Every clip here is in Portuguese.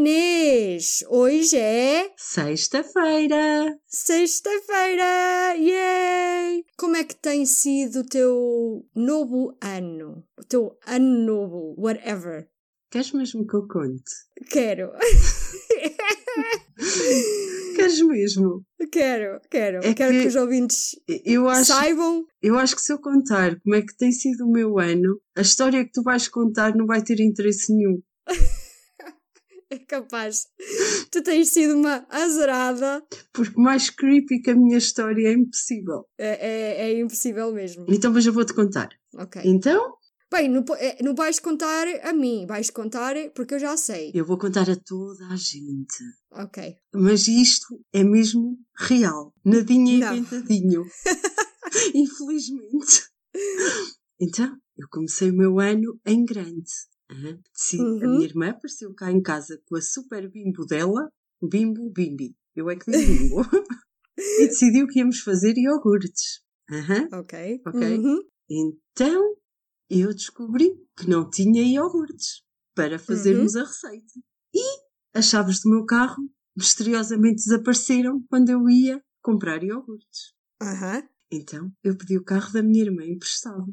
Inês, hoje é Sexta-feira. sexta-feira! Yay! Como é que tem sido o teu novo ano? O teu ano novo, whatever. Queres mesmo que eu conte? Quero. Queres mesmo? quero, quero. É quero que... que os ouvintes Eu acho, saibam. eu acho que se eu contar como é que tem sido o meu ano, a história que tu vais contar não vai ter interesse nenhum. É capaz. Tu tens sido uma azarada. Porque mais creepy que a minha história é impossível. É, é, é impossível mesmo. Então, mas eu vou-te contar. Ok. Então, Bem, não, po- é, não vais contar a mim, vais contar porque eu já sei. eu vou contar a toda a gente. Ok. Mas isto é mesmo real. Nadinha Não. inventadinho. Infelizmente. Então, eu comecei o meu ano em grande. Sim, a Uhum. minha irmã apareceu cá em casa com a super bimbo dela, bimbo bimbi. Eu é que digo bimbo. e decidiu que íamos fazer iogurtes. Aham. Ok. Ok. Uhum. Então, eu descobri que não tinha iogurtes para fazermos Uhum. a receita. E as chaves do meu carro misteriosamente desapareceram quando eu ia comprar iogurtes. Aham. Então, eu pedi o carro da minha irmã emprestado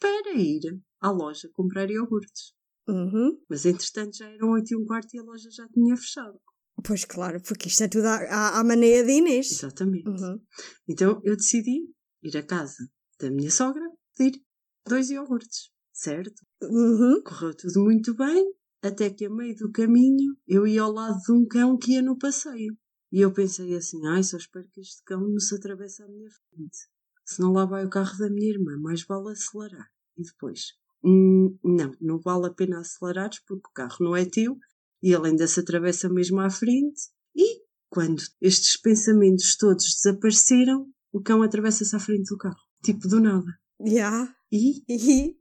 para ir à loja comprar iogurtes. Uhum. Mas, entretanto, já eram oito e um quarto e a loja já tinha fechado. Pois claro, porque isto é tudo à, à, maneira de Inês. Exatamente. Uhum. Então, eu decidi ir à casa da minha sogra pedir dois iogurtes, certo? Uhum. Correu tudo muito bem, até que a meio do caminho eu ia ao lado de um cão que ia no passeio. E eu pensei assim, ai, só espero que este cão não se atravesse à minha frente. Senão lá vai o carro da minha irmã, mais vale acelerar. E depois, não, não vale a pena acelerares porque o carro não é teu e ele ainda se atravessa mesmo à frente. E quando estes pensamentos todos desapareceram, o cão atravessa-se à frente do carro. Tipo do nada. Yeah. E E...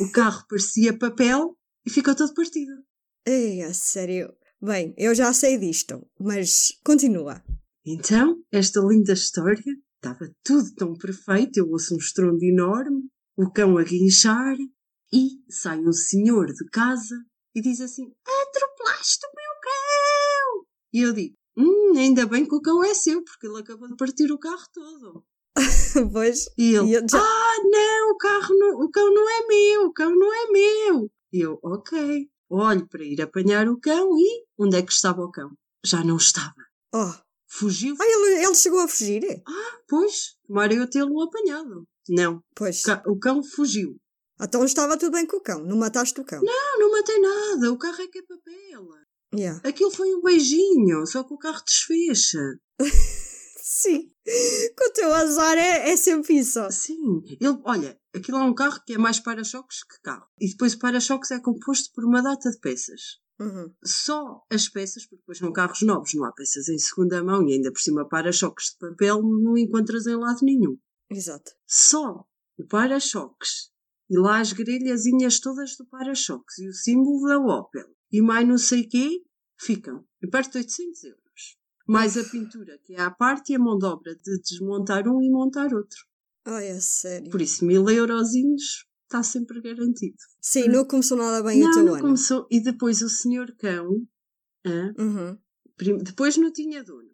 o carro parecia papel e ficou todo partido. Ei, a sério. Bem, eu já sei disto, mas continua. Então, esta linda história estava tudo tão perfeito. Eu ouço um estrondo enorme, o cão a guinchar e sai um senhor de casa e diz assim: Atropelaste o meu cão! E eu digo: Hum, ainda bem que o cão é seu, porque ele acabou de partir o carro todo. pois. E ele: E já- Ah, não, o carro não, o cão não é meu, o cão não é meu. E eu: Ok. Olho para ir apanhar o cão e onde é que estava o cão? Já não estava. Oh. Fugiu. Ah, ele, ele chegou a fugir? Pois, tomara eu tê-lo apanhado. Não, Pois. o cão fugiu. Então estava tudo bem com o cão, não mataste o cão. Não, não matei nada, o carro é que é papel. Yeah. Aquilo foi um beijinho, só que o carro desfecha. Sim. Com o teu azar é, é sempre isso. Sim, ele, olha, aquilo é um carro que é mais para-choques que carro. E depois o para-choques é composto por uma data de peças. Uhum. Só as peças, porque depois são carros novos, não há peças em segunda mão e ainda por cima para-choques de papel não encontras em lado nenhum. Exato. só o para-choques e lá as grelhazinhas todas do para-choques e o símbolo da Opel e mais não sei quê, ficam em perto de 800 euros. Mais a pintura que é à parte e a mão de obra de desmontar um e montar outro. Ai, é sério. Por isso, mil eurozinhos está sempre garantido. Sim, não começou nada bem o não, teu não ano. começou. E depois o senhor cão? Uhum. Depois não tinha dono.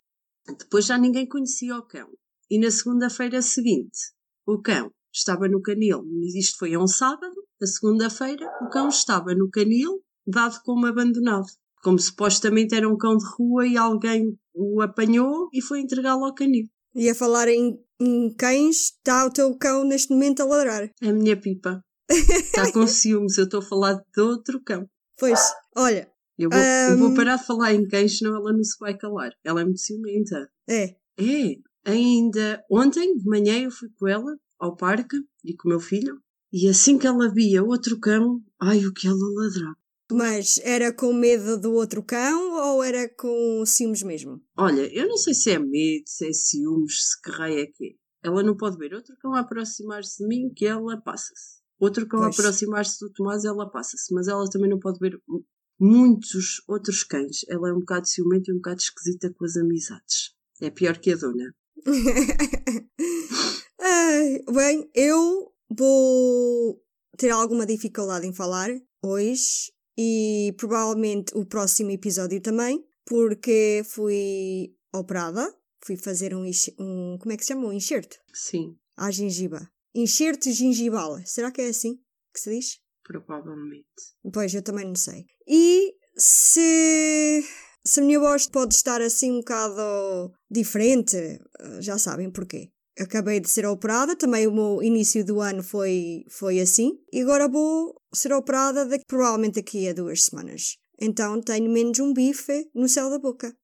Depois já ninguém conhecia o cão. E na segunda-feira seguinte, o cão estava no canil. Isto foi a um sábado. Na segunda-feira, o cão estava no canil, dado como abandonado. Como supostamente era um cão de rua e alguém o apanhou e foi entregá-lo ao canil. E a falar em, em cães, está o teu cão neste momento a ladrar. A minha pipa. Está com ciúmes, eu estou a falar de outro cão. Pois, olha, Eu vou, eu vou Ahm. parar de falar em cães, senão ela não se vai calar. Ela é muito ciumenta. É. É, ainda ontem de manhã eu fui com ela ao parque e com o meu filho, e assim que ela via outro cão, ai o que ela ladrava. Mas era com medo do outro cão ou era com ciúmes mesmo? Olha, eu não sei se é medo, se é ciúmes, se que raio é que é. Ela não pode ver outro cão aproximar-se de mim que ela passa-se. Outro cão aproximar-se do Tomás, ela passa-se. Mas ela também não pode ver mu- muitos outros cães. Ela é um bocado ciumenta e um bocado esquisita com as amizades. É pior que a dona. Ai, bem, eu vou ter alguma dificuldade em falar hoje e provavelmente o próximo episódio também, porque fui operada, fui fazer um, um como é que se chama? Um enxerto Sim, à gengiva. Enxerto gengival. Será que é assim que se diz? provavelmente. Pois, eu também não sei. E se, se a minha voz pode estar assim um bocado diferente, eh, já sabem porquê. Acabei de ser operada, também o meu início do ano foi, foi assim, e agora vou ser operada daqui, provavelmente daqui a duas semanas. Então tenho menos um bife no céu da boca.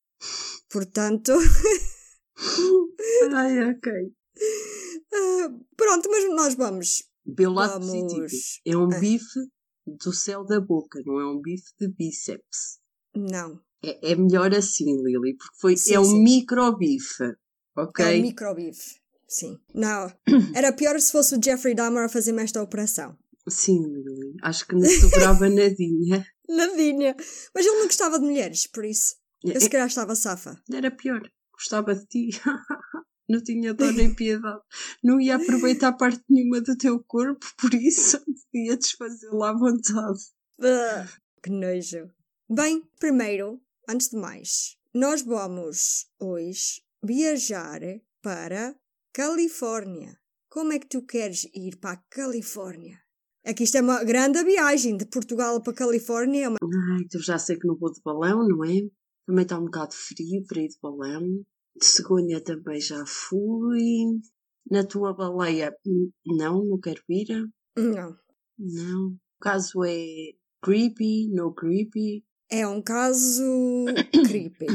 Portanto, Ai, ok. ah, pronto, mas nós vamos. Pelo lado Vamos- positivo, é um Ah. bife do céu da boca, não é um bife de bíceps. Não, É, é melhor assim, Lili, porque foi, Sim, é um microbife, ok? é um microbife. Sim. Não, era pior se fosse o Jeffrey Dahmer a fazer-me esta operação. Sim, acho que não sobrava nadinha. Nadinha. Mas ele não gostava de mulheres, por isso. Eu se É- calhar estava safa. Era pior, gostava de ti. Não tinha dor nem piedade. Não ia aproveitar parte nenhuma do teu corpo, por isso podia desfazê-la à vontade. Ah, que nojo. Bem, primeiro, antes de mais, nós vamos hoje viajar para Califórnia. Como é que tu queres ir para a Califórnia? É que isto é uma grande viagem de Portugal para a Califórnia. é uma- Ai, tu já sei que não vou de balão, não é? Também está um bocado frio para ir de balão. De cegonha também já fui. Na tua baleia, não, não quero ir. Não. Não. O caso é creepy, no creepy. É um caso creepy.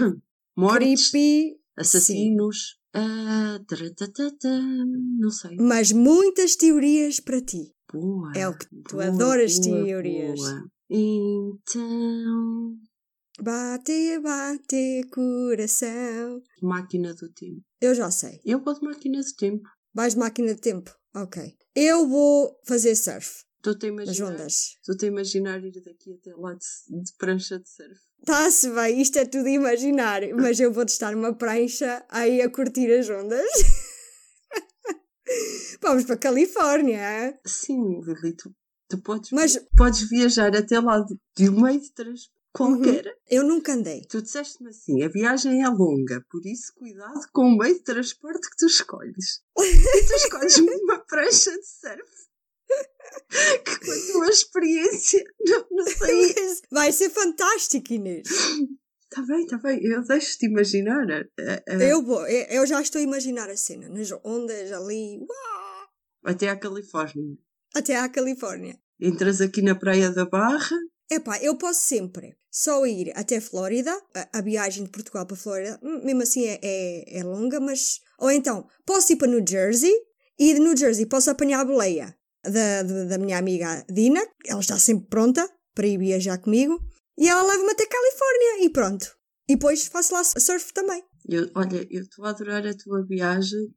Mortes, creepy, sim. assassinos. Ah, taratatata, não sei. Mas muitas teorias para ti. Boa. É o que tu boa, adoras boa, teorias. boa. Então. Bate, bate, coração. Máquina do tempo. Eu já sei. Eu vou de máquina do tempo. Vais de máquina de tempo? Ok. Eu vou fazer surf Estou-te a imaginar. Estou-te a imaginar ir daqui até lá de, de prancha de surf. Tá-se bem, isto é tudo imaginário, mas eu vou testar uma prancha aí a curtir as ondas. Vamos para a Califórnia. Sim, Lili, tu, tu podes, Mas- Uhum. podes viajar até lá de, de um meio de transporte qualquer. Eu nunca andei. Tu disseste-me assim, a viagem é longa, por isso cuidado com o meio de transporte que tu escolhes. Tu escolhes uma prancha de surf. Que com a tua experiência, não, não sei. Vai ser fantástico, Inês. Está bem, está bem, eu deixo-te imaginar. a- a- a- Eu vou, eu eu já estou a imaginar a cena, nas ondas ali, uau, Até à Califórnia. até à Califórnia. Entras aqui na Praia da Barra. Epá, eu posso sempre só ir até Flórida, a, a viagem de Portugal para Flórida, hum, mesmo assim é, é, é longa, mas. Ou então, posso ir para New Jersey e de New Jersey posso apanhar a boleia da, da, da minha amiga Dina, ela está sempre pronta para ir viajar comigo, e ela leva-me até Califórnia e pronto. E depois faço lá surf também. Eu, olha, eu estou a adorar a tua viagem,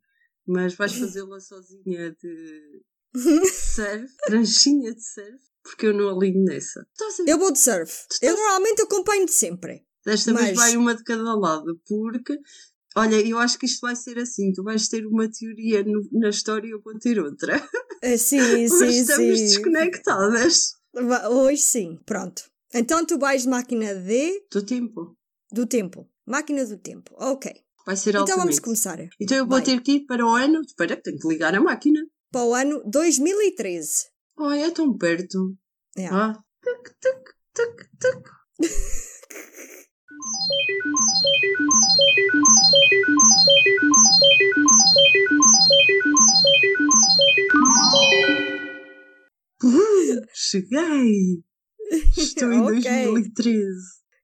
mas vais fazê-la sozinha de surf, pranchinha de surf, porque eu não alinho nessa. A? Eu vou de surf. Eu normalmente acompanho-te sempre. Desta vez mas- vai uma de cada lado, porque, olha, eu acho que isto vai ser assim: tu vais ter uma teoria no- na história e eu vou ter outra. Ah, Sim, sim, estamos sim. desconectadas Hoje sim, pronto. Então tu vais de máquina de do tempo. do tempo. Máquina do tempo. Ok. Vai ser Então vamos altamente. começar. Então eu vou Vai. ter que ir para o ano. Espera, tenho que ligar a máquina. Para o ano 2013. Ai, é tão perto. É. Ah. Tuc, tuc, tuc, tuc. Cheguei! Estou em Ok. 2013.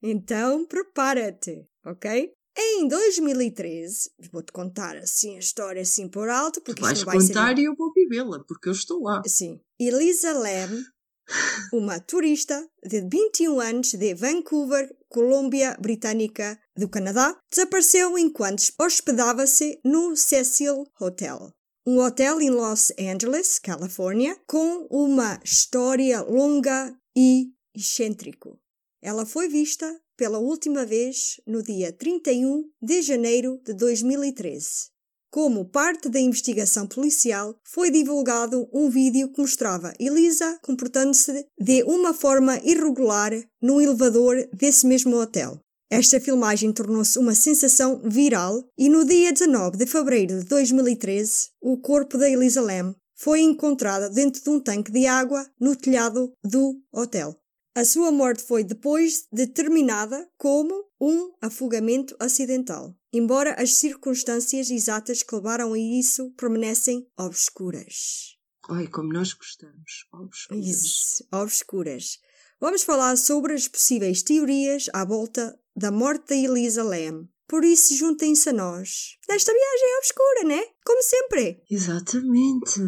Então prepara-te, ok? Em 2013, vou-te contar assim a história assim por alto, porque Tu vais vai contar ser... e eu vou vivê-la, porque eu estou lá. Sim. Elisa Lam, uma turista de 21 anos de Vancouver, Colômbia Britânica do Canadá, desapareceu enquanto hospedava-se no Cecil Hotel. Um hotel em Los Angeles, Califórnia, com uma história longa e excêntrico. Ela foi vista pela última vez no dia 31 de janeiro de 2013. Como parte da investigação policial, foi divulgado um vídeo que mostrava Elisa comportando-se de uma forma irregular no elevador desse mesmo hotel. Esta filmagem tornou-se uma sensação viral e no dia 19 de fevereiro de 2013, o corpo da Elisa Lam foi encontrado dentro de um tanque de água no telhado do hotel. A sua morte foi depois determinada como um afogamento acidental, embora as circunstâncias exatas que levaram a isso permanecem obscuras. Ai, como nós gostamos. Obscuras. Isso, obscuras. Vamos falar sobre as possíveis teorias à volta da morte da Elisa Lam. Por isso, juntem-se a nós nesta viagem obscura, né? Como sempre. Exatamente.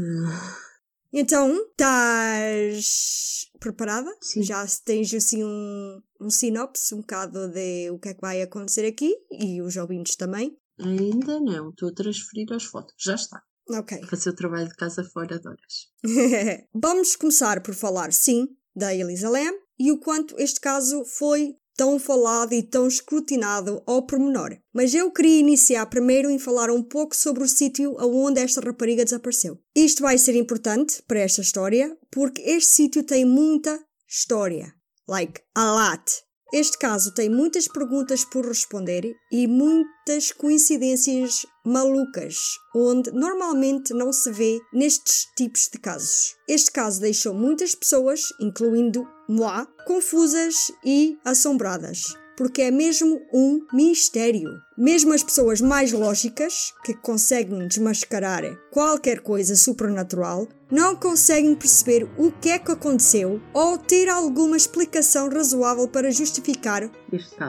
Então, estás preparada? Sim. Já tens assim um, um sinopse, um bocado de o que é que vai acontecer aqui e os ouvintes também. Ainda não. Estou a transferir as fotos. Já está. Ok. Fazer o trabalho de casa fora de horas. Vamos começar por falar, sim, da Elisa Lam e o quanto este caso foi tão falado e tão escrutinado ao pormenor. Mas eu queria iniciar primeiro em falar um pouco sobre o sítio aonde esta rapariga desapareceu. Isto vai ser importante para esta história porque este sítio tem muita história. Like, a lot. Este caso tem muitas perguntas por responder e muitas coincidências malucas, onde normalmente não se vê nestes tipos de casos. Este caso deixou muitas pessoas, incluindo moi, confusas e assombradas. Porque é mesmo um mistério. Mesmo as pessoas mais lógicas, que conseguem desmascarar qualquer coisa supernatural, não conseguem perceber o que é que aconteceu ou ter alguma explicação razoável para justificar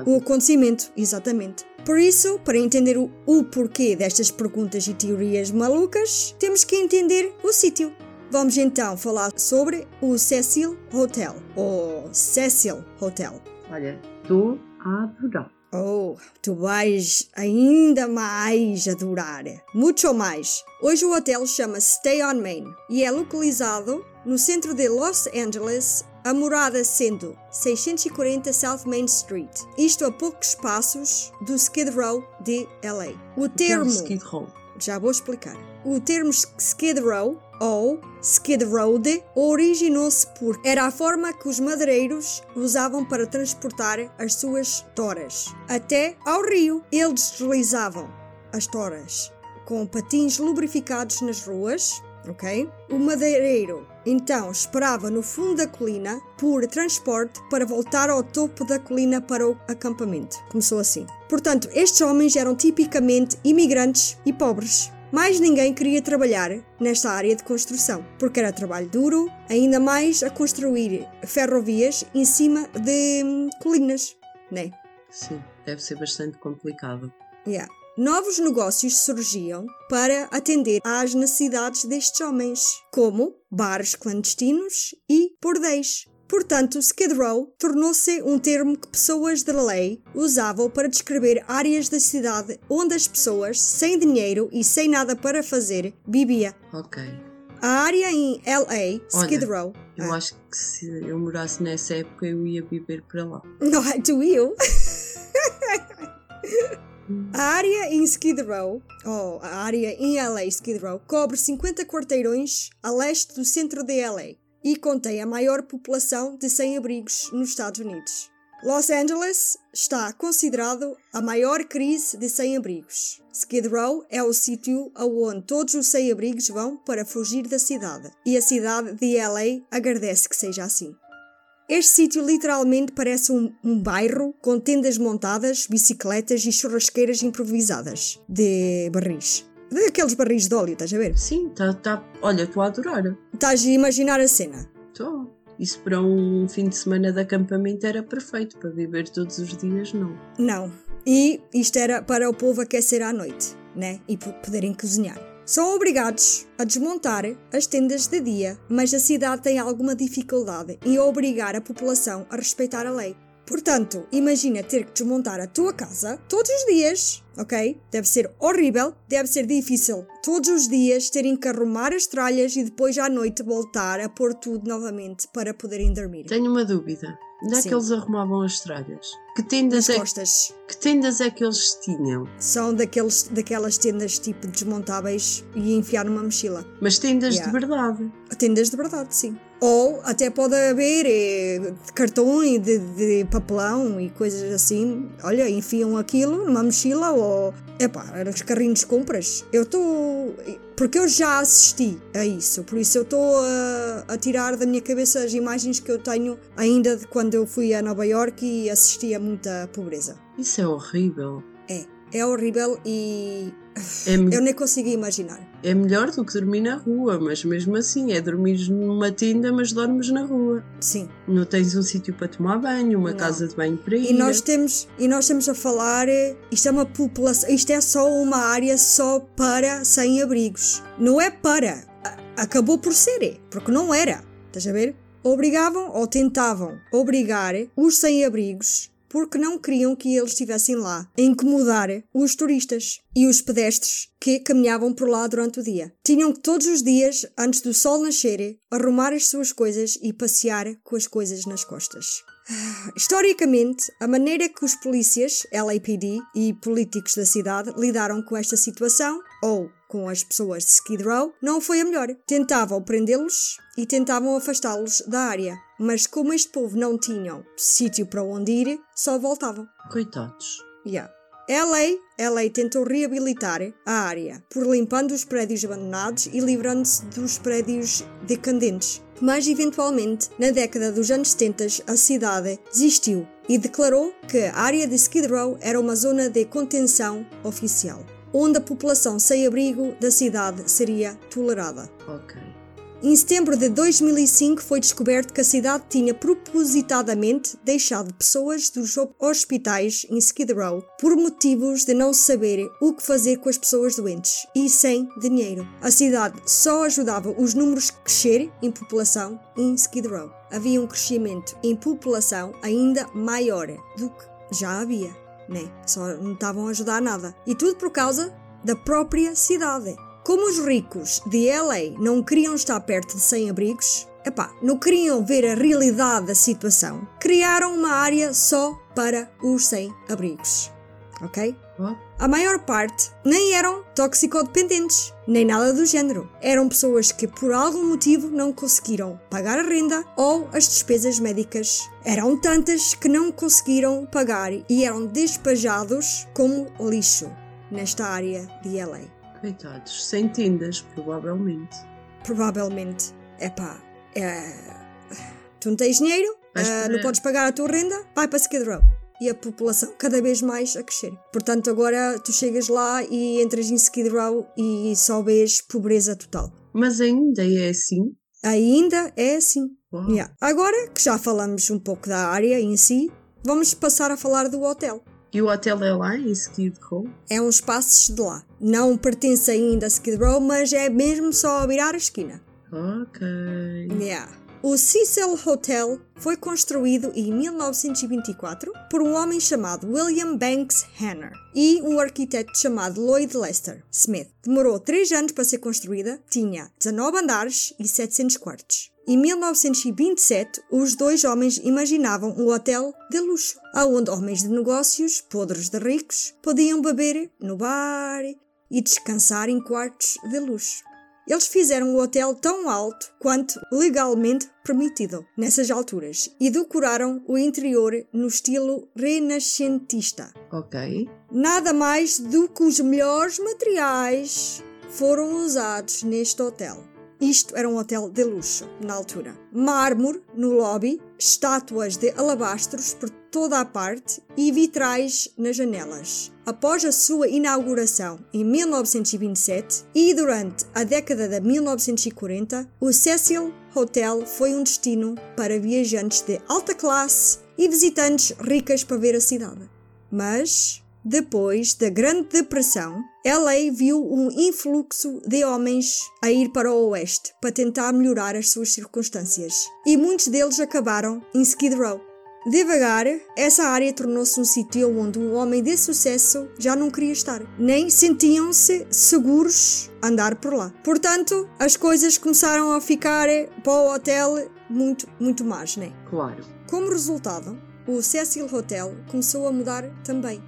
o acontecimento, exatamente. Por isso, para entender o, o porquê destas perguntas e teorias malucas, temos que entender o sítio. Vamos então falar sobre o Cecil Hotel, ou Cecil Hotel. Olha, a adorar. Oh, tu vais ainda mais adorar. Muito mais. Hoje o hotel chama-se Stay on Main e é localizado no centro de Los Angeles, a morada sendo 640 South Main Street. Isto a poucos passos do Skid Row de LA. O termo... Já vou explicar. O termo Skid Row ou Skid Road originou-se por era a forma que os madeireiros usavam para transportar as suas toras até ao rio. Eles deslizavam as toras com patins lubrificados nas ruas, ok? O madeireiro então esperava no fundo da colina por transporte para voltar ao topo da colina para o acampamento. Começou assim. Portanto, estes homens eram tipicamente imigrantes e pobres. Mais ninguém queria trabalhar nesta área de construção, porque era trabalho duro, ainda mais a construir ferrovias em cima de hum, colinas, né? Sim, deve ser bastante complicado. Yeah. Novos negócios surgiam para atender às necessidades destes homens, como bares clandestinos e bordéis. Portanto, Skid Row tornou-se um termo que pessoas de lei usavam para descrever áreas da cidade onde as pessoas, sem dinheiro e sem nada para fazer, viviam. Ok. A área em LA, Skid Olha, Row. Eu Ah. acho que se eu morasse nessa época eu ia viver para lá. Não tu e eu. A área em Skid Row, ou a área em LA Skid Row, cobre 50 quarteirões a leste do centro de LA e contém a maior população de sem-abrigos nos Estados Unidos. Los Angeles está considerado a maior crise de sem-abrigos. Skid Row é o sítio aonde todos os sem-abrigos vão para fugir da cidade, e a cidade de LA agradece que seja assim. Este sítio literalmente parece um, um bairro com tendas montadas, bicicletas e churrasqueiras improvisadas de barris. Daqueles barris de óleo, estás a ver? Sim, tá, tá. Olha, estou a adorar. Estás a imaginar a cena. Estou. Isso para um fim de semana de acampamento era perfeito, para viver todos os dias, não. Não. E isto era para o povo aquecer à noite, né? E poderem cozinhar. São obrigados a desmontar as tendas de dia, mas a cidade tem alguma dificuldade em obrigar a população a respeitar a lei. Portanto, imagina ter que desmontar a tua casa todos os dias, ok? Deve ser horrível, deve ser difícil todos os dias terem que arrumar as tralhas e depois à noite voltar a pôr tudo novamente para poderem dormir. Tenho uma dúvida. Onde é Sim. que eles arrumavam as tralhas? Que tendas, Nas é, costas. que tendas é que eles tinham? São daqueles, daquelas tendas tipo desmontáveis e enfiar numa mochila. Mas tendas Yeah. de verdade. Tendas de verdade, sim. Ou até pode haver eh, de cartão e de, de papelão e coisas assim. Olha, enfiam aquilo numa mochila ou. Epá, era os carrinhos de compras. Eu estou. Porque eu já assisti a isso, por isso eu estou a, a tirar da minha cabeça as imagens que eu tenho ainda de quando eu fui a Nova York e assisti a muita pobreza. Isso é horrível. É, é horrível e É, eu nem consigo imaginar. É melhor do que dormir na rua, mas mesmo assim é dormir numa tenda, mas dormes na rua. Sim. Não tens um sítio para tomar banho, uma Não. casa de banho para ir. E nós temos, e nós estamos a falar, eh, isto é uma população, isto é só uma área só para sem-abrigos. Não é para. Acabou por ser, eh, porque não era. Estás a ver? Obrigavam ou tentavam obrigar os sem-abrigos porque não queriam que eles estivessem lá a incomodar os turistas e os pedestres que caminhavam por lá durante o dia. Tinham que todos os dias, antes do sol nascer, arrumar as suas coisas e passear com as coisas nas costas. Historicamente, a maneira que os polícias, LAPD e políticos da cidade lidaram com esta situação, ou com as pessoas de Skid Row, não foi a melhor. Tentavam prendê-los e tentavam afastá-los da área, mas como este povo não tinham sítio para onde ir, só voltavam. Coitados. Yeah. LA, LA tentou reabilitar a área por limpando os prédios abandonados e livrando-se dos prédios decadentes. Mas eventualmente, na década dos anos 70, a cidade desistiu e declarou que a área de Skid Row era uma zona de contenção oficial, onde a população sem abrigo da cidade seria tolerada. Ok. Em setembro de 2005 foi descoberto que a cidade tinha propositadamente deixado pessoas dos hospitais em Skid Row por motivos de não saber o que fazer com as pessoas doentes e sem dinheiro. A cidade só ajudava os números a crescer em população em Skid Row. Havia um crescimento em população ainda maior do que já havia, né? Só não estavam a ajudar nada. E tudo por causa da própria cidade. Como os ricos de LA não queriam estar perto de sem-abrigos, epá, não queriam ver a realidade da situação, criaram uma área só para os sem-abrigos. Ok? A maior parte nem eram toxicodependentes, nem nada do género. Eram pessoas que por algum motivo não conseguiram pagar a renda ou as despesas médicas. Eram tantas que não conseguiram pagar e eram despejados como lixo nesta área de LA. coitados. Sem tendas, provavelmente. Provavelmente. Epá, é... tu não tens dinheiro, para- não podes pagar a tua renda, vai para Skid Row. E a população cada vez mais a crescer. Portanto, agora tu chegas lá e entras em Skid Row e só vês pobreza total. Mas ainda é assim. Ainda é assim. Oh, Yeah. Agora que já falamos um pouco da área em si, vamos passar a falar do hotel. E o hotel é lá em Skid Row? É uns passos de lá. Não pertence ainda a Skid Row, mas é mesmo só a virar a esquina. Ok. Yeah. O Cecil Hotel foi construído em 1924 por um homem chamado William Banks Hanner e um arquiteto chamado Lloyd Lester Smith. Demorou 3 anos para ser construída, tinha 19 andares e 700 quartos. Em 1927, os dois homens imaginavam um hotel de luxo, onde homens de negócios, podres de ricos, podiam beber no bar e descansar em quartos de luxo. Eles fizeram o hotel tão alto quanto legalmente permitido nessas alturas e decoraram o interior no estilo renascentista. Ok. Nada mais do que os melhores materiais foram usados neste hotel. Isto era um hotel de luxo na altura. Mármore no lobby, estátuas de alabastros por toda a parte e vitrais nas janelas. Após a sua inauguração em 1927 e durante a década de 1940, o Cecil Hotel foi um destino para viajantes de alta classe e visitantes ricas para ver a cidade. Mas, depois da Grande Depressão, LA viu um influxo de homens a ir para o oeste para tentar melhorar as suas circunstâncias, e muitos deles acabaram em Skid Row. Devagar, essa área tornou-se um sítio onde um homem de sucesso já não queria estar, nem sentiam-se seguros andar por lá. Portanto, as coisas começaram a ficar para o hotel muito, muito más, né? Claro. Como resultado, o Cecil Hotel começou a mudar também.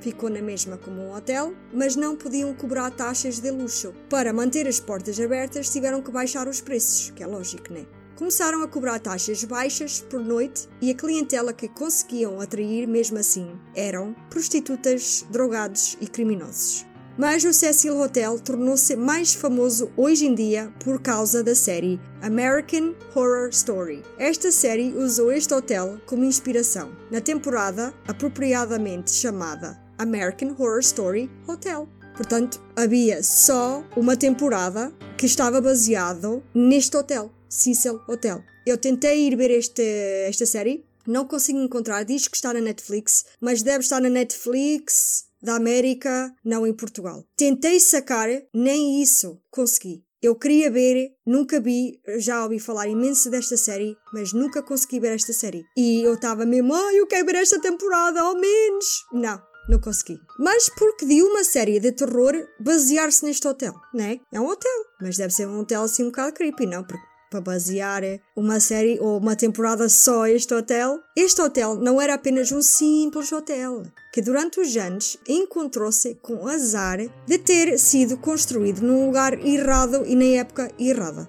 Ficou na mesma como um hotel, mas não podiam cobrar taxas de luxo. Para manter as portas abertas, tiveram que baixar os preços, que é lógico, né? Começaram a cobrar taxas baixas por noite e a clientela que conseguiam atrair mesmo assim eram prostitutas, drogados e criminosos. Mas o Cecil Hotel tornou-se mais famoso hoje em dia por causa da série American Horror Story. Esta série usou este hotel como inspiração na temporada apropriadamente chamada American Horror Story Hotel. Portanto, havia só uma temporada que estava baseado neste hotel. Cecil Hotel. Eu tentei ir ver este, esta série, não consigo encontrar, diz que está na Netflix, mas deve estar na Netflix da América, não em Portugal. Tentei sacar, nem isso consegui. Eu queria ver, nunca vi, já ouvi falar imenso desta série, mas nunca consegui ver esta série. E eu estava mesmo, ai, eu quero ver esta temporada, ao menos. Não, não consegui. Mas porque de uma série de terror basear-se neste hotel, né? É um hotel, mas deve ser um hotel assim um bocado creepy, não? Porque para basear uma série ou uma temporada só este hotel. Este hotel não era apenas um simples hotel, que durante os anos encontrou-se com azar de ter sido construído num lugar errado e na época errada.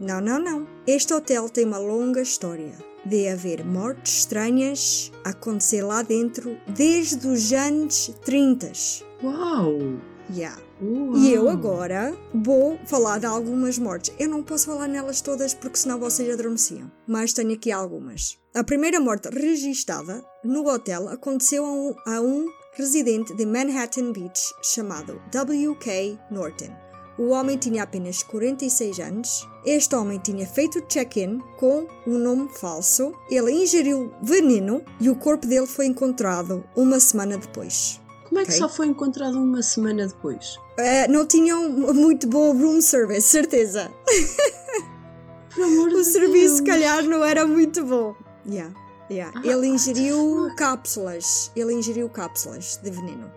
Não, não, não. Este hotel tem uma longa história de haver mortes estranhas a acontecer lá dentro desde os anos 30. Uau! Yeah. Uau. E eu agora vou falar de algumas mortes. Eu não posso falar nelas todas porque senão vocês adormeciam. Mas tenho aqui algumas. A primeira morte registada no hotel aconteceu a um, a um residente de Manhattan Beach chamado W.K. Norton. O homem tinha apenas 46 anos. Este homem tinha feito check-in com um nome falso. Ele ingeriu veneno e o corpo dele foi encontrado uma semana depois. Como é que Ok. só foi encontrado uma semana depois? Eh, não tinham muito bom room service, certeza. Por amor O de serviço, se calhar, não era muito bom. Yeah, yeah. Ah, Ele what ingeriu cápsulas. Ele ingeriu cápsulas de veneno.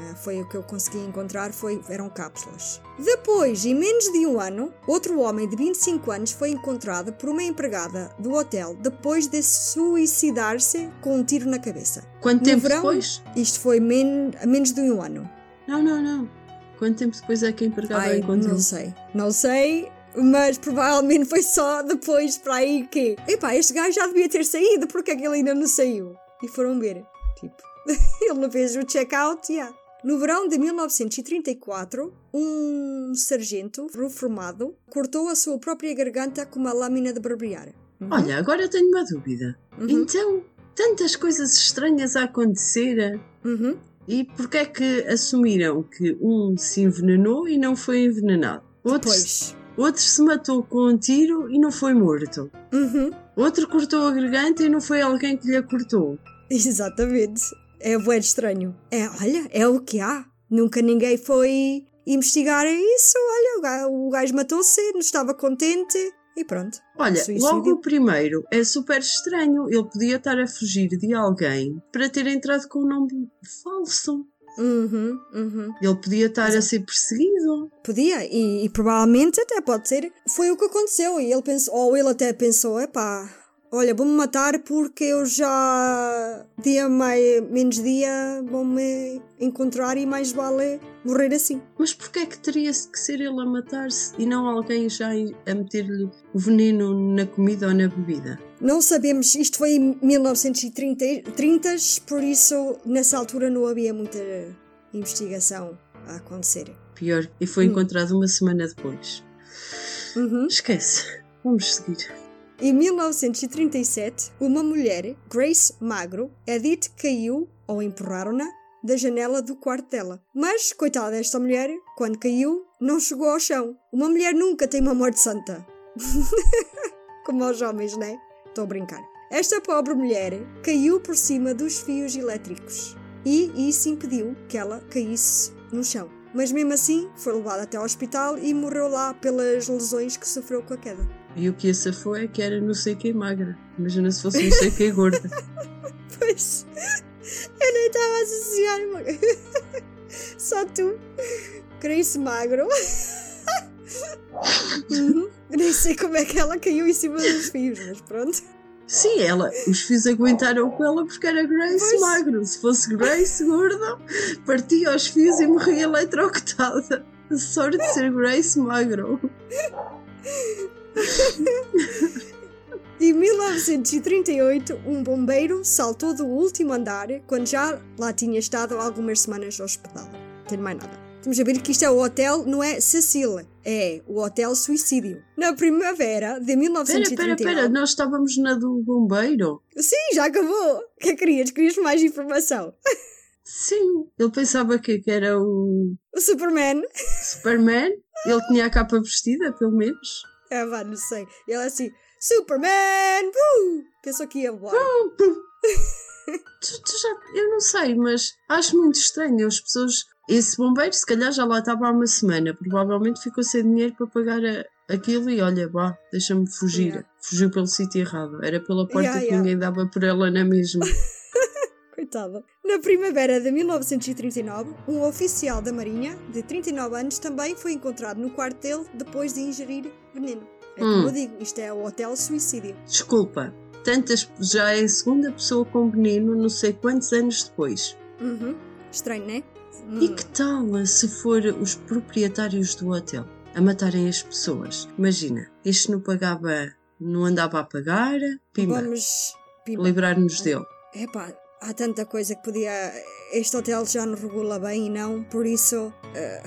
Ah, foi o que eu consegui encontrar, foi, eram cápsulas. Depois, em menos de um ano, outro homem de 25 anos foi encontrado por uma empregada do hotel depois de suicidar-se com um tiro na cabeça. Quanto No tempo verão, depois? Isto foi men a menos de um ano. Não, não, não. Quanto tempo depois é que a empregada Ai, encontrou? não sei. Não sei, mas provavelmente foi só depois para aí que. Epá, este gajo já devia ter saído, porque é que ele ainda não saiu? E foram ver. Tipo, ele não fez o check-out, yeah. No verão de 1934, um sargento reformado cortou a sua própria garganta com uma lâmina de barbear. Uhum. Olha, agora eu tenho uma dúvida. Uhum. Então, tantas coisas estranhas a acontecer Uhum. e porquê é que assumiram que um se envenenou e não foi envenenado? Outro, Pois. outro se matou com um tiro e não foi morto. Uhum. Outro cortou a garganta e não foi alguém que lhe a cortou. Exatamente. É bué estranho. É, olha, é o que há. Nunca ninguém foi investigar isso. Olha, o ga- o gajo matou-se, não estava contente e pronto. Olha, Suicídio. logo o primeiro é super estranho. Ele podia estar a fugir de alguém para ter entrado com um nome falso. Uhum, uhum. Ele podia estar a Exato. ser perseguido. Podia, e, e provavelmente até pode ser. Foi o que aconteceu. E ele pensou, ou ele até pensou: epá, olha, vou-me matar porque eu já. Dia mais, menos dia vão-me encontrar e mais vale morrer assim. Mas porquê é que teria que ser ele a matar-se e não alguém já a meter-lhe o veneno na comida ou na bebida? Não sabemos, isto foi em 1930, 30, por isso nessa altura não havia muita investigação a acontecer. Pior, e foi Hum. encontrado uma semana depois. Uhum. Esquece. Vamos seguir. Em 1937, uma mulher, Grace Magro, que caiu, ou empurraram-na, da janela do quarto dela. Mas, coitada desta mulher, quando caiu, não chegou ao chão. Uma mulher nunca tem uma morte santa. Como aos homens, né? Estou a brincar. Esta pobre mulher caiu por cima dos fios elétricos e isso impediu que ela caísse no chão. Mas mesmo assim, foi levada até ao hospital e morreu lá pelas lesões que sofreu com a queda. E o que essa foi é que era não sei quem magra. Imagina se fosse não sei quem gorda. Pois, eu nem estava a associar. Só tu, Grace Magro. Uhum. Nem sei como é que ela caiu em cima dos fios, mas pronto. Sim, ela, os fios aguentaram com ela porque era Grace Pois. magro. Se fosse Grace gorda, partia os fios e morria eletrocutada. A sorte de ser Grace magro. Em 1938, um bombeiro saltou do último andar quando já lá tinha estado algumas semanas hospedado. Não tenho mais nada. Temos a ver que isto é o hotel, não é Cecil, é o Hotel Suicídio. Na primavera de Pera, 1939. pera, pera, nós estávamos na do bombeiro. Sim, já acabou. O que é que querias? Querias mais informação? Sim, ele pensava que, que era o O Superman. Superman. Ele tinha a capa vestida, pelo menos. É, vá, não sei. Ele é assim, Superman! Uh! Pensou que ia voar. Tu, tu já, eu não sei, mas acho muito estranho as pessoas. Esse bombeiro, se calhar, já lá estava há uma semana. Provavelmente ficou sem dinheiro para pagar a- aquilo e olha, vá, deixa-me fugir. Yeah. Fugiu pelo sítio errado. Era pela porta Yeah, que yeah. ninguém dava por ela na mesma. Coitada. Na primavera de 1939, um oficial da Marinha, de 39 anos, também foi encontrado no quarto dele depois de ingerir veneno. É como Hum. eu digo, isto é o Hotel Suicídio. Desculpa, tantas, já é a segunda pessoa com veneno, não sei quantos anos depois. Uhum. Estranho, né? Hum. E que tal se for os proprietários do hotel a matarem as pessoas? Imagina, este não pagava, não andava a pagar, pimba, Vamos. Livrar-nos dele. Epá, há tanta coisa que podia. Este hotel já não regula bem e não, por isso. eh,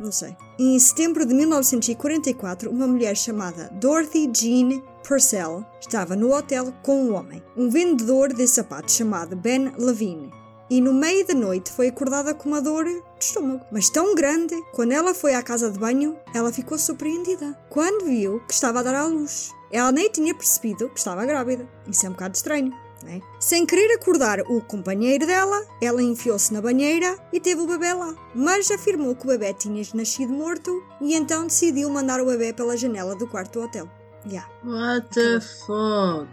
não sei. Em setembro de 1944, uma mulher chamada Dorothy Jean Purcell estava no hotel com um homem, um vendedor de sapatos chamado Ben Levine. E no meio da noite foi acordada com uma dor de estômago, mas tão grande, quando ela foi à casa de banho, ela ficou surpreendida. Quando viu que estava a dar à luz, ela nem tinha percebido que estava grávida. Isso é um bocado estranho né? Sem querer acordar o companheiro dela, ela enfiou-se na banheira e teve o bebê lá. Mas afirmou que o bebê tinha nascido morto e então decidiu mandar o bebê pela janela do quarto do hotel. Yeah. What the fuck?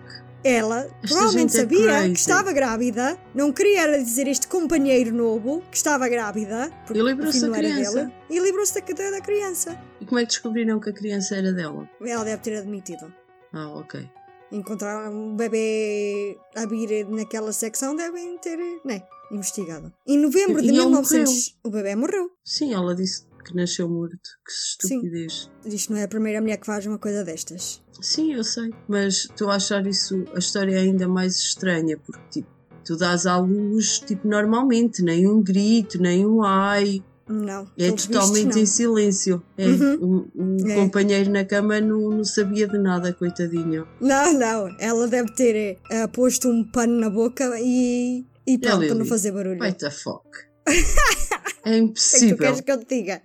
Ela Esta provavelmente é sabia crazy. que estava grávida, não queria dizer este companheiro novo que estava grávida, porque E livrou-se da criança. dele, e livrou-se da, da criança. E como é que descobriram que a criança era dela? Ela deve ter admitido. Ah, ok. Encontraram um bebê a vir naquela secção, devem ter, né, investigado. Em novembro de ele 1900, o bebê morreu. Sim, ela disse que nasceu morto. Que Sim. estupidez. Isto não é a primeira mulher que faz uma coisa destas. Sim, eu sei. Mas estou a achar isso, a história ainda mais estranha, porque tipo, tu dás à luz tipo normalmente, nem um grito, nem um ai. Não. É totalmente em silêncio. É, Uhum. o, o É. companheiro na cama não, não sabia de nada, coitadinho. não. Não. Ela deve ter eh, posto um pano na boca e, e pronto, para não fazer barulho. What the fuck? É Quem tu impossível. queres que eu te diga?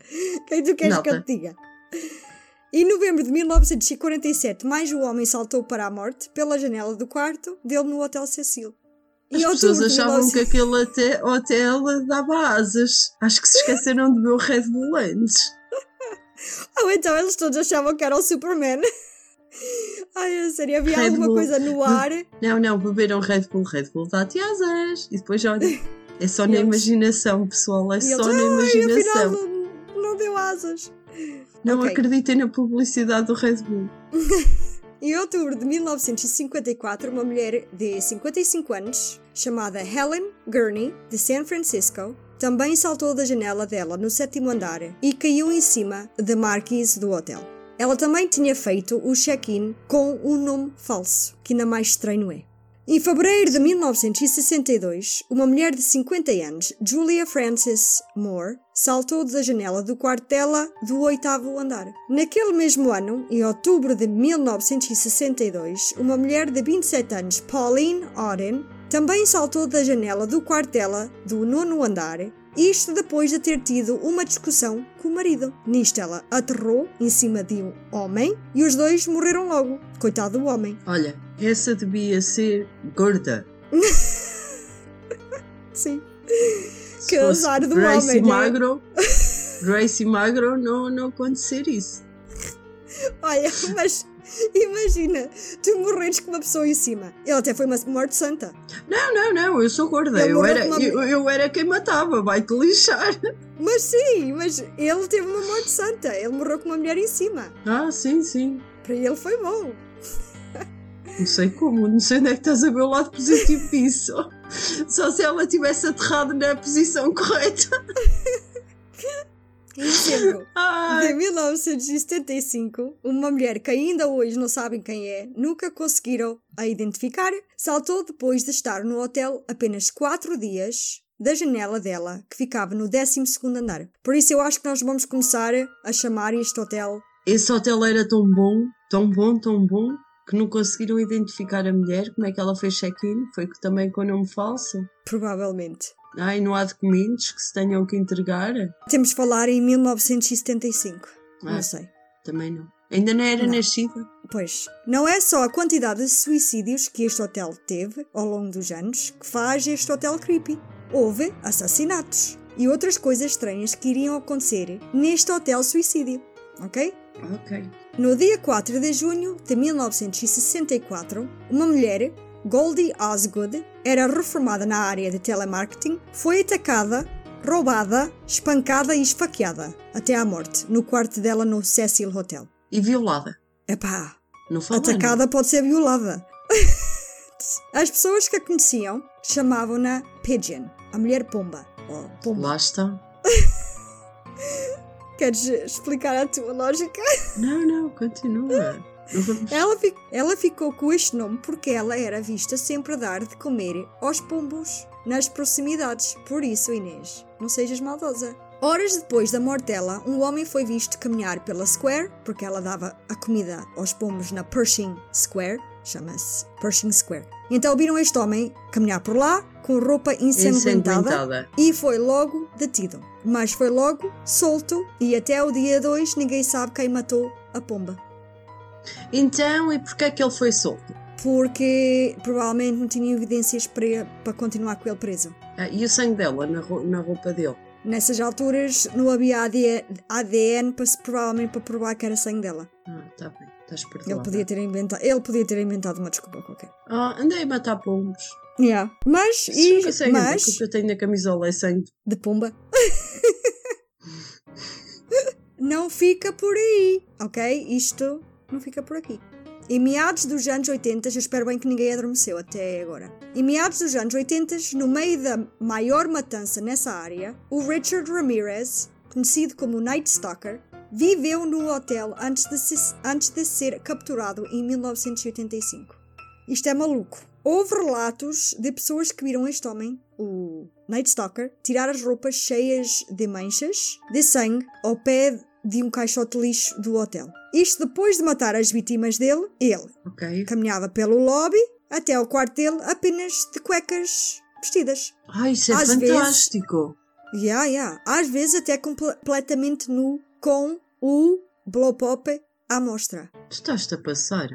Quem tu queres que eu te diga? Em novembro de 1947, mais um homem saltou para a morte pela janela do quarto dele no Hotel Cecil. As Em pessoas achavam 1900 que aquele ate- hotel dava asas. Acho que se esqueceram de ver o Red Bull antes. Ou então eles todos achavam que era o Superman. Ai, a sério, havia Red alguma Bull. coisa no ar. Não, não, beberam Red Bull. Red Bull dá-te asas. E depois, olha, é só na Eles- imaginação, pessoal. É E só eles, na ai, afinal imaginação. não, deu asas. Não Ok. acreditem na publicidade do Red Bull. Em outubro de 1954, uma mulher de 55 anos, chamada Helen Gurney, de San Francisco, também saltou da janela dela no sétimo andar e caiu em cima da marquise do hotel. Ela também tinha feito o check-in com um nome falso, que ainda mais estranho é. Em fevereiro de 1962, uma mulher de 50 anos, Julia Frances Moore, saltou da janela do quarto dela do oitavo andar. Naquele mesmo ano, em outubro de 1962, uma mulher de 27 anos, Pauline Oden, também saltou da janela do quarto dela do nono andar isto depois de ter tido uma discussão com o marido. Nisto ela aterrou em cima de um homem e os dois morreram logo. Coitado do homem. Olha, essa devia ser gorda. Sim. Se Que azar do Gracie homem, né? Magro, Gracie Magro não, não acontecer isso. Olha, mas imagina, tu morreres com uma pessoa em cima. Ele até foi uma morte santa. Não, não, não, eu sou gorda. Ele Eu era, uma- eu, eu era quem matava, vai-te lixar. Mas sim, mas ele teve uma morte santa. Ele morreu com uma mulher em cima. Ah, sim, sim. Para ele foi bom. Não sei como, não sei onde é que estás a ver o lado positivo disso. Só se ela tivesse aterrado na posição correta. Em dezembro de Ai, 1975, uma mulher que ainda hoje não sabem quem é, nunca conseguiram a identificar, saltou depois de estar no hotel apenas 4 dias da janela dela, que ficava no 12 andar. Por isso eu acho que nós vamos começar a chamar este hotel. esse hotel era tão bom, tão bom, tão bom, que não conseguiram identificar a mulher. Como é que ela fez check-in? Foi também com nome falso. Provavelmente. Ai, não há documentos que se tenham que entregar? Temos de falar em 1975. Ah. Não sei. Também não. Ainda não era Não. nascida. Pois, não é só a quantidade de suicídios que este hotel teve ao longo dos anos que faz este hotel creepy. Houve assassinatos e outras coisas estranhas que iriam acontecer neste hotel suicídio, ok? Ok. No dia 4 de junho de 1964, uma mulher, Goldie Osgood, era reformada na área de telemarketing, foi atacada, roubada, espancada e esfaqueada até à morte no quarto dela no Cecil Hotel. E violada. Epá, Não fala. atacada pode ser violada. As pessoas que a conheciam chamavam-na Pigeon, a mulher pomba. Não. pomba. Lá está. Queres explicar a tua lógica? Não, não, continua. Vamos- Ela, fi- ela ficou com este nome porque ela era vista sempre a dar de comer aos pombos nas proximidades. Por isso, Inês, não sejas maldosa. Horas depois da morte dela, um homem foi visto caminhar pela Square, porque ela dava a comida aos pombos na Pershing Square, chama-se Pershing Square. Então viram este homem caminhar por lá com roupa Ensanguentada. e foi logo detido. Mas foi logo solto e até o dia 2 ninguém sabe quem matou a pomba. Então, e porquê é que ele foi solto? porque provavelmente não tinha evidências para, para continuar com ele preso. Ah, e o sangue dela na, na roupa dele? Nessas alturas não havia AD- ADN para, provavelmente para provar que era sangue dela. Ah, tá bem. Estás Ele perdoada. podia ter inventado, ele podia ter inventado uma desculpa qualquer. Ah, andei a matar pombos. Yeah. Mas, e, mas o que eu tenho na camisola é sangue. de pomba. não fica por aí, ok? Isto não fica por aqui. Em meados dos anos 80, eu espero bem que ninguém adormeceu até agora. Em meados dos anos 80, no meio da maior matança nessa área, o Richard Ramirez, conhecido como Night Stalker, viveu no hotel antes de, se- antes de ser capturado em 1985. Isto é maluco. Houve relatos de pessoas que viram este homem, o Night Stalker, tirar as roupas cheias de manchas de sangue ao pé de um caixote de lixo do hotel. Isto depois de matar as vítimas dele, ele Ok. caminhava pelo lobby até ao quarto dele apenas de cuecas vestidas. Ah, isso é Às vezes- fantástico. Yeah, yeah. Às vezes até comple- completamente nu, com o blow pop à mostra. Tu estás-te a passar.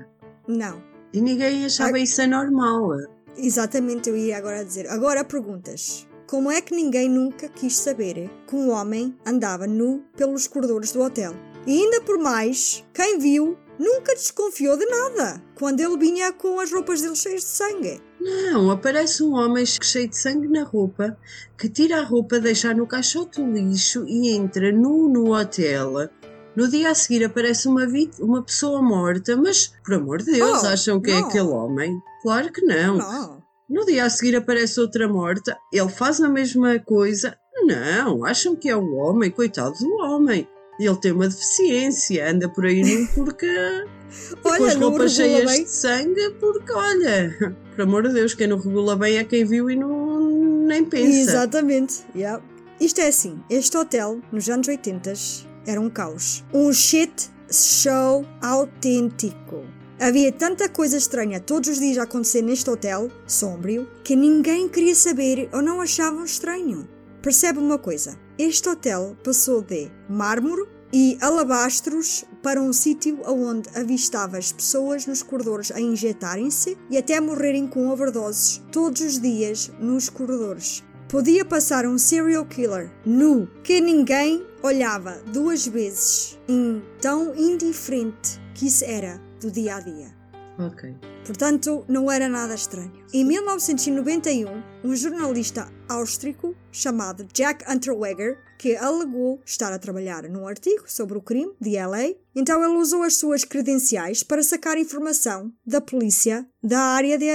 Não. E ninguém achava isso anormal. Exatamente, eu ia agora dizer. Agora perguntas. Como é que ninguém nunca quis saber que um homem andava nu pelos corredores do hotel? E ainda por mais, quem viu nunca desconfiou de nada quando ele vinha com as roupas dele cheias de sangue. Não, aparece um homem cheio de sangue na roupa, que tira a roupa, deixa no caixote do lixo e entra nu no hotel. No dia a seguir aparece uma, uma pessoa morta, mas, por amor de Deus, Oh, acham que é não. aquele homem? Claro que não. Não. No dia a seguir aparece outra morta, ele faz a mesma coisa. Não, acham que é o homem, coitado do homem. Ele tem uma deficiência, anda por aí nu porque. com Olha, as não roupas cheias bem. de sangue, porque olha, por amor de Deus, quem não regula bem é quem viu e não nem pensa. Exatamente. yeah. Isto é assim, este hotel, nos anos 80, era um caos. Um shit show autêntico. Havia tanta coisa estranha todos os dias a acontecer neste hotel, sombrio, que ninguém queria saber ou não achavam estranho. Percebe uma coisa? Este hotel passou de mármore e alabastros para um sítio onde avistava as pessoas nos corredores a injetarem-se e até morrerem com overdoses todos os dias nos corredores. Podia passar um serial killer nu que ninguém olhava duas vezes, em tão indiferente que isso era do dia a dia. Ok. Portanto, não era nada estranho. Em 1991, um jornalista austríaco chamado Jack Unterweger, que alegou estar a trabalhar num artigo sobre o crime de LA, então ele usou as suas credenciais para sacar informação da polícia da área de,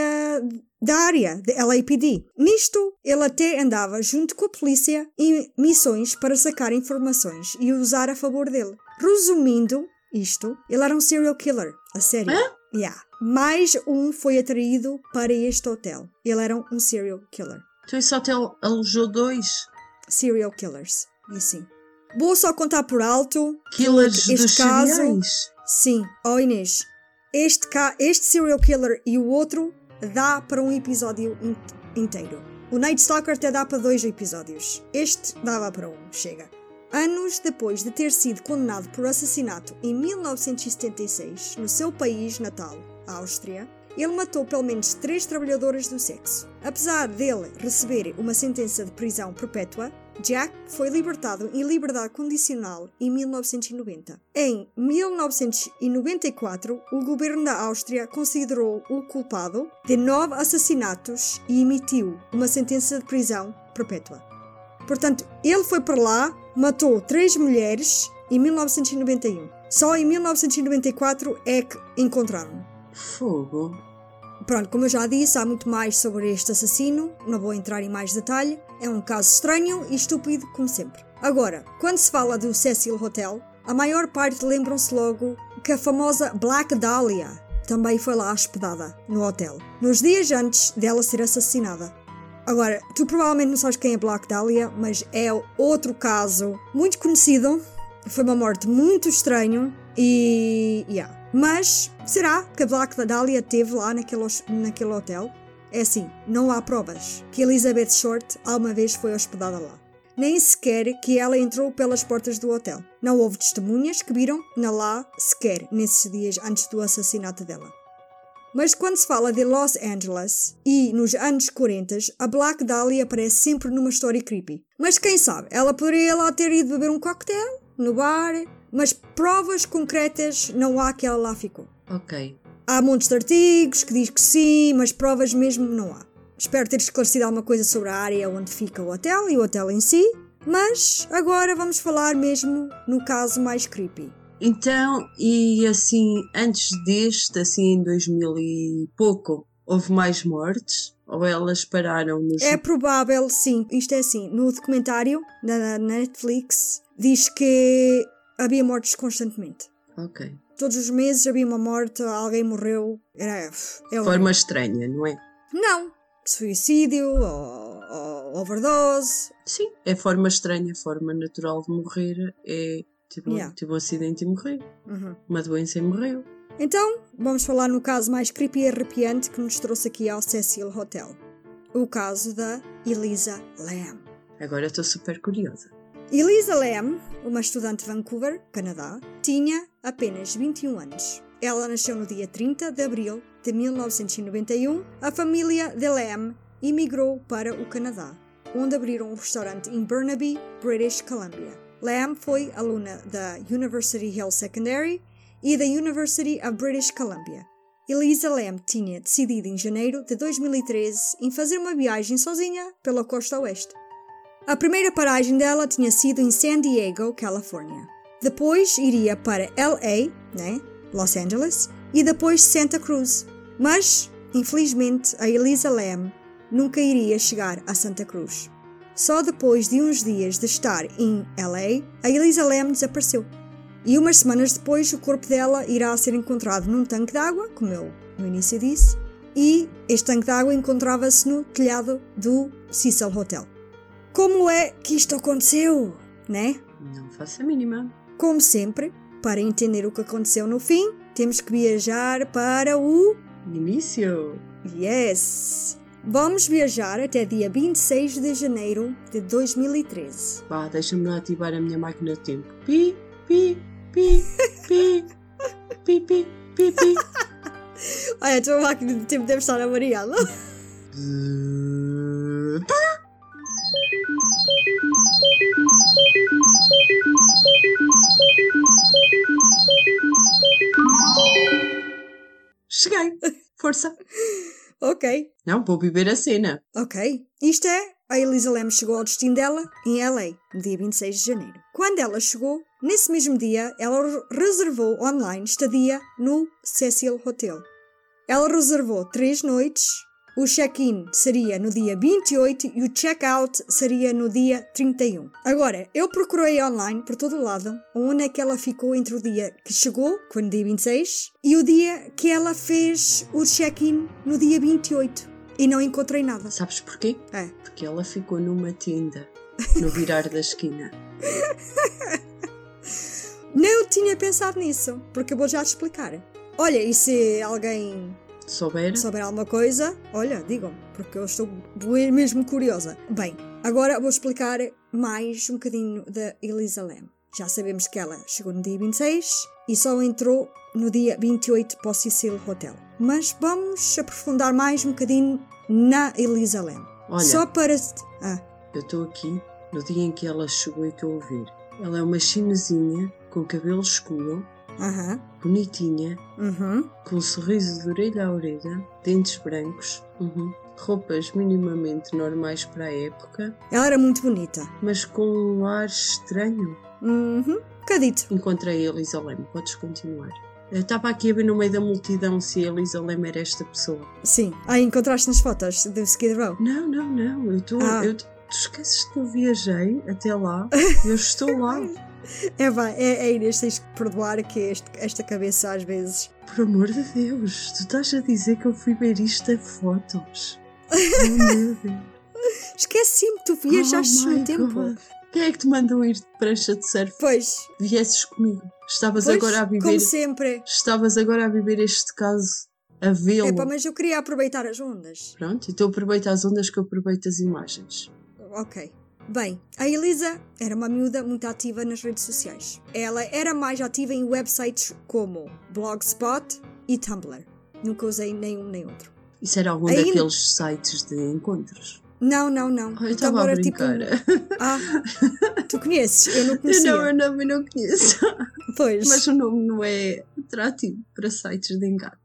da área de LAPD. Nisto, ele até andava junto com a polícia em missões para sacar informações e usar a favor dele. Resumindo isto, ele era um serial killer, a sério. Hã? Yeah. Mais um foi atraído para este hotel. Ele era um serial killer. Então esse hotel alojou dois Serial killers. E assim. Vou só contar por alto. killers este dos caso. cereais. Sim, oh Inês. Este, ca... este serial killer e o outro dá para um episódio in- inteiro. O Night Stalker até dá para dois episódios. Este dava para um, chega. Anos depois de ter sido condenado por assassinato em 1976 no seu país natal, a Áustria, ele matou pelo menos três trabalhadoras do sexo. Apesar dele receber uma sentença de prisão perpétua, Jack foi libertado em liberdade condicional em 1990. Em 1994, o governo da Áustria considerou o culpado de nove assassinatos e emitiu uma sentença de prisão perpétua. Portanto, ele foi para lá, matou três mulheres em 1991. Só em 1994 é que encontraram. Fogo. Pronto, como eu já disse, há muito mais sobre este assassino, não vou entrar em mais detalhe. É um caso estranho e estúpido, como sempre. Agora, quando se fala do Cecil Hotel, a maior parte lembram-se logo que a famosa Black Dahlia também foi lá hospedada no hotel, nos dias antes dela ser assassinada. Agora, tu provavelmente não sabes quem é Black Dahlia, mas é outro caso muito conhecido. Foi uma morte muito estranha e. Yeah. Mas será que a Black Dahlia esteve lá naquele, naquele hotel? É assim, não há provas que Elizabeth Short alguma vez foi hospedada lá. Nem sequer que ela entrou pelas portas do hotel. Não houve testemunhas que viram na lá sequer nesses dias antes do assassinato dela. Mas quando se fala de Los Angeles e nos anos 40, a Black Dahlia aparece sempre numa história creepy. Mas quem sabe, ela poderia lá ter ido beber um cocktail no bar, mas provas concretas não há que ela lá ficou. Ok. Há montes de artigos que diz que sim, mas provas mesmo não há. Espero ter esclarecido alguma coisa sobre a área onde fica o hotel e o hotel em si, mas agora vamos falar mesmo no caso mais creepy. Então, e assim, antes deste, assim em 2000 e pouco, houve mais mortes? Ou elas pararam nos. É provável, sim, isto é assim, no documentário da Netflix diz que havia mortes constantemente. Ok. Todos os meses havia uma morte, alguém morreu. Era. É. Forma estranha, não é? Não! Suicídio ou, ou overdose. Sim, é forma estranha, forma natural de morrer. É tipo, Yeah. tipo um acidente e morrer. Uhum. Uma doença e morreu. Então, vamos falar no caso mais creepy e arrepiante que nos trouxe aqui ao Cecil Hotel. O caso da Elisa Lam. Agora estou super curiosa. Elisa Lam, uma estudante de Vancouver, Canadá, tinha apenas 21 anos. Ela nasceu no dia 30 de abril de 1991. A família de Lam emigrou para o Canadá, onde abriram um restaurante em Burnaby, British Columbia. Lam foi aluna da University Hill Secondary e da University of British Columbia. Elisa Lam tinha decidido em janeiro de 2013 em fazer uma viagem sozinha pela costa oeste. A primeira paragem dela tinha sido em San Diego, Califórnia. Depois iria para LA, né? Los Angeles, e depois Santa Cruz. Mas, infelizmente, a Elisa Lam nunca iria chegar a Santa Cruz. Só depois de uns dias de estar em LA, a Elisa Lam desapareceu. E umas semanas depois, o corpo dela irá ser encontrado num tanque de água, como eu no início disse, e este tanque de água encontrava-se no telhado do Cecil Hotel. Como é que isto aconteceu, né? Não faço a mínima. Como sempre, para entender o que aconteceu no fim, temos que viajar para o. Início. Yes! Vamos viajar até dia 26 de janeiro de 2013. Vá, deixa-me lá ativar a minha máquina de tempo. Pi, pi, pi, pi, pi, pi, pi, pi. Olha, a tua máquina de tempo deve estar avariada. Cheguei. Força. ok, Não, vou viver a cena. ok. Isto é, a Elisa Lam chegou ao destino dela em LA, no dia 26 de janeiro. Quando ela chegou, nesse mesmo dia, ela re- reservou online estadia no Cecil Hotel. Ela reservou três noites, o check-in seria no dia 28 e o check-out seria no dia 31. Agora, eu procurei online por todo o lado onde é que ela ficou entre o dia que chegou, que foi no dia 26, e o dia que ela fez o check-in no dia 28. E não encontrei nada. Sabes porquê? É. Porque ela ficou numa tenda, no virar da esquina. Não tinha pensado nisso, porque eu vou já te explicar. Olha, e se alguém Souber? souber alguma coisa, olha, digam, porque eu estou mesmo curiosa. Bem, agora vou explicar mais um bocadinho da Elisa Lam. Já sabemos que ela chegou no dia 26 e só entrou no dia 28 para o Cecil Hotel. Mas vamos aprofundar mais um bocadinho na Elisa Lam. Olha, Só para. Ah, eu estou aqui no dia em que ela chegou e estou a ouvir. Ela é uma chinesinha com cabelo escuro, aham, bonitinha, uhum, com um sorriso de orelha a orelha, dentes brancos, uhum, roupas minimamente normais para a época, Ela era muito bonita. mas com um ar estranho. Uhum, bocadito. Encontrei a Elisa Leme, podes continuar. Eu estava aqui a ver no meio da multidão se a Elisa Leme era esta pessoa. Sim. Ah, encontraste nas fotos do Skid Row? Não, não, não, eu estou. Ah. eu- Tu esqueces que eu viajei até lá? Eu estou lá. É, vai, é, é Inês, tens que perdoar que este- esta cabeça às vezes. Por amor de Deus, tu estás a dizer que eu fui ver isto a fotos. Oh meu Deus. Esqueci-me, tu viajaste Oh no tempo. God. Quem é que te mandou ir de prancha de surf? Pois, Viesses comigo. Estavas pois agora a viver. como sempre. Estavas agora a viver este caso, a vê-lo. Epá, mas eu queria aproveitar as ondas. Pronto, então aproveita as ondas que eu aproveito as imagens. Ok. Bem, a Elisa era uma miúda muito ativa nas redes sociais. Ela era mais ativa em websites como Blogspot e Tumblr. Nunca usei nenhum nem outro. Isso era algum Ainda- daqueles sites de encontros. Não, não, não. Eu estava a era tipo. brincar. Ah, tu conheces? Eu não Eu conhecia. não, eu não, eu não conheço. Pois. Mas o nome não é atrativo para sites de engate.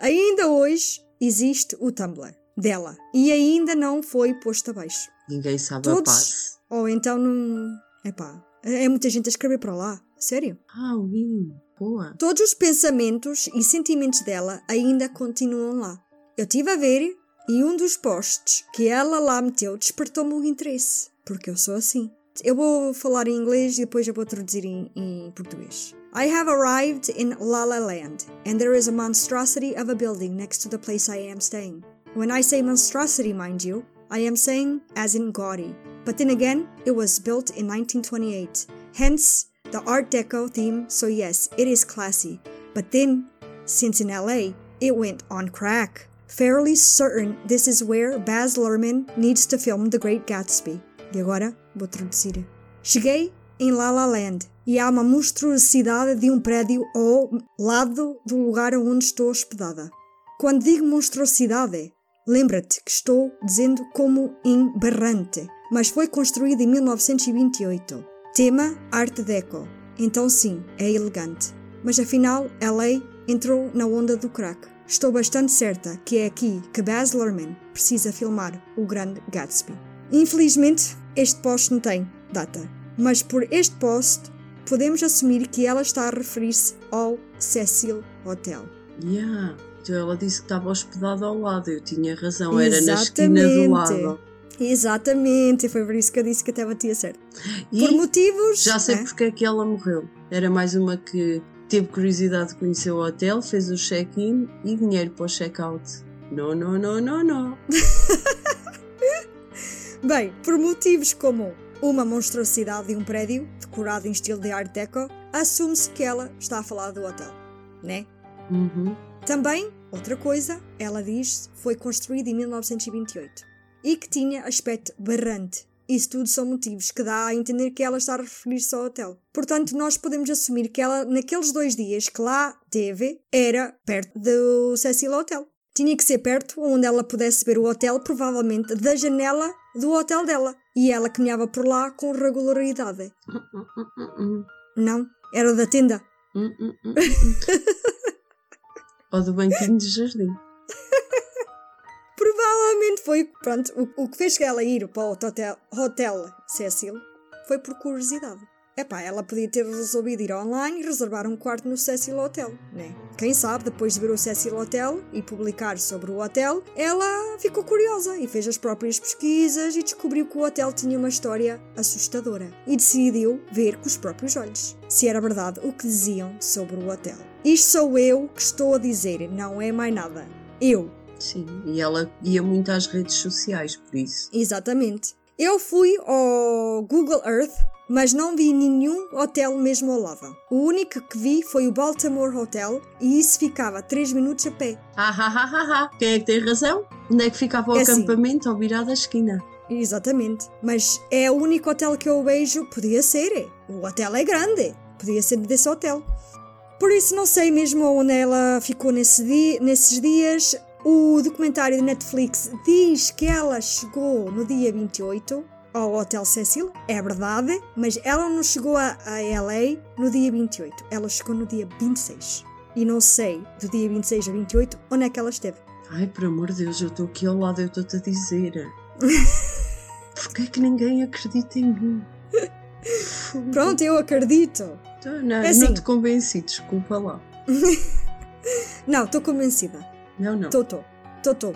Ainda hoje existe o Tumblr dela e ainda não foi posto abaixo. Ninguém sabe a Todos. passe. Ou então não. Epá, é muita gente a escrever para lá. Sério? Ah, ui, boa. Todos os pensamentos e sentimentos dela ainda continuam lá. Eu estive a ver e um dos posts que ela lá meteu despertou-me o interesse. Porque eu sou assim. Eu vou falar em inglês e depois eu vou traduzir em, em português. I have arrived in La La Land, and there is a monstrosity of a building next to the place I am staying. When I say monstrosity, mind you, I am saying as in gaudy. But then again, it was built in 1928, hence the Art Deco theme, so yes, it is classy. But then, since in LA, it went on crack. Fairly certain this is where Baz Luhrmann needs to film The Great Gatsby. E agora vou traduzir. Cheguei em La La Land e há uma monstruosidade de um prédio ao lado do lugar onde estou hospedada. Quando digo monstruosidade, lembra-te que estou dizendo como em berrante, mas foi construído em 1928. Tema Art Deco. Então sim, é elegante. Mas afinal, LA entrou na onda do crack. Estou bastante certa que é aqui que Baz Luhrmann precisa filmar o grande Gatsby. Infelizmente, este post não tem data, mas por este post podemos assumir que ela está a referir-se ao Cecil Hotel. Yeah. Então ela disse que estava hospedada ao lado. Eu tinha razão, era na esquina do Exatamente. lado. Exatamente, foi por isso que eu disse que até batia certo. E Por motivos. já sei né? porque é que ela morreu. Era mais uma que teve curiosidade de conhecer o hotel, fez o check-in e dinheiro para o check-out. Não, não, não, não, não. Bem, por motivos como uma monstruosidade de um prédio decorado em estilo de Art Deco, assume-se que ela está a falar do hotel, né? Uhum. Também, outra coisa, ela diz foi construído em 1928 e que tinha aspecto berrante. Isso tudo são motivos que dá a entender que ela está a referir-se ao hotel. Portanto, nós podemos assumir que ela, naqueles dois dias que lá teve, era perto do Cecil Hotel. Tinha que ser perto onde ela pudesse ver o hotel, provavelmente da janela do hotel dela. E ela caminhava por lá com regularidade. Não, era da tenda. Ou do banquinho de jardim. Provavelmente foi, pronto, o, o que fez ela ir para o hotel, hotel Cecil foi por curiosidade. Epá, ela podia ter resolvido ir online e reservar um quarto no Cecil Hotel, né? Quem sabe, depois de ver o Cecil Hotel e publicar sobre o hotel, ela ficou curiosa e fez as próprias pesquisas e descobriu que o hotel tinha uma história assustadora e decidiu ver com os próprios olhos se era verdade o que diziam sobre o hotel. Isto sou eu que estou a dizer, não é mais nada. Eu, Sim, e ela ia muito às redes sociais, por isso. Exatamente. Eu fui ao Google Earth, mas não vi nenhum hotel mesmo ao lado. O único que vi foi o Baltimore Hotel e isso ficava 3 minutos a pé. Ah, ah, ah, ah, ah. Quem é que tem razão? Onde é que ficava o É assim. acampamento ao virar da esquina? Exatamente. Mas é o único hotel que eu vejo. Podia ser. é. O hotel é grande. Podia ser desse hotel. Por isso não sei mesmo onde ela ficou nesse di- nesses dias. O documentário de Netflix diz que ela chegou no dia 28 ao Hotel Cecil. É verdade, mas ela não chegou a, a LA no dia 28. Ela chegou no dia 26. E não sei, do dia 26 a 28, onde é que ela esteve. Ai, por amor de Deus, eu estou aqui ao lado, eu estou-te a dizer. Porquê é que ninguém acredita em mim? Pronto, eu acredito. Então, não, É assim. não te convenci, desculpa lá. Não, estou convencida. Não, não. Estou, estou. Estou, estou.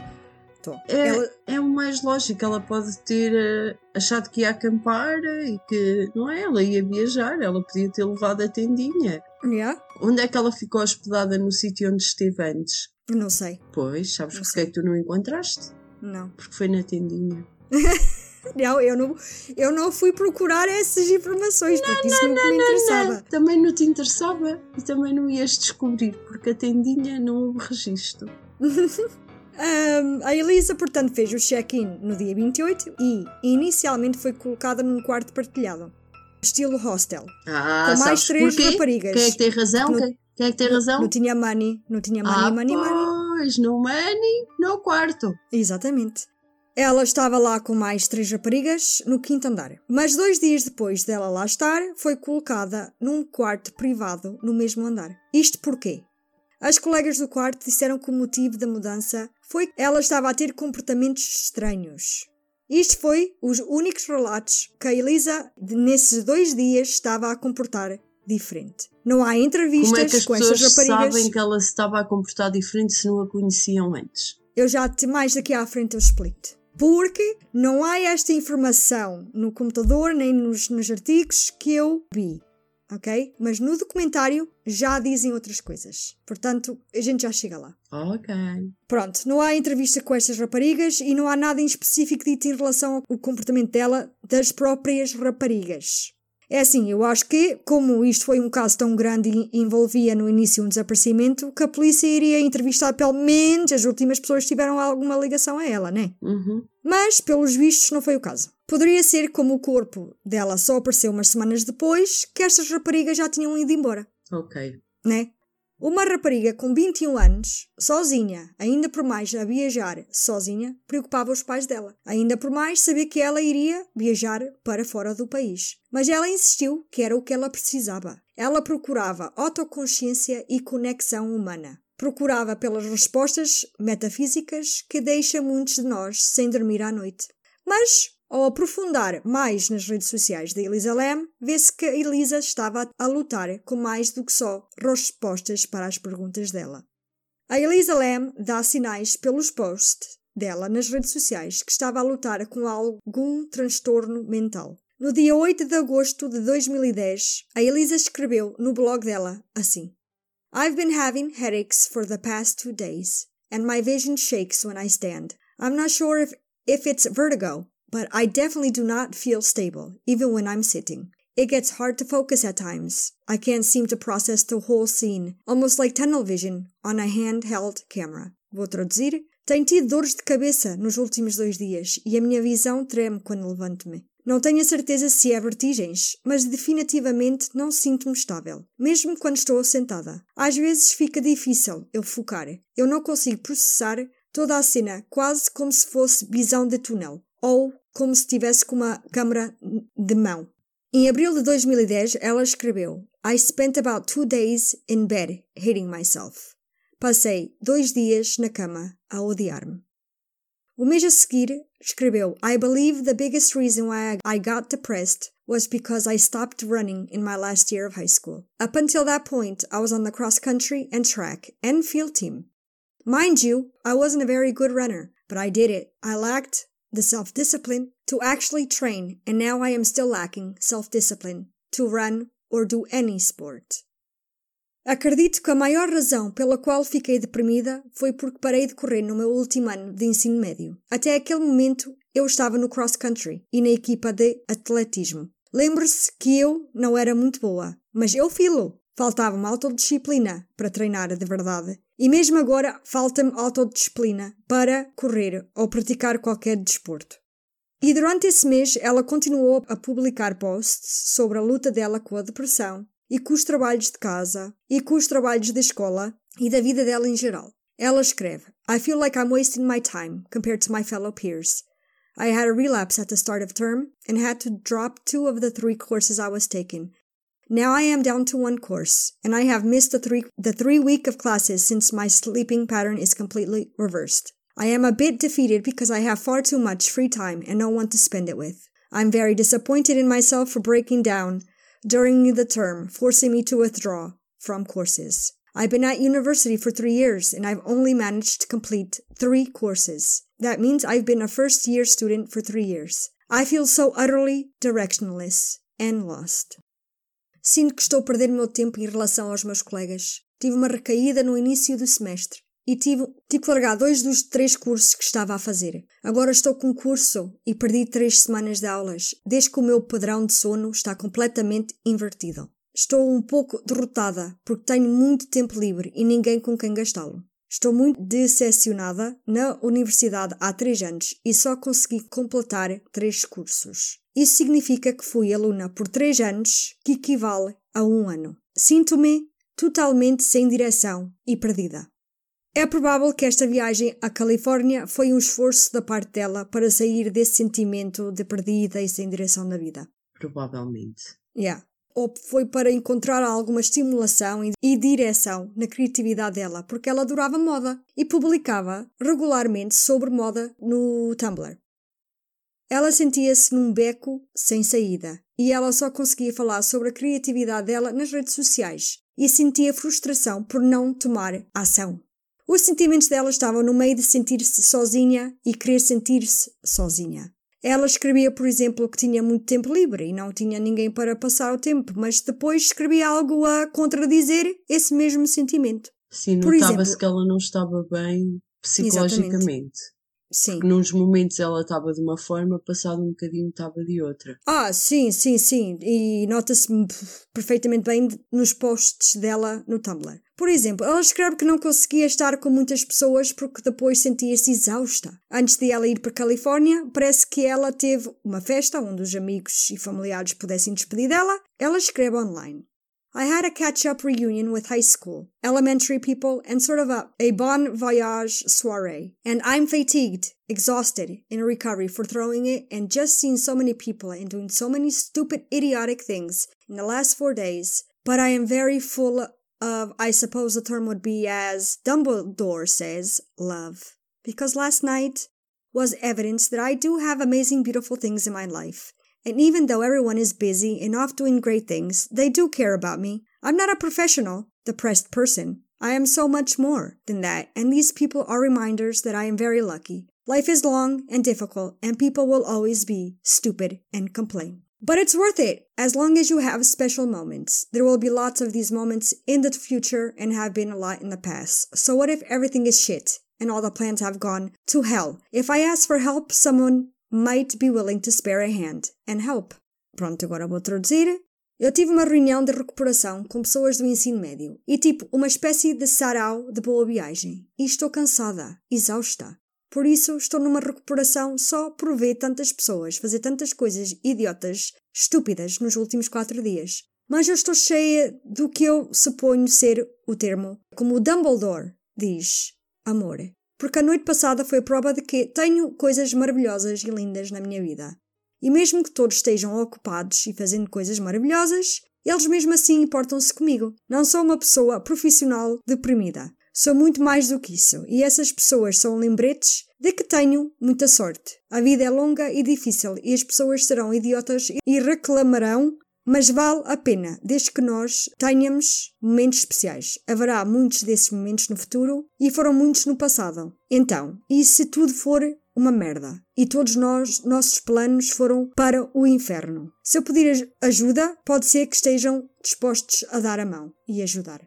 Estou. É, Ela- é o mais lógico, ela pode ter eh, achado que ia acampar e que, não é? Ela ia viajar, ela podia ter levado a tendinha. Yeah? Onde é que ela ficou hospedada no sítio onde esteve antes? Não sei. Pois, sabes Não porque é que tu não encontraste? Não. Porque foi na tendinha. Não, eu não, eu não fui procurar essas informações porque isso nunca me interessava. Não, também não te interessava e também não ias descobrir, porque a tendinha não houve registro. Ahm, a Elisa, portanto, fez o check-in no dia 28 e inicialmente foi colocada num quarto partilhado, estilo hostel, Ah, com mais três porquê? raparigas. Quem é que tem razão? Porque Quem, é que tem razão? Não tinha money, não tinha money, ah, money, money. pois, no money, no quarto. Exatamente. Ela estava lá com mais três raparigas no quinto andar. Mas dois dias depois dela lá estar, foi colocada num quarto privado no mesmo andar. Isto porquê? As colegas do quarto disseram que o motivo da mudança foi que ela estava a ter comportamentos estranhos. Isto foi os únicos relatos que a Elisa, nesses dois dias, estava a comportar diferente. Não há entrevistas Como é que as com estas pessoas raparigas. sabem que ela se estava a comportar diferente se não a conheciam antes? Eu já te mais daqui à frente eu explico. Porque não há esta informação no computador nem nos, nos artigos que eu vi. Ok? Mas no documentário já dizem outras coisas. Portanto, a gente já chega lá. Ok. Pronto, não há entrevista com estas raparigas e não há nada em específico dito em relação ao comportamento dela das próprias raparigas. É assim, eu acho que, como isto foi um caso tão grande e envolvia no início um desaparecimento, que a polícia iria entrevistar pelo menos as últimas pessoas que tiveram alguma ligação a ela, né? Uhum. Mas, pelos vistos, não foi o caso. Poderia ser como o corpo dela só apareceu umas semanas depois que estas raparigas já tinham ido embora Ok. né? Uma rapariga com 21 anos, sozinha, ainda por mais a viajar sozinha, preocupava os pais dela. Ainda por mais saber que ela iria viajar para fora do país. Mas ela insistiu que era o que ela precisava. Ela procurava autoconsciência e conexão humana. Procurava pelas respostas metafísicas que deixam muitos de nós sem dormir à noite. Mas, ao aprofundar mais nas redes sociais da Elisa Lam, vê-se que Elisa estava a lutar com mais do que só respostas para as perguntas dela. A Elisa Lam dá sinais pelos posts dela nas redes sociais que estava a lutar com algum transtorno mental. No dia 8 de agosto de 2010, a Elisa escreveu no blog dela assim: I've been having headaches for the past two days, and my vision shakes when I stand. I'm not sure if, if it's vertigo, but I definitely do not feel stable, even when I'm sitting. It gets hard to focus at times. I can't seem to process the whole scene, almost like tunnel vision on a handheld camera. Vou traduzir. Tenho tido dores de cabeça nos últimos dois dias e a minha visão treme quando levanto-me. Não tenho a certeza se é vertigens, mas definitivamente não sinto-me estável, mesmo quando estou sentada. Às vezes fica difícil eu focar. Eu não consigo processar toda a cena quase como se fosse visão de túnel, ou como se estivesse com uma câmera de mão. Em abril de 2010, ela escreveu: I spent about two days in bed hating myself. Passei dois dias na cama a odiar-me. O mês a seguir, escreveu: I believe the biggest reason why I got depressed was because I stopped running in my last year of high school. Up until that point, I was on the cross country and track and field team. Mind you, I wasn't a very good runner, but I did it. I lacked the self discipline to actually train, and now I am still lacking self discipline to run or do any sport. Acredito que a maior razão pela qual fiquei deprimida foi porque parei de correr no meu último ano de ensino médio. Até aquele momento eu estava no cross country e na equipa de atletismo. Lembre-se que eu não era muito boa, mas eu filo. Faltava-me autodisciplina para treinar de verdade. E mesmo agora falta-me autodisciplina para correr ou praticar qualquer desporto. E durante esse mês ela continuou a publicar posts sobre a luta dela com a depressão e com os trabalhos de casa e com os trabalhos da escola e da vida dela em geral. Ela escreve: I feel like I'm wasting my time compared to my fellow peers. I had a relapse at the start of term and had to drop two of the three courses I was taking. Now I am down to one course, and I have missed the three the three week of classes since my sleeping pattern is completely reversed. I am a bit defeated because I have far too much free time and no one to spend it with. I'm very disappointed in myself for breaking down during the term, forcing me to withdraw from courses. I've been at university for three years and I've only managed to complete three courses. That means I've been a first year student for three years. I feel so utterly directionless and lost. Sinto que estou a perder meu tempo em relação aos meus colegas. Tive uma recaída no início do semestre e tive, tive que largar dois dos três cursos que estava a fazer. Agora estou com curso e perdi três semanas de aulas, desde que o meu padrão de sono está completamente invertido. Estou um pouco derrotada porque tenho muito tempo livre e ninguém com quem gastá-lo. Estou muito decepcionada na universidade há três anos e só consegui completar três cursos. Isso significa que fui aluna por três anos, que equivale a um ano. Sinto-me totalmente sem direção e perdida. É provável que esta viagem à Califórnia foi um esforço da parte dela para sair desse sentimento de perdida e sem direção na vida. Provavelmente. Yeah ou foi para encontrar alguma estimulação e direção na criatividade dela, porque ela adorava moda e publicava regularmente sobre moda no Tumblr. Ela sentia-se num beco sem saída e ela só conseguia falar sobre a criatividade dela nas redes sociais e sentia frustração por não tomar ação. Os sentimentos dela estavam no meio de sentir-se sozinha e querer sentir-se sozinha. Ela escrevia, por exemplo, que tinha muito tempo livre e não tinha ninguém para passar o tempo, mas depois escrevia algo a contradizer esse mesmo sentimento. Sim, notava-se que ela não estava bem psicologicamente. Exatamente. Sim. Porque nos momentos ela estava de uma forma, passado um bocadinho estava de outra. Ah, sim, sim, sim. E nota-se perfeitamente bem nos posts dela no Tumblr. Por exemplo, ela escreve que não conseguia estar com muitas pessoas porque depois sentia-se exausta. Antes de ela ir para a Califórnia, parece que ela teve uma festa onde os amigos e familiares pudessem despedir dela. Ela escreve online. I had a catch up reunion with high school, elementary people, and sort of a, a bon voyage soiree. And I'm fatigued, exhausted, in recovery for throwing it and just seeing so many people and doing so many stupid, idiotic things in the last four days. But I am very full of, I suppose the term would be as Dumbledore says, love. Because last night was evidence that I do have amazing, beautiful things in my life. And even though everyone is busy and off doing great things, they do care about me. I'm not a professional, depressed person. I am so much more than that, and these people are reminders that I am very lucky. Life is long and difficult, and people will always be stupid and complain. But it's worth it. As long as you have special moments. There will be lots of these moments in the future and have been a lot in the past. So what if everything is shit and all the plans have gone to hell? If I ask for help, someone might be willing to spare a hand and help. Pronto, agora vou traduzir. Eu tive uma reunião de recuperação com pessoas do ensino médio e tipo uma espécie de sarau de boa viagem. E estou cansada, exausta. Por isso, estou numa recuperação só por ver tantas pessoas fazer tantas coisas idiotas, estúpidas nos últimos quatro dias. Mas eu estou cheia do que eu suponho ser o termo, como o Dumbledore diz, amor. Porque a noite passada foi a prova de que tenho coisas maravilhosas e lindas na minha vida. E mesmo que todos estejam ocupados e fazendo coisas maravilhosas, eles mesmo assim importam-se comigo. Não sou uma pessoa profissional deprimida. Sou muito mais do que isso, e essas pessoas são lembretes de que tenho muita sorte. A vida é longa e difícil, e as pessoas serão idiotas e reclamarão, mas vale a pena, desde que nós tenhamos momentos especiais. Haverá muitos desses momentos no futuro e foram muitos no passado. Então, e se tudo for uma merda. E todos nós, nossos planos foram para o inferno. Se eu pedir ajuda, pode ser que estejam dispostos a dar a mão e ajudar.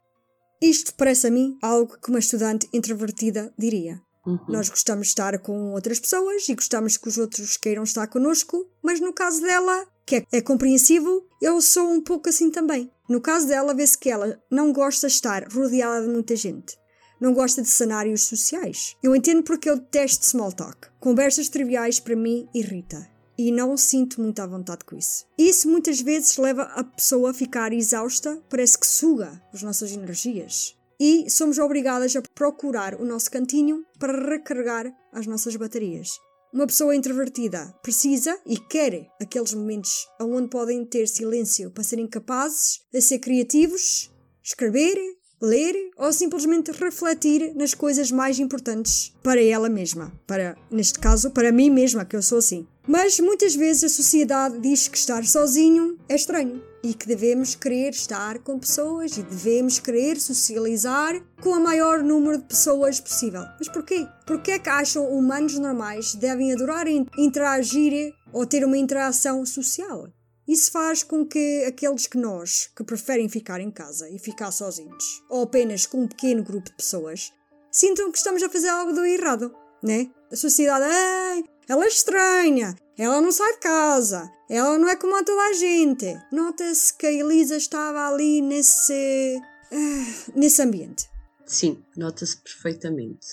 Isto parece a mim algo que uma estudante introvertida diria. Uhum. Nós gostamos de estar com outras pessoas e gostamos que os outros queiram estar connosco, mas no caso dela, que é, é compreensível, eu sou um pouco assim também. No caso dela, vê-se que ela não gosta de estar rodeada de muita gente. Não gosta de cenários sociais. Eu entendo porque eu detesto small talk. Conversas triviais para mim irrita e não sinto muito à vontade com isso. Isso muitas vezes leva a pessoa a ficar exausta, parece que suga as nossas energias. E somos obrigadas a procurar o nosso cantinho para recarregar as nossas baterias. Uma pessoa introvertida precisa e quer aqueles momentos onde podem ter silêncio para serem capazes de ser criativos, escrever, ler ou simplesmente refletir nas coisas mais importantes para ela mesma. Para, neste caso, para mim mesma, que eu sou assim. Mas muitas vezes a sociedade diz que estar sozinho é estranho e que devemos querer estar com pessoas e devemos querer socializar com o maior número de pessoas possível. Mas porquê? Porquê é que acham humanos normais devem adorar interagir ou ter uma interação social? Isso faz com que aqueles que nós, que preferem ficar em casa e ficar sozinhos, ou apenas com um pequeno grupo de pessoas, sintam que estamos a fazer algo do errado, né? A sociedade, Ei, ela é estranha, ela não sai de casa, ela não é como a toda a gente. Nota-se que a Elisa estava ali nesse. Uh, nesse ambiente. Sim, nota-se perfeitamente.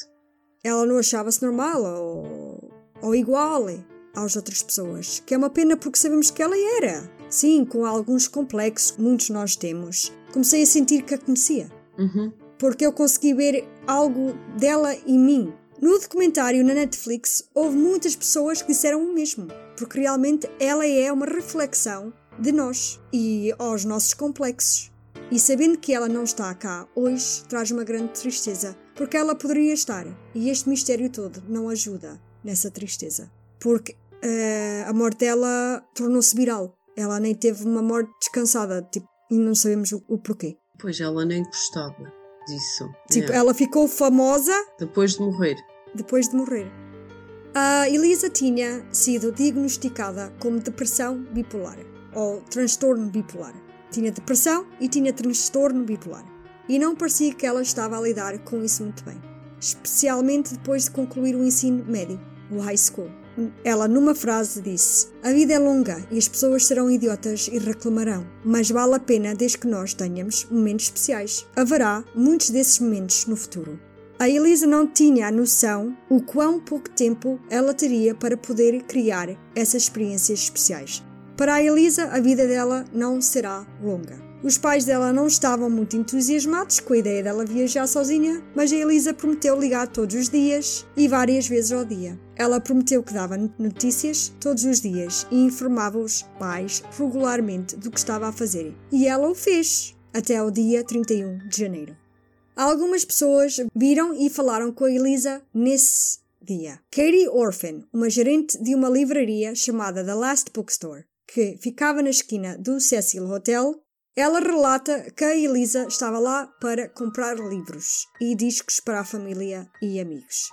Ela não achava-se normal ou, ou igual às outras pessoas, que é uma pena porque sabemos que ela era. Sim, com alguns complexos que muitos nós temos. Comecei a sentir que a conhecia. Uhum. Porque eu consegui ver algo dela em mim. No documentário na Netflix, houve muitas pessoas que disseram o mesmo, porque realmente ela é uma reflexão de nós e aos nossos complexos. E sabendo que ela não está cá hoje, traz uma grande tristeza, porque ela poderia estar, e este mistério todo não ajuda nessa tristeza. Porque uh, a morte dela tornou-se viral. Ela nem teve uma morte descansada, tipo, e não sabemos o, o porquê. Pois ela nem gostava disso. Tipo, É. ela ficou famosa Depois de morrer. Depois de morrer. A Elisa tinha sido diagnosticada como depressão bipolar ou transtorno bipolar. Tinha depressão e tinha transtorno bipolar. E não parecia que ela estava a lidar com isso muito bem, especialmente depois de concluir o ensino médio, o high school. Ela, numa frase, disse: A vida é longa e as pessoas serão idiotas e reclamarão, mas vale a pena desde que nós tenhamos momentos especiais. Haverá muitos desses momentos no futuro. A Elisa não tinha a noção o quão pouco tempo ela teria para poder criar essas experiências especiais. Para a Elisa, a vida dela não será longa. Os pais dela não estavam muito entusiasmados com a ideia dela viajar sozinha, mas a Elisa prometeu ligar todos os dias e várias vezes ao dia. Ela prometeu que dava notícias todos os dias e informava os pais regularmente do que estava a fazer. E ela o fez até ao dia 31 de janeiro. Algumas pessoas viram e falaram com a Elisa nesse dia. Katie Orphan, uma gerente de uma livraria chamada The Last Bookstore, que ficava na esquina do Cecil Hotel, ela relata que a Elisa estava lá para comprar livros e discos para a família e amigos.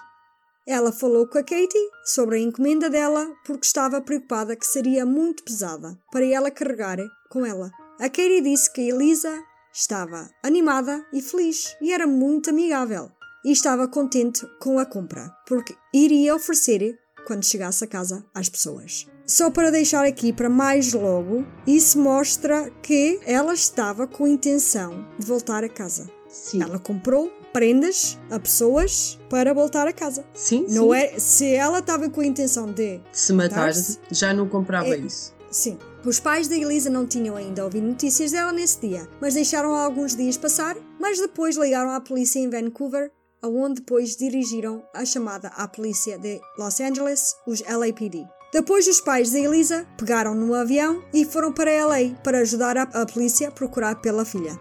Ela falou com a Katie sobre a encomenda dela porque estava preocupada que seria muito pesada para ela carregar com ela. A Katie disse que a Elisa estava animada e feliz e era muito amigável e estava contente com a compra porque iria oferecer quando chegasse a casa às pessoas. Só para deixar aqui para mais logo, isso mostra que ela estava com intenção de voltar a casa. Sim. Ela comprou prendas a pessoas para voltar a casa. Sim, Não sim. é, se ela estava com a intenção de se matar, já não comprava É- isso. Sim. Os pais da Elisa não tinham ainda ouvido notícias dela nesse dia, mas deixaram alguns dias passar, mas depois ligaram à polícia em Vancouver, aonde depois dirigiram a chamada à polícia de Los Angeles, os LAPD. Depois os pais da Elisa pegaram no avião e foram para LA para ajudar a, a polícia a procurar pela filha.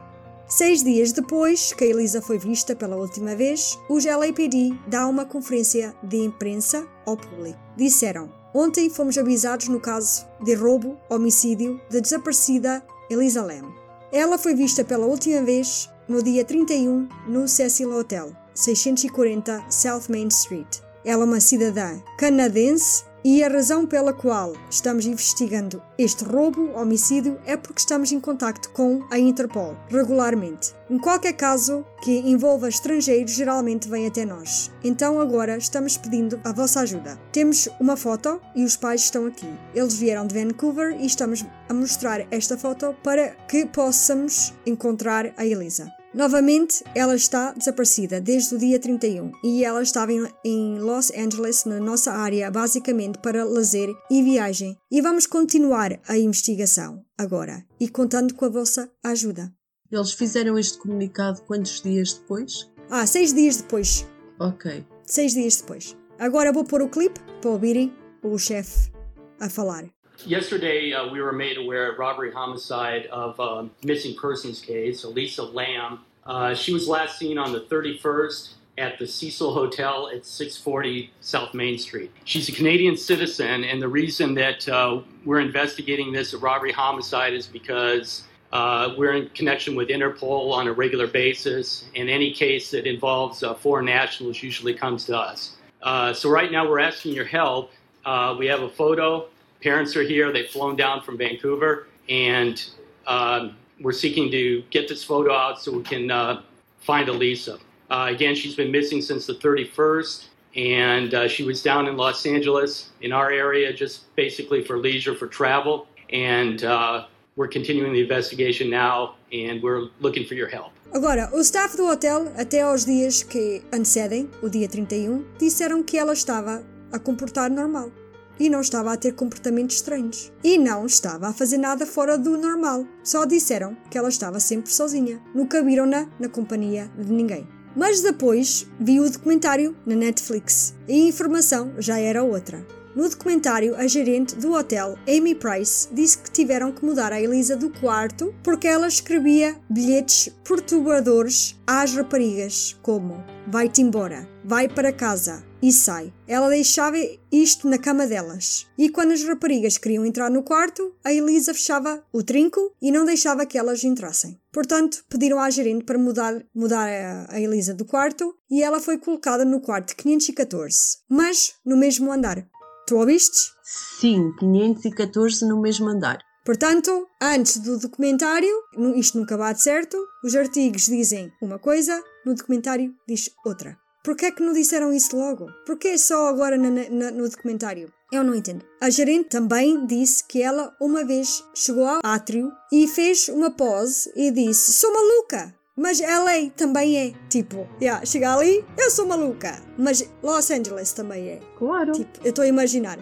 Seis dias depois que a Elisa foi vista pela última vez, os LAPD dão uma conferência de imprensa ao público. Disseram: Ontem fomos avisados no caso de roubo, homicídio da desaparecida Elisa Lam. Ela foi vista pela última vez no dia 31 no Cecil Hotel, 640 South Main Street. Ela é uma cidadã canadense e a razão pela qual estamos investigando este roubo, homicídio, é porque estamos em contacto com a Interpol regularmente. Em qualquer caso que envolva estrangeiros, geralmente vem até nós. Então agora estamos pedindo a vossa ajuda. Temos uma foto e os pais estão aqui. Eles vieram de Vancouver e estamos a mostrar esta foto para que possamos encontrar a Elisa. Novamente, ela está desaparecida desde o dia 31 e ela estava em, Los Angeles, na nossa área, basicamente para lazer e viagem. E vamos continuar a investigação agora e contando com a vossa ajuda. Eles fizeram este comunicado quantos dias depois? Ah, seis dias depois. Ok. Seis dias depois. Agora vou pôr o clipe para ouvirem o chefe a falar. Yesterday, uh, we were made aware of robbery homicide of a missing persons case, Elisa Lamb. Uh, she was last seen on the 31st at the Cecil Hotel at 640 South Main Street. She's a Canadian citizen, and the reason that uh, we're investigating this robbery homicide is because uh, we're in connection with Interpol on a regular basis, and any case that involves uh, foreign nationals usually comes to us. Uh, so right now, we're asking your help. Uh, we have a photo parents are here. They've flown down from Vancouver, and um, we're seeking to get this photo out so we can uh, find Elisa. Uh, again, she's been missing since the 31st, and uh, she was down in Los Angeles in our area just basically for leisure, for travel. And uh, we're continuing the investigation now, and we're looking for your help. Agora, o staff do hotel, até aos dias que antecedem, o dia 31, disseram que ela estava a comportar normal. E não estava a ter comportamentos estranhos. E não estava a fazer nada fora do normal. Só disseram que ela estava sempre sozinha. Nunca viram-na na companhia de ninguém. Mas depois vi o documentário na Netflix e a informação já era outra. No documentário, a gerente do hotel, Amy Price, disse que tiveram que mudar a Elisa do quarto porque ela escrevia bilhetes perturbadores às raparigas, como vai-te embora, vai para casa e sai. Ela deixava isto na cama delas. E quando as raparigas queriam entrar no quarto, a Elisa fechava o trinco e não deixava que elas entrassem. Portanto, pediram à gerente para mudar, mudar a, a Elisa do quarto e ela foi colocada no quarto 514, mas no mesmo andar. Tu ouvistes? Sim, 514 no mesmo andar. Portanto, antes do documentário, isto nunca bate certo, os artigos dizem uma coisa, no documentário diz outra. Porquê é que não disseram isso logo? Porquê só agora na- na- no documentário? Eu não entendo. A gerente também disse que ela uma vez chegou ao átrio e fez uma pose e disse: Sou maluca! Mas LA também é. Tipo, yeah, chega ali, eu sou maluca. Mas Los Angeles também é. Claro. Tipo, eu estou a imaginar.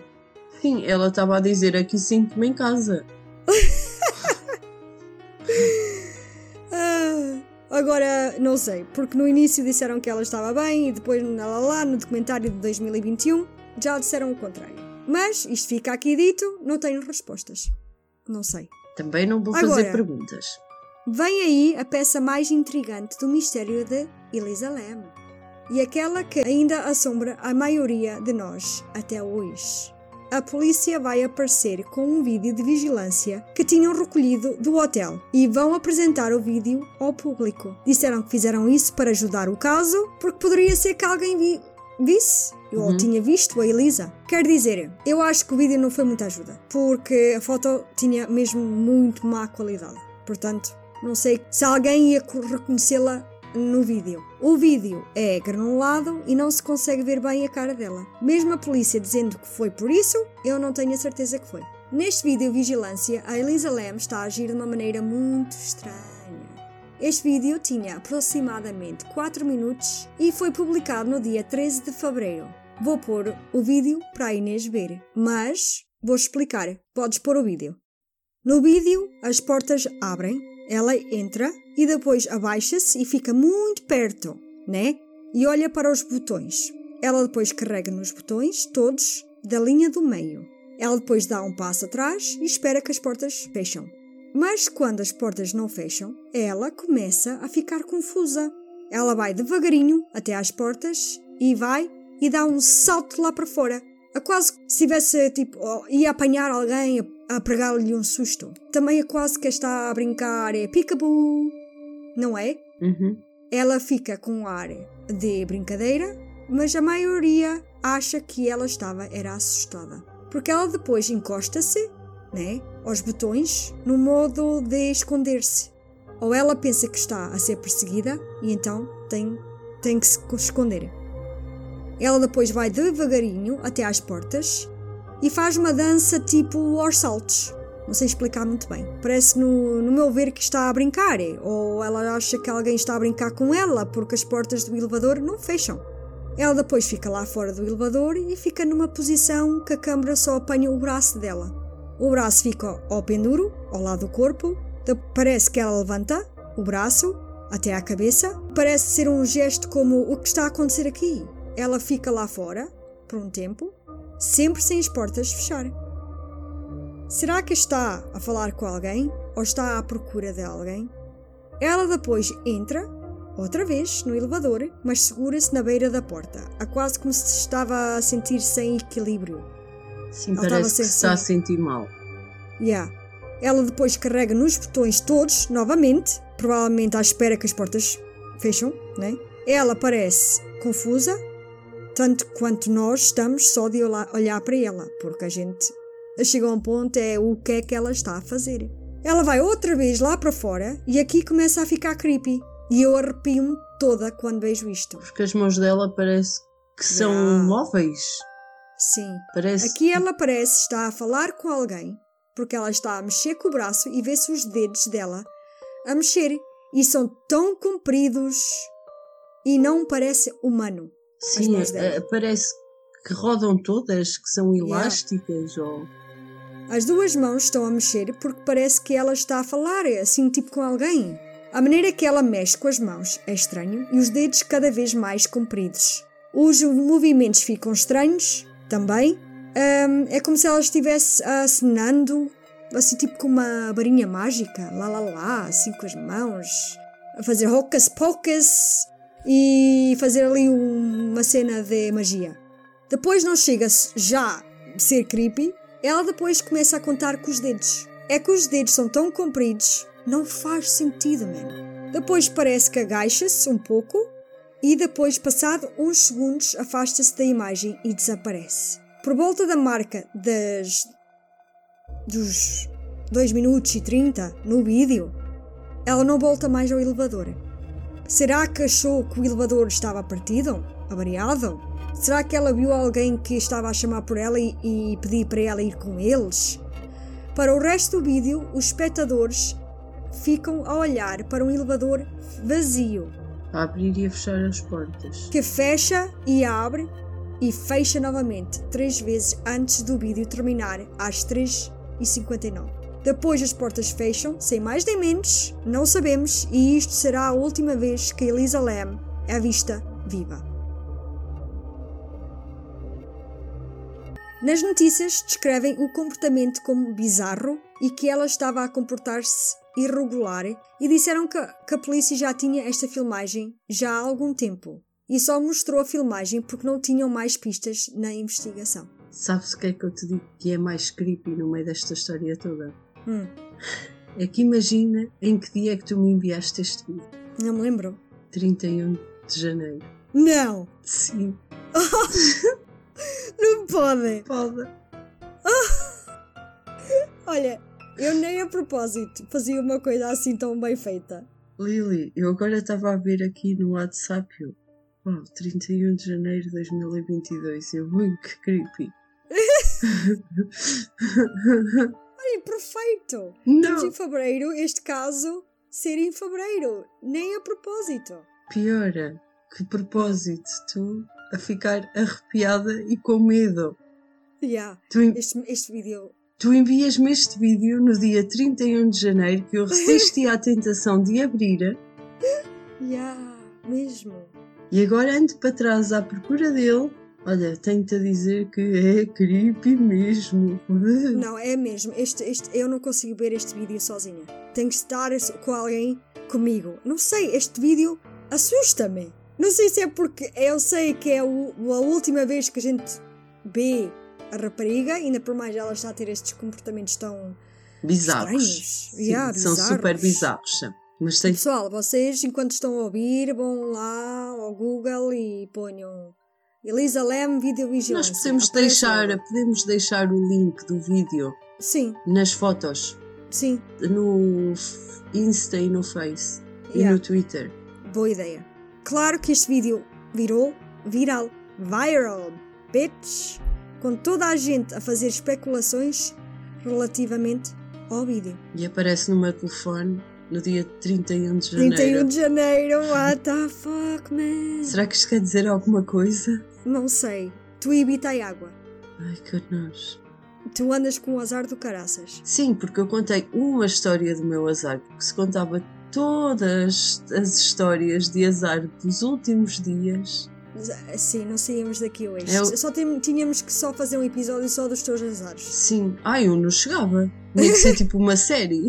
Sim, ela estava a dizer aqui sinto-me em casa. Ah, agora, não sei, porque no início disseram que ela estava bem e depois lá, lá, no documentário de 2021 já disseram o contrário. Mas isto fica aqui dito, não tenho respostas. Não sei. Também não vou Agora. fazer perguntas. Vem aí a peça mais intrigante do mistério de Elisa Lam. E aquela que ainda assombra a maioria de nós até hoje. A polícia vai aparecer com um vídeo de vigilância que tinham recolhido do hotel e vão apresentar o vídeo ao público. Disseram que fizeram isso para ajudar o caso, porque poderia ser que alguém vi visse Eu Uhum. tinha visto a Elisa. Quer dizer, eu acho que o vídeo não foi muita ajuda, porque a foto tinha mesmo muito má qualidade. Portanto, não sei se alguém ia co- reconhecê-la no vídeo. O vídeo é granulado e não se consegue ver bem a cara dela. Mesmo a polícia dizendo que foi por isso, eu não tenho a certeza que foi. Neste vídeo Vigilância, a Elisa Lam está a agir de uma maneira muito estranha. Este vídeo tinha aproximadamente 4 minutos e foi publicado no dia 13 de fevereiro. Vou pôr o vídeo para a Inês ver, mas vou explicar. Podes pôr o vídeo. No vídeo, as portas abrem, ela entra e depois abaixa-se e fica muito perto, né? E olha para os botões. Ela depois carrega nos botões todos da linha do meio. Ela depois dá um passo atrás e espera que as portas fecham. Mas quando as portas não fecham, ela começa a ficar confusa. Ela vai devagarinho até às portas e vai e dá um salto lá para fora. A quase se tivesse tipo, ia apanhar alguém a, pregar-lhe um susto. Também é quase que está a brincar, é peekaboo, não é? Uhum. Ela fica com um ar de brincadeira, mas a maioria acha que ela estava era assustada. Porque ela depois encosta-se, né, aos botões, no modo de esconder-se. Ou ela pensa que está a ser perseguida e então tem, tem que se esconder. Ela depois vai devagarinho até às portas e faz uma dança tipo aos saltos. Não sei explicar muito bem. Parece, no, no meu ver, que está a brincar. Ou ela acha que alguém está a brincar com ela porque as portas do elevador não fecham. Ela depois fica lá fora do elevador e fica numa posição que a câmera só apanha o braço dela. O braço fica ao penduro, ao lado do corpo. Parece que ela levanta o braço até à cabeça. Parece ser um gesto como o que está a acontecer aqui. Ela fica lá fora por um tempo, sempre sem as portas fechar. Será que está a falar com alguém ou está à procura de alguém? Ela depois entra, outra vez, no elevador, mas segura-se na beira da porta, a quase como se estava a sentir sem equilíbrio. Sim, Ela parece que se está a sentir mal. Yeah. Ela depois carrega nos botões todos, novamente, provavelmente à espera que as portas fecham, né? Ela parece confusa, tanto quanto nós estamos só de olhar, para ela, porque a gente chega a um ponto é o que é que ela está a fazer. Ela vai outra vez lá para fora e aqui começa a ficar creepy. E eu arrepio-me toda quando vejo isto. Porque as mãos dela parece que são Yeah. móveis. Sim. Parece Aqui ela parece estar a falar com alguém, porque ela está a mexer com o braço e vê-se os dedos dela a mexer. E são tão compridos e não parece humano. Sim, eh, parece que rodam todas, que são Yeah. elásticas ou As duas mãos estão a mexer porque parece que ela está a falar, assim tipo com alguém. A maneira que ela mexe com as mãos é estranho e os dedos cada vez mais compridos. Os movimentos ficam estranhos também. Ahm, é como se ela estivesse acenando, assim tipo com uma varinha mágica, lá lá lá, assim com as mãos, a fazer hocus pocus e fazer ali um- uma cena de magia. Depois não chega-se já a ser creepy, ela depois começa a contar com os dedos. É que os dedos são tão compridos, não faz sentido, man. Depois parece que agacha-se um pouco e depois, passado uns segundos, afasta-se da imagem e desaparece. Por volta da marca das dos 2 minutos e 30 no vídeo, ela não volta mais ao elevador. Será que achou que o elevador estava partido? Avariado? Será que ela viu alguém que estava a chamar por ela e, e pedir para ela ir com eles? Para o resto do vídeo, os espectadores ficam a olhar para um elevador vazio, a abrir e a fechar as portas. que fecha e abre e fecha novamente três vezes antes do vídeo terminar às 3h59. Depois as portas fecham, sem mais nem menos, não sabemos, e isto será a última vez que Elisa Lam é vista viva. Nas notícias descrevem o comportamento como bizarro e que ela estava a comportar-se irregular e disseram que, que a polícia já tinha esta filmagem já há algum tempo e só mostrou a filmagem porque não tinham mais pistas na investigação. Sabes o que é que eu te digo que é mais creepy no meio desta história toda? Hum, É que imagina em que dia é que tu me enviaste este vídeo. não me lembro. 31 de janeiro. Não! Sim. Não pode! Pode. Olha, eu nem a propósito fazia uma coisa assim tão bem feita. Lili, eu agora estava a ver aqui no WhatsApp. Eu, oh, 31 de janeiro de 2022. Eu, ui, que creepy. Olha, perfeito! Estamos Não, em fevereiro, este caso ser em fevereiro, nem a propósito. piora. Que propósito. Tu a ficar arrepiada e com medo. Yeah, Tu, este, este vídeo. tu envias-me este vídeo no dia 31 de janeiro que eu resisti à tentação de abrir Yeah, mesmo. e agora ando para trás à procura dele. Olha, tenho-te a dizer que é creepy mesmo. Não, é mesmo. Este, este, eu não consigo ver este vídeo sozinha. Tenho que estar com alguém comigo. Não sei, este vídeo assusta-me. Não sei se é porque eu sei que é o- a última vez que a gente vê a rapariga, ainda por mais ela está a ter estes comportamentos tão Bizarros. Sim, Yeah, são bizarros. super bizarros. Mas tem Pessoal, vocês, enquanto estão a ouvir, vão lá ao Google e ponham Elisa Lam Videovigilância. Nós podemos deixar, podemos deixar o link do vídeo Sim, nas fotos, sim. no Insta e no Face e Yeah. no Twitter. Boa ideia. Claro que este vídeo virou viral. Viral, bitch! Com toda a gente a fazer especulações relativamente ao vídeo. E aparece no meu telefone no dia 31 de janeiro. 31 de janeiro, what the fuck, man? Será que isto quer dizer alguma coisa? Não sei. Tu evitai água. Ai, nojo. Tu andas com o azar do caraças. Sim, porque eu contei uma história do meu azar, porque se contava todas as histórias de azar dos últimos dias. Sim, não saímos daqui hoje. Eu- Só tem- tínhamos que só fazer um episódio só dos teus azares. Sim, ai, eu não chegava. Tinha que ser tipo uma série.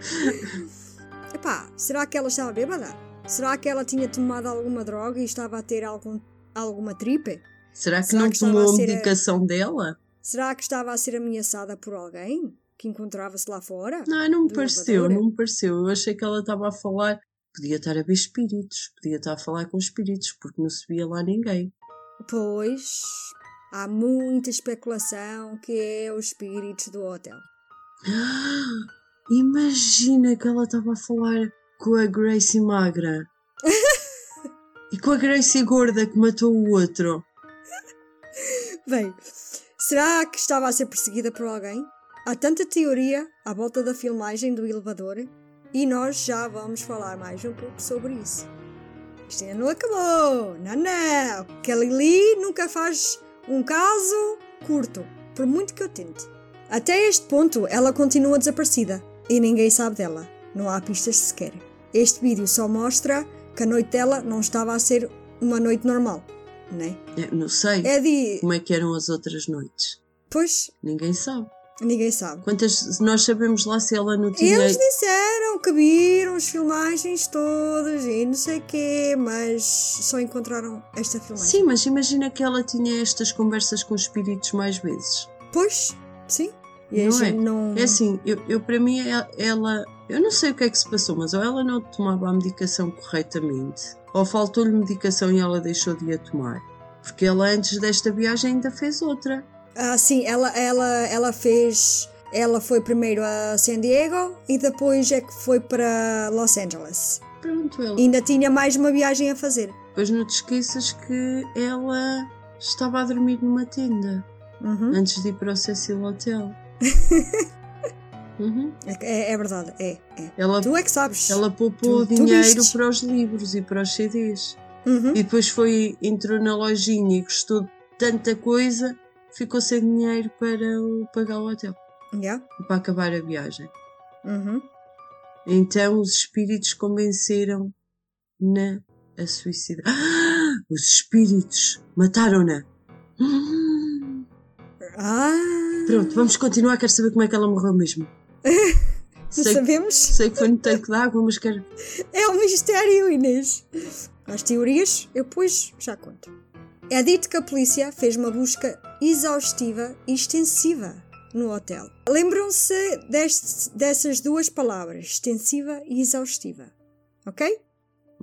Epá, será que ela estava bêbada? Será que ela tinha tomado alguma droga e estava a ter algum, alguma tripe? Será que Será não que tomou a ser a- medicação dela? Será que estava a ser ameaçada por alguém que encontrava-se lá fora? Não, não me pareceu, elevador? não me pareceu. Eu achei que ela estava a falar. Podia estar a ver espíritos, podia estar a falar com espíritos, porque não se via lá ninguém. Pois, há muita especulação que é os espíritos do hotel. Imagina que ela estava a falar com a Gracie magra e com a Gracie gorda que matou o outro. Bem, será que estava a ser perseguida por alguém? Há tanta teoria à volta da filmagem do elevador e nós já vamos falar mais um pouco sobre isso. Isto ainda não acabou! Não, não! Que a Lili nunca faz um caso curto, por muito que eu tente. Até este ponto, ela continua desaparecida e ninguém sabe dela. Não há pistas sequer. Este vídeo só mostra que a noite dela não estava a ser uma noite normal, né? É, não sei É de. como é que eram as outras noites. Pois, Ninguém sabe. ninguém sabe. Quantas nós sabemos lá se ela não tinha. Eles disseram que viram as filmagens todas e não sei o quê, mas só encontraram esta filmagem. Sim, mas imagina que ela tinha estas conversas com espíritos mais vezes. Pois, sim. E Não é? não. É assim, eu, eu para mim é- ela, eu não sei o que é que se passou, mas ou ela não tomava a medicação corretamente, ou faltou-lhe medicação e ela deixou de a tomar. Porque ela antes desta viagem ainda fez outra. Ah, sim, ela, ela, ela fez. Ela foi primeiro a San Diego e depois é que foi para Los Angeles. Pronto, ela. Ainda tinha mais uma viagem a fazer. Depois não te esqueças que ela estava a dormir numa tenda Uhum. antes de ir para o Cecil Hotel. Uhum. É, é verdade, é, é. Ela, Tu é que sabes. ela poupou Tu- tu dinheiro vistes. para os livros e para os CDs. Uhum. E depois foi, entrou na lojinha e gostou de tanta coisa, ficou sem dinheiro para o, pagar o hotel, Yeah. para acabar a viagem. Uhum. Então os espíritos convenceram-na a suicidar. Ah, os espíritos mataram-na. Ah! Pronto, vamos continuar. Quero saber como é que ela morreu mesmo. Sei, que- Sabemos? sei que foi no tanque de água, mas quero. É um mistério, Inês. As teorias eu depois já conto. É dito que a polícia fez uma busca exaustiva e extensiva no hotel. Lembram-se dessas duas palavras, extensiva e exaustiva. Ok?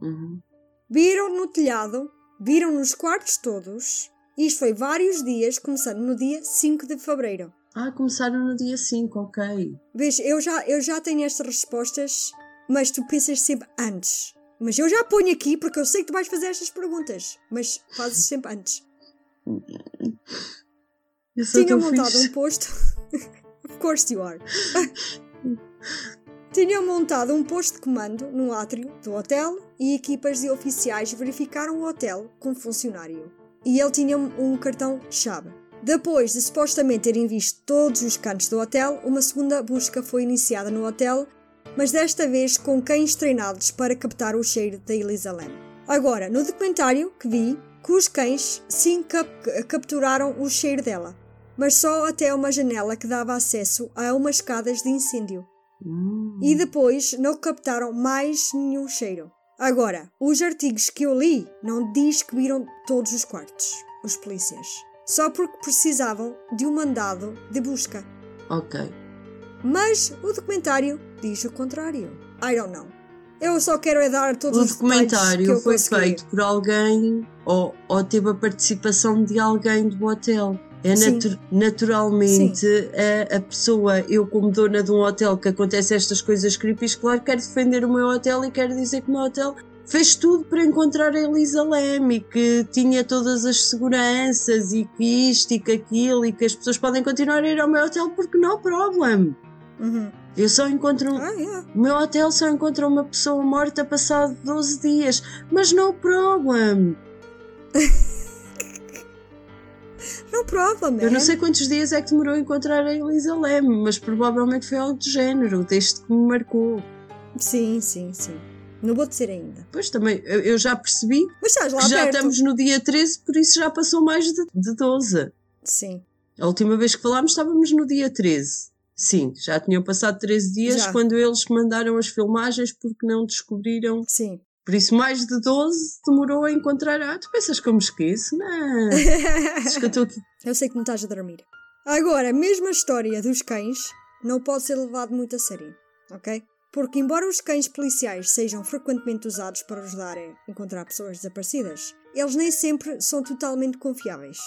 Uhum. Viram no telhado Viram nos quartos todos. Isto foi vários dias, começando no dia 5 de fevereiro. Ah, começaram no dia 5, ok. Vês, eu já, eu já tenho estas respostas, mas tu pensas sempre antes. Mas eu já ponho aqui porque eu sei que tu vais fazer estas perguntas. Mas fazes sempre antes. Eu sou Tinham tão montado fixe. um posto. of course you are. Tinham montado um posto de comando no átrio do hotel e equipas de oficiais verificaram o hotel com funcionário. E ele tinha um cartão-chave. Depois de supostamente terem visto todos os cantos do hotel, uma segunda busca foi iniciada no hotel, mas desta vez com cães treinados para captar o cheiro da Elisa Lam. Agora, no documentário que vi, que os cães sim cap capturaram o cheiro dela, mas só até uma janela que dava acesso a umas escadas de incêndio. Hum. E depois não captaram mais nenhum cheiro. Agora, os artigos que eu li não diz que viram todos os quartos, os polícias. Só porque precisavam de um mandado de busca. Ok. Mas o documentário diz o contrário. I don't know. Eu só quero é dar todos O os detalhes que documentário eu foi consegui. feito por alguém ou, ou teve a participação de alguém do hotel. É Sim. natu- naturalmente a, a pessoa, eu como dona de um hotel que acontece estas coisas creepy, claro, quero defender o meu hotel e quero dizer que o meu hotel fez tudo para encontrar a Elisa Lam e que tinha todas as seguranças e que isto e que aquilo e que as pessoas podem continuar a ir ao meu hotel porque não problem. Uhum. Eu só encontro um, Ah, yeah. o meu hotel só encontra uma pessoa morta passado 12 dias, mas no problem. No problem, Eu não man. sei quantos dias é que demorou a encontrar a Elisa Leme, mas provavelmente foi algo do género, desde que me marcou. Sim, sim, sim. Não vou dizer ainda. Pois também, eu, eu já percebi Mas estás lá que já perto. estamos no dia 13, por isso já passou mais de, de 12. Sim. A última vez que falámos estávamos no dia 13. Sim, já tinham passado 13 dias Já. quando eles mandaram as filmagens porque não descobriram. Sim. Por isso, mais de 12 demorou a encontrar. Ah, tu pensas que eu me esqueço? Não. Diz que eu estou aqui Eu sei que não estás a dormir. Agora, mesmo a história dos cães não pode ser levado muito a sério, ok? Porque, embora os cães policiais sejam frequentemente usados para ajudar a encontrar pessoas desaparecidas, eles nem sempre são totalmente confiáveis.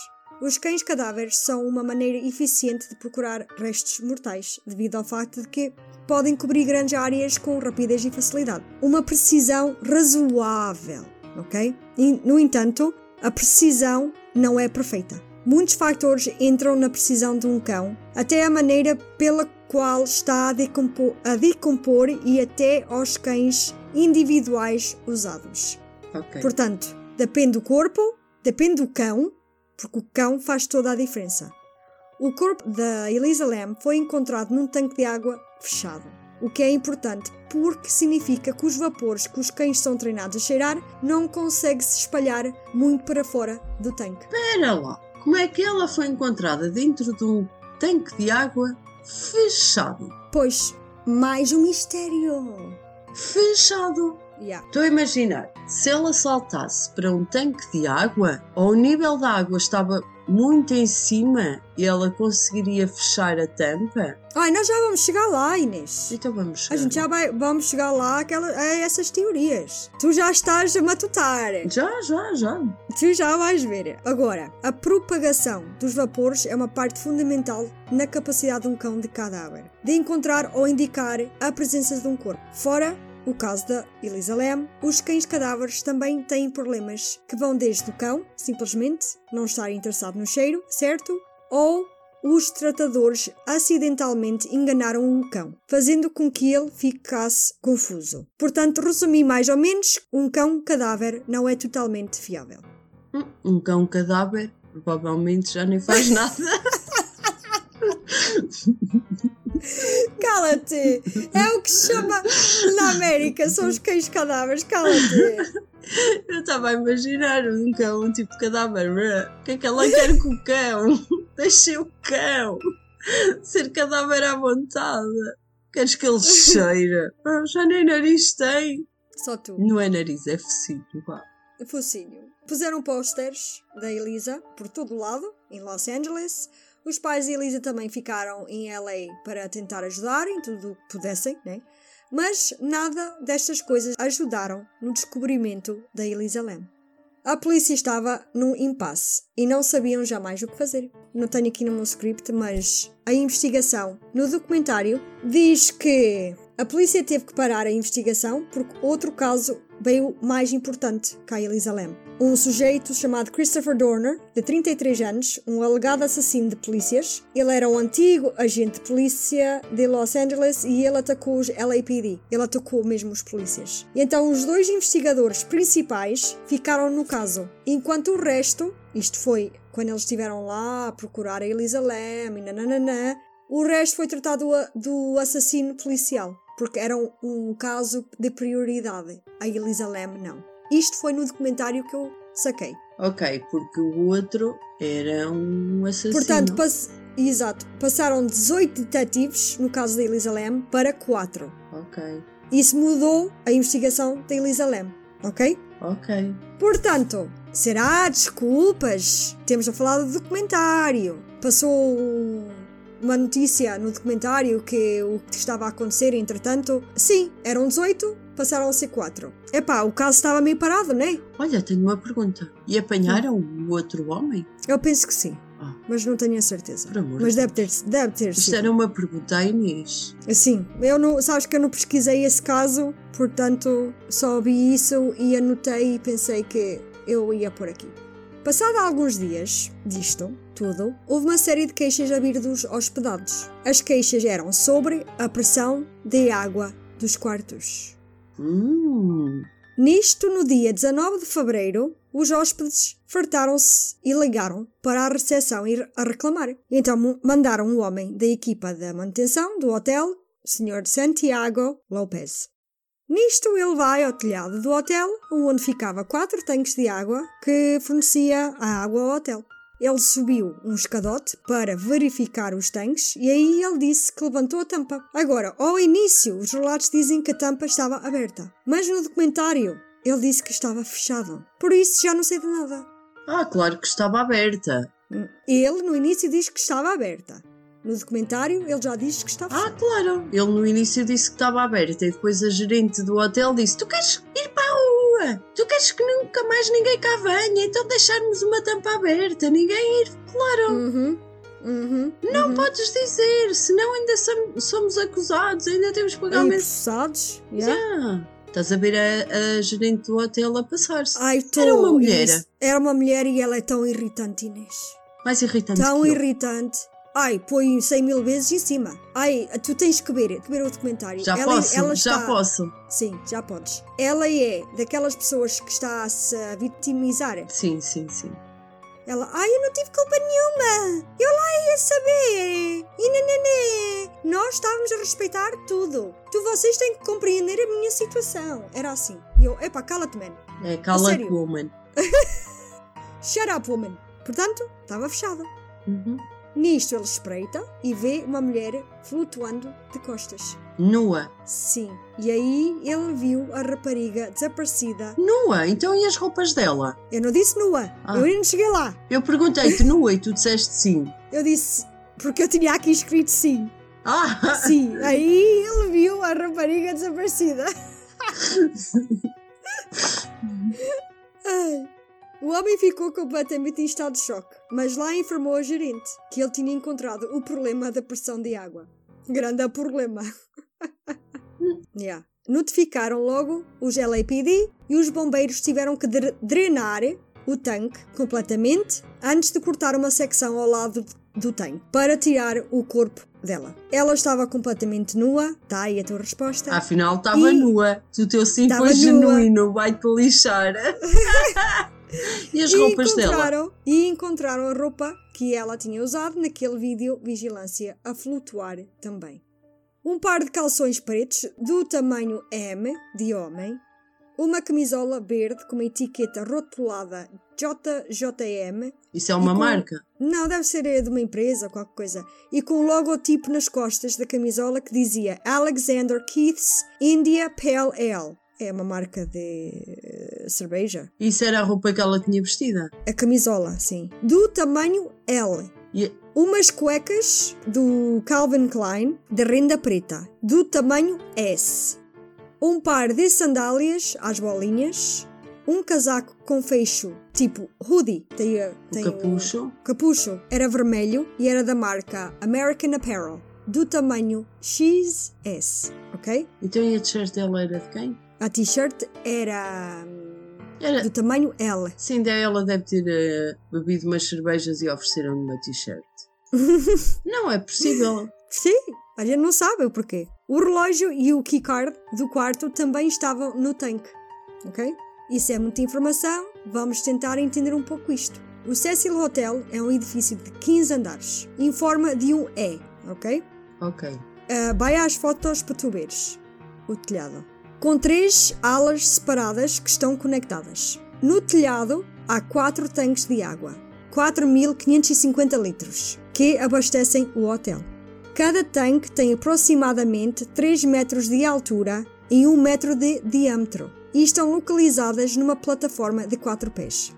Os cães cadáveres são uma maneira eficiente de procurar restos mortais, devido ao facto de que podem cobrir grandes áreas com rapidez e facilidade. Uma precisão razoável, ok? E, no entanto, a precisão não é perfeita. Muitos fatores entram na precisão de um cão, até a maneira pela qual está a decompor, a decompor e até aos cães individuais usados. Ok. Portanto, depende do corpo, depende do cão, porque o cão faz toda a diferença. O corpo da Elisa Lam foi encontrado num tanque de água fechado, o que é importante porque significa que os vapores que os cães são treinados a cheirar não conseguem se espalhar muito para fora do tanque. Espera lá, como é que ela foi encontrada dentro de um tanque de água fechado? Pois, mais um mistério. Fechado! Yeah. Estou a imaginar, se ela saltasse para um tanque de água, ou o nível da água estava muito em cima e ela conseguiria fechar a tampa, Ai, nós já vamos chegar lá, Inês. então vamos A chegar. gente já vai, vamos chegar lá àquela, a essas teorias. Tu já estás a matutar. Já, já, já. Tu já vais ver. Agora, a propagação dos vapores é uma parte fundamental na capacidade de um cão de cadáver de encontrar ou indicar a presença de um corpo. Fora o caso da Elisa Lam, os cães cadáveres também têm problemas que vão desde o cão, simplesmente não estar interessado no cheiro, certo? Ou os tratadores acidentalmente enganaram o cão, fazendo com que ele ficasse confuso. Portanto, resumi mais ou menos, um cão cadáver não é totalmente fiável. Hum, Um cão cadáver provavelmente já nem faz nada. Cala-te! É o que se chama na América, são os cães cadáveres, cala-te! Eu estava a imaginar um cão, um tipo cadáver. O que é que ela quer com o cão? Deixei o cão ser cadáver à vontade. Queres que ele cheire? Ah, já nem nariz tem. Só tu. Não é nariz, é focinho. vá. Focinho. Puseram posters da Elisa por todo o lado, em Los Angeles. Os pais de Elisa também ficaram em LA para tentar ajudar em tudo o que pudessem, né? Mas nada destas coisas ajudaram no descobrimento da Elisa Lam. A polícia estava num impasse e não sabiam jamais o que fazer. Não tenho aqui no meu script, mas a investigação no documentário diz que a polícia teve que parar a investigação porque outro caso veio mais importante que a Elisa Lam. Um sujeito chamado Christopher Dorner, de 33 anos, um alegado assassino de polícias. Ele era um antigo agente de polícia de Los Angeles e ele atacou os LAPD. Ele atacou mesmo os polícias. E então os dois investigadores principais ficaram no caso, enquanto o resto, isto foi quando eles estiveram lá a procurar a Elisa Lam e nananana, o resto foi tratado do assassino policial porque era um, um caso de prioridade. A Elisa Lam não. Isto foi no documentário que eu saquei. Ok, porque o outro era um assassino. Portanto, pass exato, passaram 18 detetives no caso da Elisa Lam para 4. Ok. Isso mudou a investigação da Elisa Lam, ok? Ok. Portanto, será desculpas? Temos a falar do documentário. Passou uma notícia no documentário que o que estava a acontecer, entretanto, sim, eram 18, passaram a ser 4. Epá, o caso estava meio parado, não é? Olha, tenho uma pergunta. E apanharam o outro homem? Eu penso que sim. Ah. Mas não tenho a certeza. Por amor Mas de deve ter, deve ter Isto sido. era uma pergunta à Inês. Sim, eu não, sabes que eu não pesquisei esse caso, portanto só vi isso e anotei e pensei que eu ia por aqui. Passado alguns dias disto tudo, houve uma série de queixas a vir dos hospedados. As queixas eram sobre a pressão de água dos quartos. Hum. Nisto, no dia 19 de fevereiro, os hóspedes fartaram-se e ligaram para a recepção ir a reclamar. Então mandaram um homem da equipa da manutenção do hotel, o Sr. Santiago Lopes. Nisto, ele vai ao telhado do hotel, onde ficava quatro tanques de água que fornecia a água ao hotel. Ele subiu um escadote para verificar os tanques e aí ele disse que levantou a tampa. Agora, ao início, os relatos dizem que a tampa estava aberta, mas no documentário ele disse que estava fechado. Por isso já não sei de nada. Ah, claro que estava aberta. Ele no início diz que estava aberta. No documentário ele já diz que está Ah, claro. Ele no início disse que estava aberta e depois a gerente do hotel disse: Tu queres ir para Tu queres que nunca mais ninguém cá venha? Então deixarmos uma tampa aberta, ninguém ir. Claro. Uhum. Uhum. Não uhum. podes dizer, senão ainda som- somos acusados, ainda temos que pagar processados. yeah. Ah, estás a ver a, a gerente do hotel a passar-se. Era uma mulher. Era uma mulher e ela é tão irritante, Inês. Mais irritante Tão irritante. Ai, põe 100 mil vezes em cima. Ai, tu tens que ver, que ver o documentário. Já ela, posso, ela já está- posso. Sim, já podes. Ela é daquelas pessoas que está a se vitimizar. Sim, sim, sim. Ela, ai, eu não tive culpa nenhuma. Eu lá ia saber. E nananã. Nós estávamos a respeitar tudo. Tu, vocês têm que compreender a minha situação. Era assim. E eu, epá, cala-te, man. É Cala sério? Woman. Shut up, woman. Portanto, estava fechado. Uhum. Nisto ele espreita e vê uma mulher flutuando de costas. Nua. Sim. E aí ele viu a rapariga desaparecida. Nua? Então e as roupas dela? Eu não disse nua. Ah. Eu ainda não cheguei lá. Eu perguntei-te nua e tu disseste sim. Eu disse porque eu tinha aqui escrito sim. Ah! Sim. Aí ele viu a rapariga desaparecida. O homem ficou completamente em estado de choque, mas lá informou a gerente que ele tinha encontrado o problema da pressão de água. Grande problema. yeah. Notificaram logo os LAPD e os bombeiros tiveram que dre- drenar o tanque completamente antes de cortar uma secção ao lado do tanque para tirar o corpo dela. Ela estava completamente nua, tá aí a tua resposta. Afinal estava nua. O teu sim foi nua. genuíno, vai-te lixar. e as e roupas dela? encontraram, E encontraram a roupa que ela tinha usado naquele vídeo vigilância a flutuar também. Um par de calções pretos do tamanho M de homem, uma camisola verde com uma etiqueta rotulada JJM. Isso é uma com- marca? Não, deve ser de uma empresa ou qualquer coisa. E com um logotipo nas costas da camisola que dizia Alexander Keith's India Pale Ale. É uma marca de cerveja. Isso era a roupa que ela tinha vestida? A camisola, sim. Do tamanho L. E- Umas cuecas do Calvin Klein de renda preta, do tamanho S. Um par de sandálias às bolinhas um casaco com fecho, tipo hoodie, tem, O tem capucho. capucho era vermelho e era da marca American Apparel, do tamanho XS, ok? Então e a t-shirt dela era de quem? A t-shirt era hum, Era. do tamanho L. Sim, ela deve ter eh, bebido umas cervejas e ofereceram-lhe uma t-shirt. não é possível. Sim, a gente não sabe o porquê. O relógio e o keycard do quarto também estavam no tanque, ok? Isso é muita informação, vamos tentar entender um pouco isto. O Cecil Hotel é um edifício de 15 andares, em forma de um E, ok? Ok. Uh, vai às fotos para tu veres o telhado. Com três alas separadas que estão conectadas. No telhado há quatro tanques de água, 4.550 litros, que abastecem o hotel. Cada tanque tem aproximadamente 3 metros de altura e 1 metro de diâmetro e estão localizadas numa plataforma de 4 pés.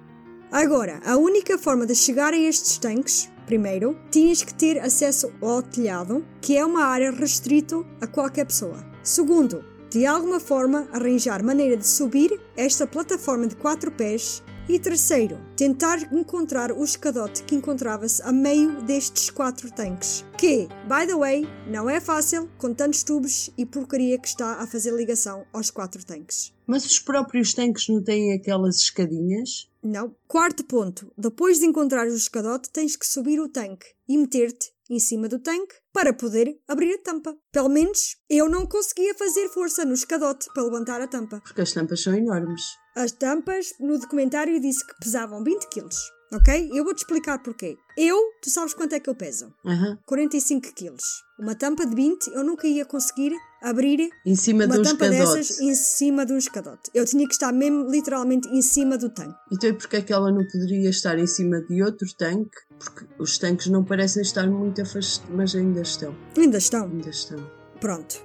Agora, a única forma de chegar a estes tanques, primeiro, tinhas que ter acesso ao telhado, que é uma área restrito a qualquer pessoa. Segundo, de alguma forma arranjar maneira de subir esta plataforma de quatro pés. E terceiro, tentar encontrar o escadote que encontrava-se a meio destes quatro tanques. Que, by the way, não é fácil com tantos tubos e porcaria que está a fazer ligação aos quatro tanques. Mas os próprios tanques não têm aquelas escadinhas? Não. Quarto ponto. Depois de encontrar o escadote, tens que subir o tanque e meter-te em cima do tanque para poder abrir a tampa. Pelo menos eu não conseguia fazer força no escadote para levantar a tampa. Porque as tampas são enormes. As tampas no documentário disse que pesavam 20 quilos. Ok? Eu vou-te explicar porquê. Eu, tu sabes quanto é que eu peso? Aham. 45 quilos. Uma tampa de 20 eu nunca ia conseguir abrir Em cima de uma um tampa escadote. dessas em cima de um escadote. Eu tinha que estar mesmo literalmente em cima do tanque. Então e porque é que ela não poderia estar em cima de outro tanque? Porque os tanques não parecem estar muito afastados, mas ainda estão. Ainda estão. Ainda estão. Pronto.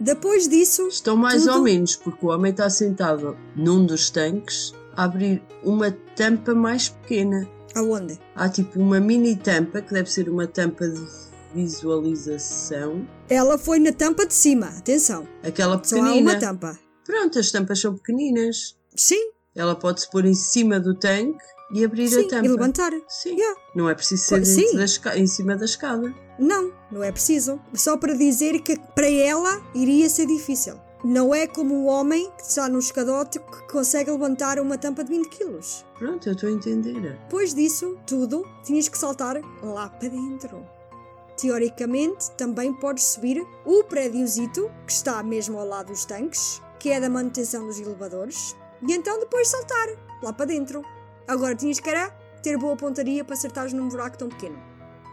Depois disso, Estão mais Tudo- ou menos, porque o homem está sentado num dos tanques abrir uma tampa mais pequena. aonde? Há tipo uma mini tampa, que deve ser uma tampa de visualização. Ela foi na tampa de cima, atenção. Aquela Só há pequenina. uma tampa. Pronto, as tampas são pequeninas. Sim, Ela pode-se pôr em cima do tanque e abrir sim, a tampa. e levantar. Sim. Yeah. Não é preciso ser sim. da em cima da escada. Não, não é preciso. Só para dizer que para ela iria ser difícil. Não é como o homem que está no escadote que consegue levantar uma tampa de 20 quilos. Pronto, eu estou a entender. Depois disso, tudo, tinhas que saltar lá para dentro. Teoricamente, também podes subir o prédiozito, que está mesmo ao lado dos tanques, que é da manutenção dos elevadores, e então depois saltar lá para dentro. Agora tinhas que era ter boa pontaria para acertares num buraco tão pequeno.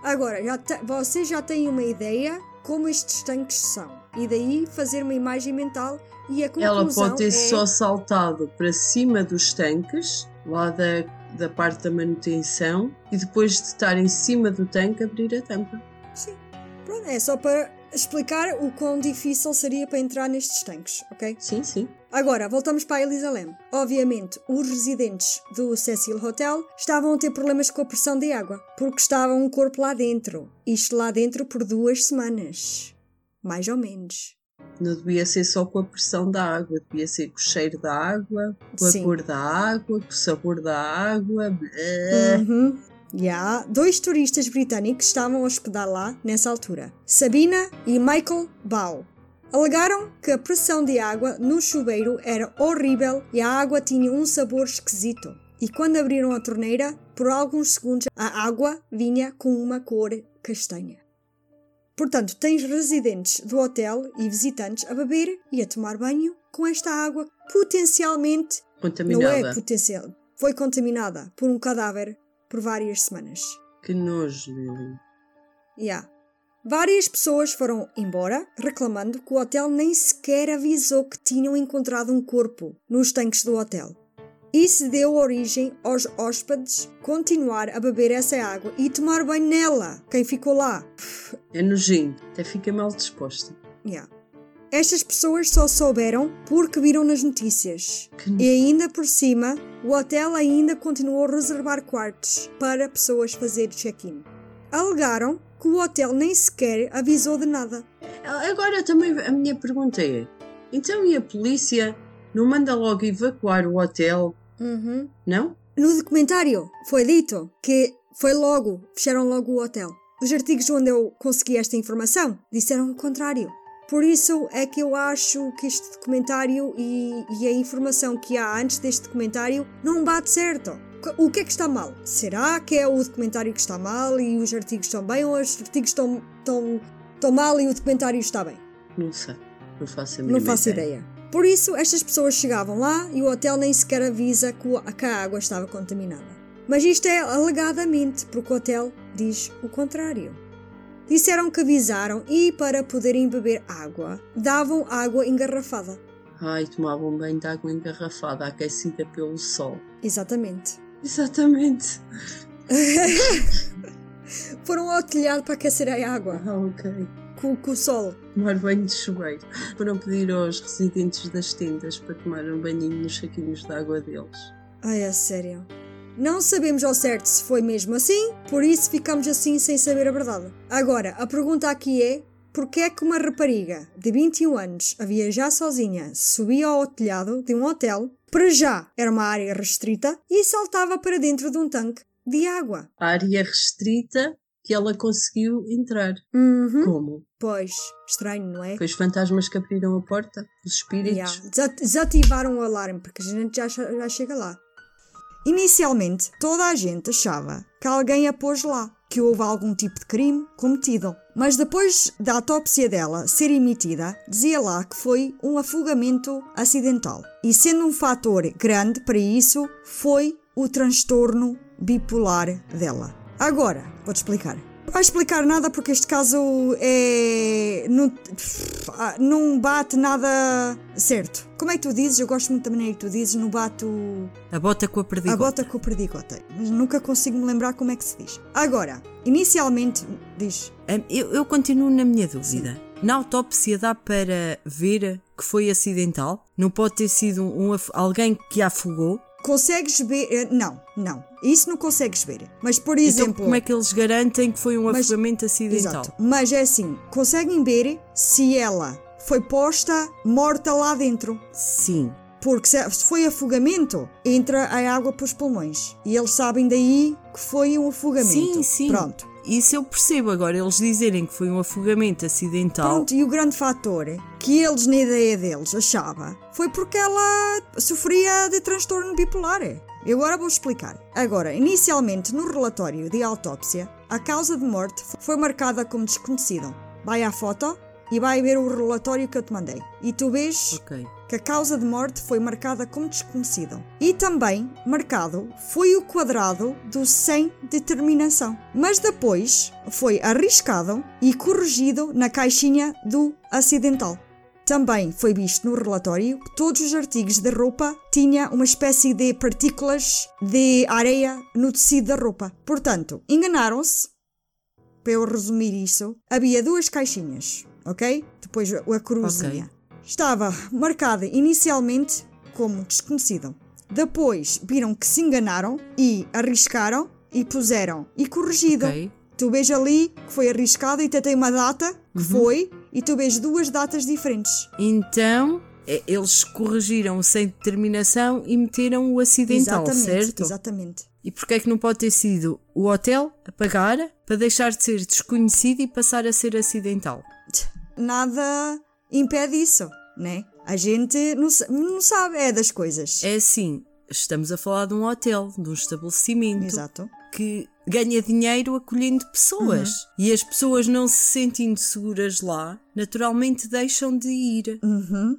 Agora, já vocês já têm uma ideia como estes tanques são, e daí fazer uma imagem mental e a conclusão Ela pode ter é... só saltado para cima dos tanques, lá da, da parte da manutenção, e depois de estar em cima do tanque, abrir a tampa. Sim. Pronto, é só para explicar o quão difícil seria para entrar nestes tanques, ok? Sim, sim. Agora, voltamos para a Elisa Lam. Obviamente, os residentes do Cecil Hotel estavam a ter problemas com a pressão de água, porque estava um corpo lá dentro. Isto lá dentro por duas semanas. Mais ou menos. Não devia ser só com a pressão da água, devia ser com o cheiro da água, com a Sim. cor da água, com o sabor da água. Uhum. E há dois turistas britânicos estavam a hospedar lá nessa altura: Sabina e Michael Bow. Alegaram que a pressão de água no chuveiro era horrível e a água tinha um sabor esquisito. E quando abriram a torneira, por alguns segundos a água vinha com uma cor castanha. Portanto, tens residentes do hotel e visitantes a beber e a tomar banho com esta água potencialmente não Contaminada. é potencial. Foi contaminada por um cadáver por várias semanas. Que nojo, Lili. Yeah. Várias pessoas foram embora reclamando que o hotel nem sequer avisou que tinham encontrado um corpo nos tanques do hotel. Isso deu origem aos hóspedes continuar a beber essa água e tomar banho nela. Quem ficou lá? É nojento, até fica mal disposta. Yeah. Estas pessoas só souberam porque viram nas notícias. Que E ainda por cima, o hotel ainda continuou a reservar quartos para pessoas fazer check-in. Alegaram que o hotel nem sequer avisou de nada. Agora também a minha pergunta é: então e a polícia Não manda logo evacuar o hotel, Uhum. não? No documentário foi dito que foi logo, fecharam logo o hotel. Os artigos onde eu consegui esta informação disseram o contrário. Por isso é que eu acho que este documentário e, e a informação que há antes deste documentário não bate certo. O que é que está mal? Será que é o documentário que está mal e os artigos estão bem ou os artigos estão, estão, estão mal e o documentário está bem? Não sei. Não faço a mínima Não faço ideia. Por isso, estas pessoas chegavam lá e o hotel nem sequer avisa que, a água estava contaminada. Mas isto é alegadamente, porque o hotel diz o contrário. Disseram que avisaram e, para poderem beber água, davam água engarrafada. Ai, tomavam banho de água engarrafada, aquecida pelo sol. Exatamente. Exatamente. Foram ao telhado para aquecer a água Ah, ok. Com, com o sol. Tomar banho de chuveiro. Foram pedir aos residentes das tendas para tomar um banhinho nos saquinhos de água deles. Ai, é sério. Não sabemos ao certo se foi mesmo assim, por isso ficamos assim sem saber a verdade. Agora, a pergunta aqui é: porquê é que uma rapariga de 21 anos a viajar sozinha subia ao telhado de um hotel, para já era uma área restrita, e saltava para dentro de um tanque de água? A área restrita que ela conseguiu entrar. Uhum. Como? Pois, estranho, não é? Foi os fantasmas que abriram a porta? Os espíritos? Yeah. Desa- Desativaram o alarme, porque a gente já, já chega lá. Inicialmente, toda a gente achava que alguém a pôs lá, que houve algum tipo de crime cometido. Mas depois da autópsia dela ser emitida, dizia lá que foi um afogamento acidental. E sendo um fator grande para isso, foi o transtorno bipolar dela. Agora, vou-te explicar. Não vai explicar nada porque este caso é. Não, ah, não bate nada certo. Como é que tu dizes? Eu gosto muito da maneira que tu dizes, não bate o. A bota com a perdigota. A bota com o perdigota. Mas nunca consigo me lembrar como é que se diz. Agora, inicialmente, diz. Hum, Eu, eu continuo na minha dúvida. Na autópsia dá para ver que foi acidental? Não pode ter sido um, af- alguém que a afogou? Consegues ver. eh, Não, não. Isso não consegues ver. Mas, por Então exemplo. como é que eles garantem que foi um Mas- afogamento acidental? Exato. Mas é assim: conseguem ver se ela foi posta morta lá dentro. Sim. Porque se se foi afogamento, entra a água para os pulmões. E eles sabem daí que foi um afogamento. Sim, sim. Pronto. Isso eu percebo. Agora, eles dizerem que foi um afogamento acidental. Pronto, e o grande fator que eles, na ideia deles, achava foi porque ela sofria de transtorno bipolar. Eu agora vou explicar. Agora, inicialmente no relatório de autópsia, a causa de morte foi marcada como desconhecida. Vai à foto e vai ver o relatório que eu te mandei. E tu vês Ok. Que a causa de morte foi marcada como desconhecido. E também marcado foi o quadrado do sem determinação. Mas depois foi arriscado e corrigido na caixinha do acidental. Também foi visto no relatório que todos os artigos da roupa tinham uma espécie de partículas de areia no tecido da roupa. Portanto, enganaram-se para eu resumir isso, havia duas caixinhas, ok? Depois a cruzinha. Estava marcada inicialmente como desconhecido. Depois viram que se enganaram e arriscaram e puseram e corrigido. Ok. Tu vês ali que foi arriscado e até tem uma data que foi e tu vês duas datas diferentes. Então, eles corrigiram sem determinação e meteram o acidental, exatamente, certo? exatamente. E porquê é que não pode ter sido o hotel a pagar para deixar de ser desconhecido e passar a ser acidental? Nada impede isso, né? A gente não, não sabe, é das coisas. É assim, estamos a falar de um hotel, de um estabelecimento Exato. que ganha dinheiro acolhendo pessoas. Uhum. E as pessoas não se sentindo seguras lá, naturalmente deixam de ir. Uhum.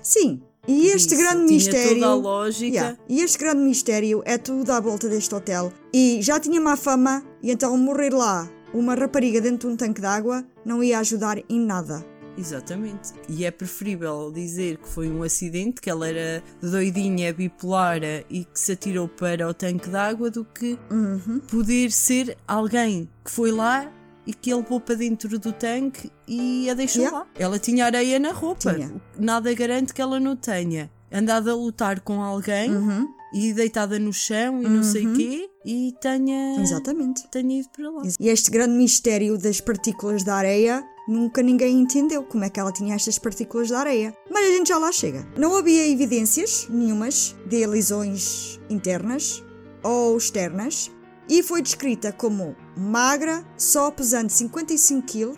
Sim, e este Isso, grande mistério. toda a lógica. Yeah, E este grande mistério é tudo à volta deste hotel. E já tinha má fama, e então morrer lá uma rapariga dentro de um tanque de água não ia ajudar em nada. Exatamente. E é preferível dizer que foi um acidente, que ela era doidinha, bipolar e que se atirou para o tanque de água, do que Uhum. poder ser alguém que foi lá e que ele levou para dentro do tanque e a deixou Yeah. lá. Ela tinha areia na roupa. Tinha. Nada garante que ela não tenha andado a lutar com alguém Uhum. E deitada no chão e não sei o quê e tenha, Exatamente. tenha ido para lá. E este grande mistério das partículas da areia, nunca ninguém entendeu como é que ela tinha estas partículas da areia. Mas a gente já lá chega. Não havia evidências nenhumas de lesões internas ou externas e foi descrita como magra, só pesando 55 kg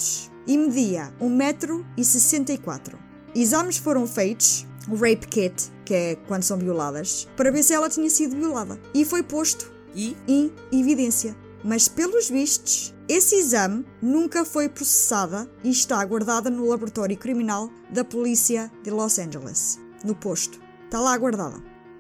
e media 1,64m. Exames foram feitos, o rape kit, que é quando são violadas, para ver se ela tinha sido violada. E foi posto E em evidência. Mas, pelos vistos, esse exame nunca foi processada e está guardada no laboratório criminal da polícia de Los Angeles, no posto. Está lá guardada,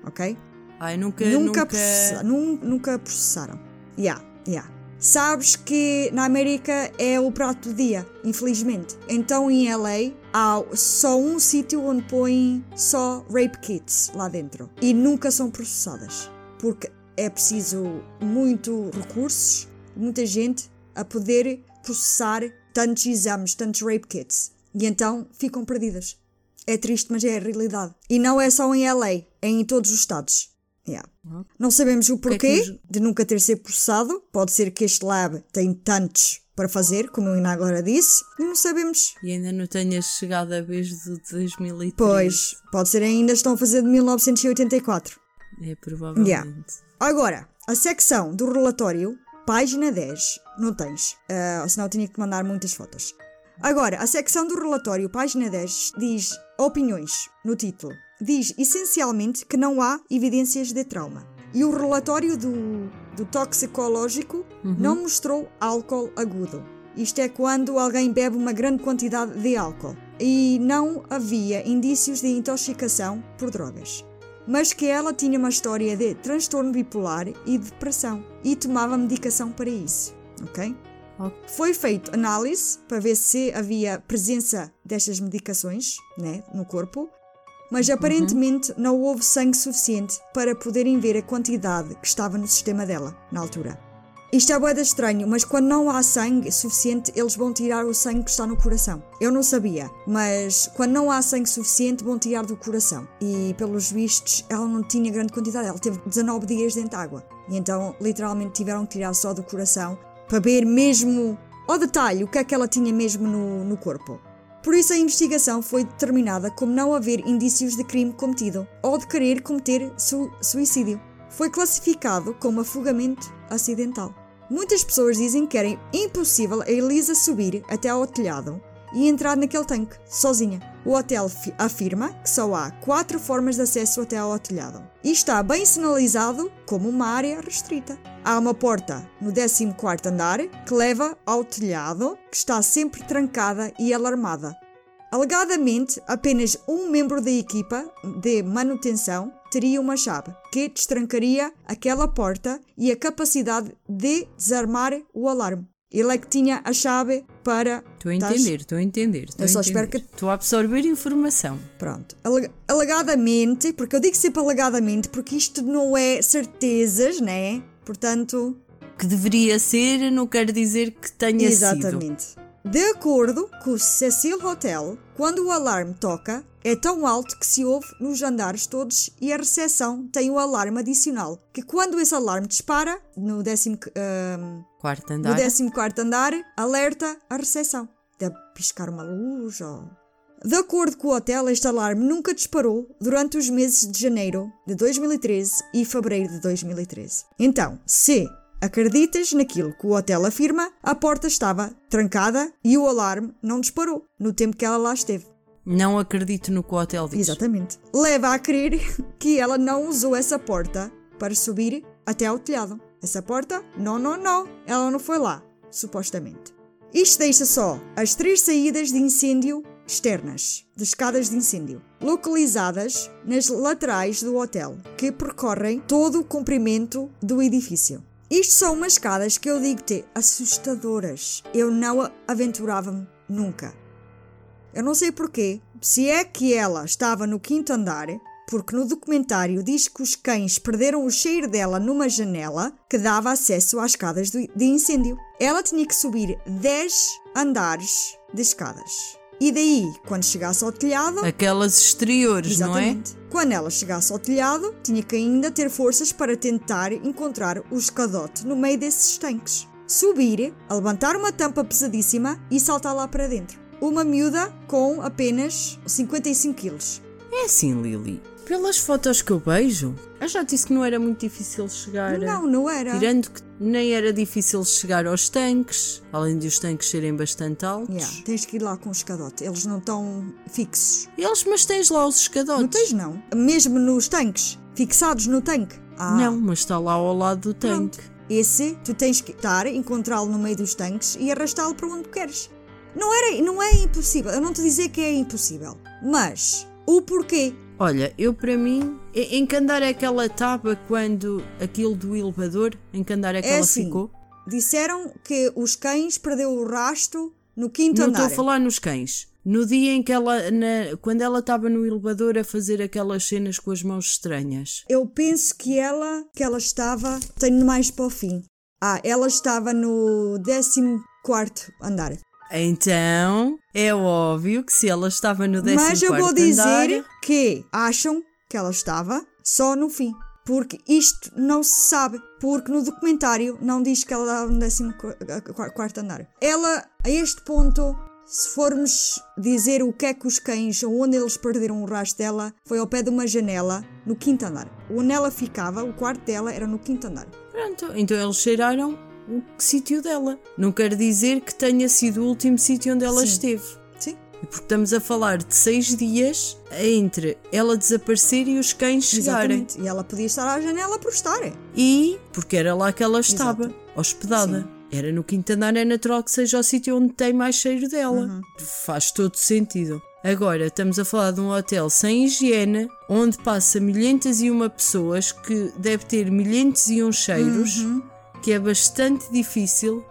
ok? ai, nunca, nunca, nunca, processa- nun- nunca processaram. Yeah, yeah. Sabes que na América é o prato do dia, infelizmente. Então em LA há só um sítio onde põem só rape kits lá dentro e nunca são processadas. Porque é preciso muito recursos, muita gente a poder processar tantos exames, tantos rape kits. E então ficam perdidas. É triste, mas é a realidade. E não é só em LA, é em todos os estados. Não sabemos o é porquê nos- de nunca ter sido processado. Pode ser que este lab tem tantos para fazer, como eu ainda agora disse, e não sabemos. E ainda não tenhas chegado a vez de 2003. Pois, pode ser ainda estão a fazer de 1984. É provavelmente. Yeah. Agora, a secção do relatório, página 10, não tens, ah, senão eu tinha que mandar muitas fotos. Agora, a secção do relatório, página 10, diz opiniões no título. Diz essencialmente que não há evidências de trauma. E o relatório do, do toxicológico não mostrou álcool agudo. Isto é quando alguém bebe uma grande quantidade de álcool. E não havia indícios de intoxicação por drogas mas que ela tinha uma história de transtorno bipolar e depressão e tomava medicação para isso, ok? Foi feito análise para ver se havia presença destas medicações né, no corpo, mas aparentemente não houve sangue suficiente para poderem ver a quantidade que estava no sistema dela na altura. Isto é boeda estranho, mas quando não há sangue suficiente, eles vão tirar o sangue que está no coração. Eu não sabia, mas quando não há sangue suficiente, vão tirar do coração. E pelos vistos, ela não tinha grande quantidade, ela teve 19 dias dentro de água. E então, literalmente, tiveram que tirar só do coração para ver mesmo ao detalhe o que é que ela tinha mesmo no, no corpo. Por isso, a investigação foi determinada como não haver indícios de crime cometido ou de querer cometer su- suicídio. Foi classificado como afogamento acidental. Muitas pessoas dizem que era impossível a Elisa subir até ao telhado e entrar naquele tanque, sozinha. O hotel fi- afirma que só há quatro formas de acesso até ao telhado e está bem sinalizado como uma área restrita. Há uma porta no 14º andar que leva ao telhado, que está sempre trancada e alarmada. Alegadamente, apenas um membro da equipa de manutenção teria uma chave que destrancaria aquela porta e a capacidade de desarmar o alarme. Ele é que tinha a chave para. Estou a entender, estou a entender. estou Eu só entender. espero que- Estou a absorver informação. Pronto. Ale- Alegadamente, porque eu digo sempre alegadamente, porque isto não é certezas, né? Portanto, Que deveria ser, não quer dizer que tenha sido. Exatamente. De acordo com o Cecil Hotel, quando o alarme toca, é tão alto que se ouve nos andares todos e a recepção tem o alarme adicional, que quando esse alarme dispara, no décimo, ahm, Quarto no andar. 14 andar, alerta a recepção. Deve piscar uma luz ou... De acordo com o hotel, este alarme nunca disparou durante os meses de janeiro de 2013 e fevereiro de 2013. Então, se acreditas naquilo que o hotel afirma, a porta estava trancada e o alarme não disparou no tempo que ela lá esteve. Não acredito no que o hotel diz. Exatamente. Leva a crer que ela não usou essa porta para subir até ao telhado. Essa porta, não, não, não, ela não foi lá, supostamente. Isto deixa só as três saídas de incêndio externas, de escadas de incêndio, localizadas nas laterais do hotel, que percorrem todo o comprimento do edifício. Isto são umas escadas que eu digo-te assustadoras. Eu não aventurava-me nunca. Eu não sei porquê, se é que ela estava no quinto andar, porque no documentário diz que os cães perderam o cheiro dela numa janela que dava acesso às escadas de incêndio. Ela tinha que subir 10 andares de escadas. E daí, quando chegasse ao telhado, Aquelas exteriores, não é? Exatamente. Quando ela chegasse ao telhado, tinha que ainda ter forças para tentar encontrar o escadote no meio desses tanques. Subir, a levantar uma tampa pesadíssima e saltar lá para dentro. Uma miúda com apenas 55 quilos. É assim, Lili. Pelas fotos que eu vejo, eu já disse que não era muito difícil chegar. Não, não era. Tirando que nem era difícil chegar aos tanques, além de os tanques serem bastante altos. Yeah, tens que ir lá com o escadote. Eles não estão fixos. Eles, mas tens lá os escadotes. Não tens, não. Mesmo nos tanques, fixados no tanque. Ah, Não, mas está lá ao lado do tanque. Pronto. Esse, tu tens que estar, encontrá-lo no meio dos tanques e arrastá-lo para onde queres. Não, era, não é impossível. Eu não te dizer que é impossível. Mas, o porquê? Olha, eu para mim, em que andar é que ela estava quando aquilo do elevador, em que andar é que É ela assim, ficou? Disseram que os cães perdeu o rasto no quinto Não andar. estou a falar nos cães. No dia em que ela, na- quando ela estava no elevador a fazer aquelas cenas com as mãos estranhas. Eu penso que ela, que ela estava, tenho mais para o fim. Ah, ela estava no 14 andar. Então, é óbvio que se ela estava no 14 Mas eu vou dizer andar, que acham que ela estava só no fim. Porque isto não se sabe. Porque no documentário não diz que ela estava no 14 andar. Ela, a este ponto, se formos dizer o que é que os cães, ou onde eles perderam o rastro dela, foi ao pé de uma janela no quinto andar. Onde ela ficava, o quarto dela era no quinto andar. pronto, então eles cheiraram o sítio dela. Não quer dizer que tenha sido o último sítio onde ela Sim. esteve. Sim, E Porque estamos a falar de seis dias entre ela desaparecer e os cães chegarem. exatamente. E ela podia estar à janela por estar. E porque era lá que ela estava, Exato. hospedada. Sim. Era no quinto andar, é natural que seja o sítio onde tem mais cheiro dela. Uhum. Faz todo sentido. Agora, estamos a falar de um hotel sem higiene, onde passa milhentas e uma pessoas, que deve ter milhentos e uns cheiros, Uhum. Que é bastante difícil.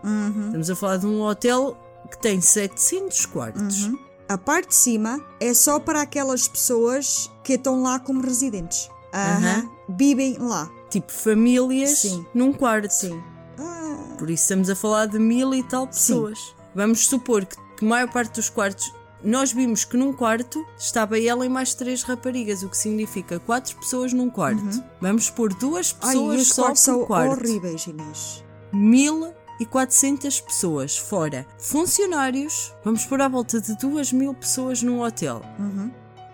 Estamos a falar de um hotel que tem 700 quartos. Uhum. A parte de cima é só para aquelas pessoas que estão lá como residentes. Aham. Vivem lá. Tipo famílias Sim. num quarto. Sim. Ah, Por isso estamos a falar de mil e tal pessoas. Vamos supor que a maior parte dos quartos. Nós vimos que num quarto estava ela e mais três raparigas, o que significa quatro pessoas num quarto. Vamos pôr duas Uhum. ai, pessoas os só quartos por são quarto. horríveis, Inês. Mil e quatrocentas pessoas fora. Funcionários, vamos pôr à volta de duas mil pessoas num hotel. Uhum.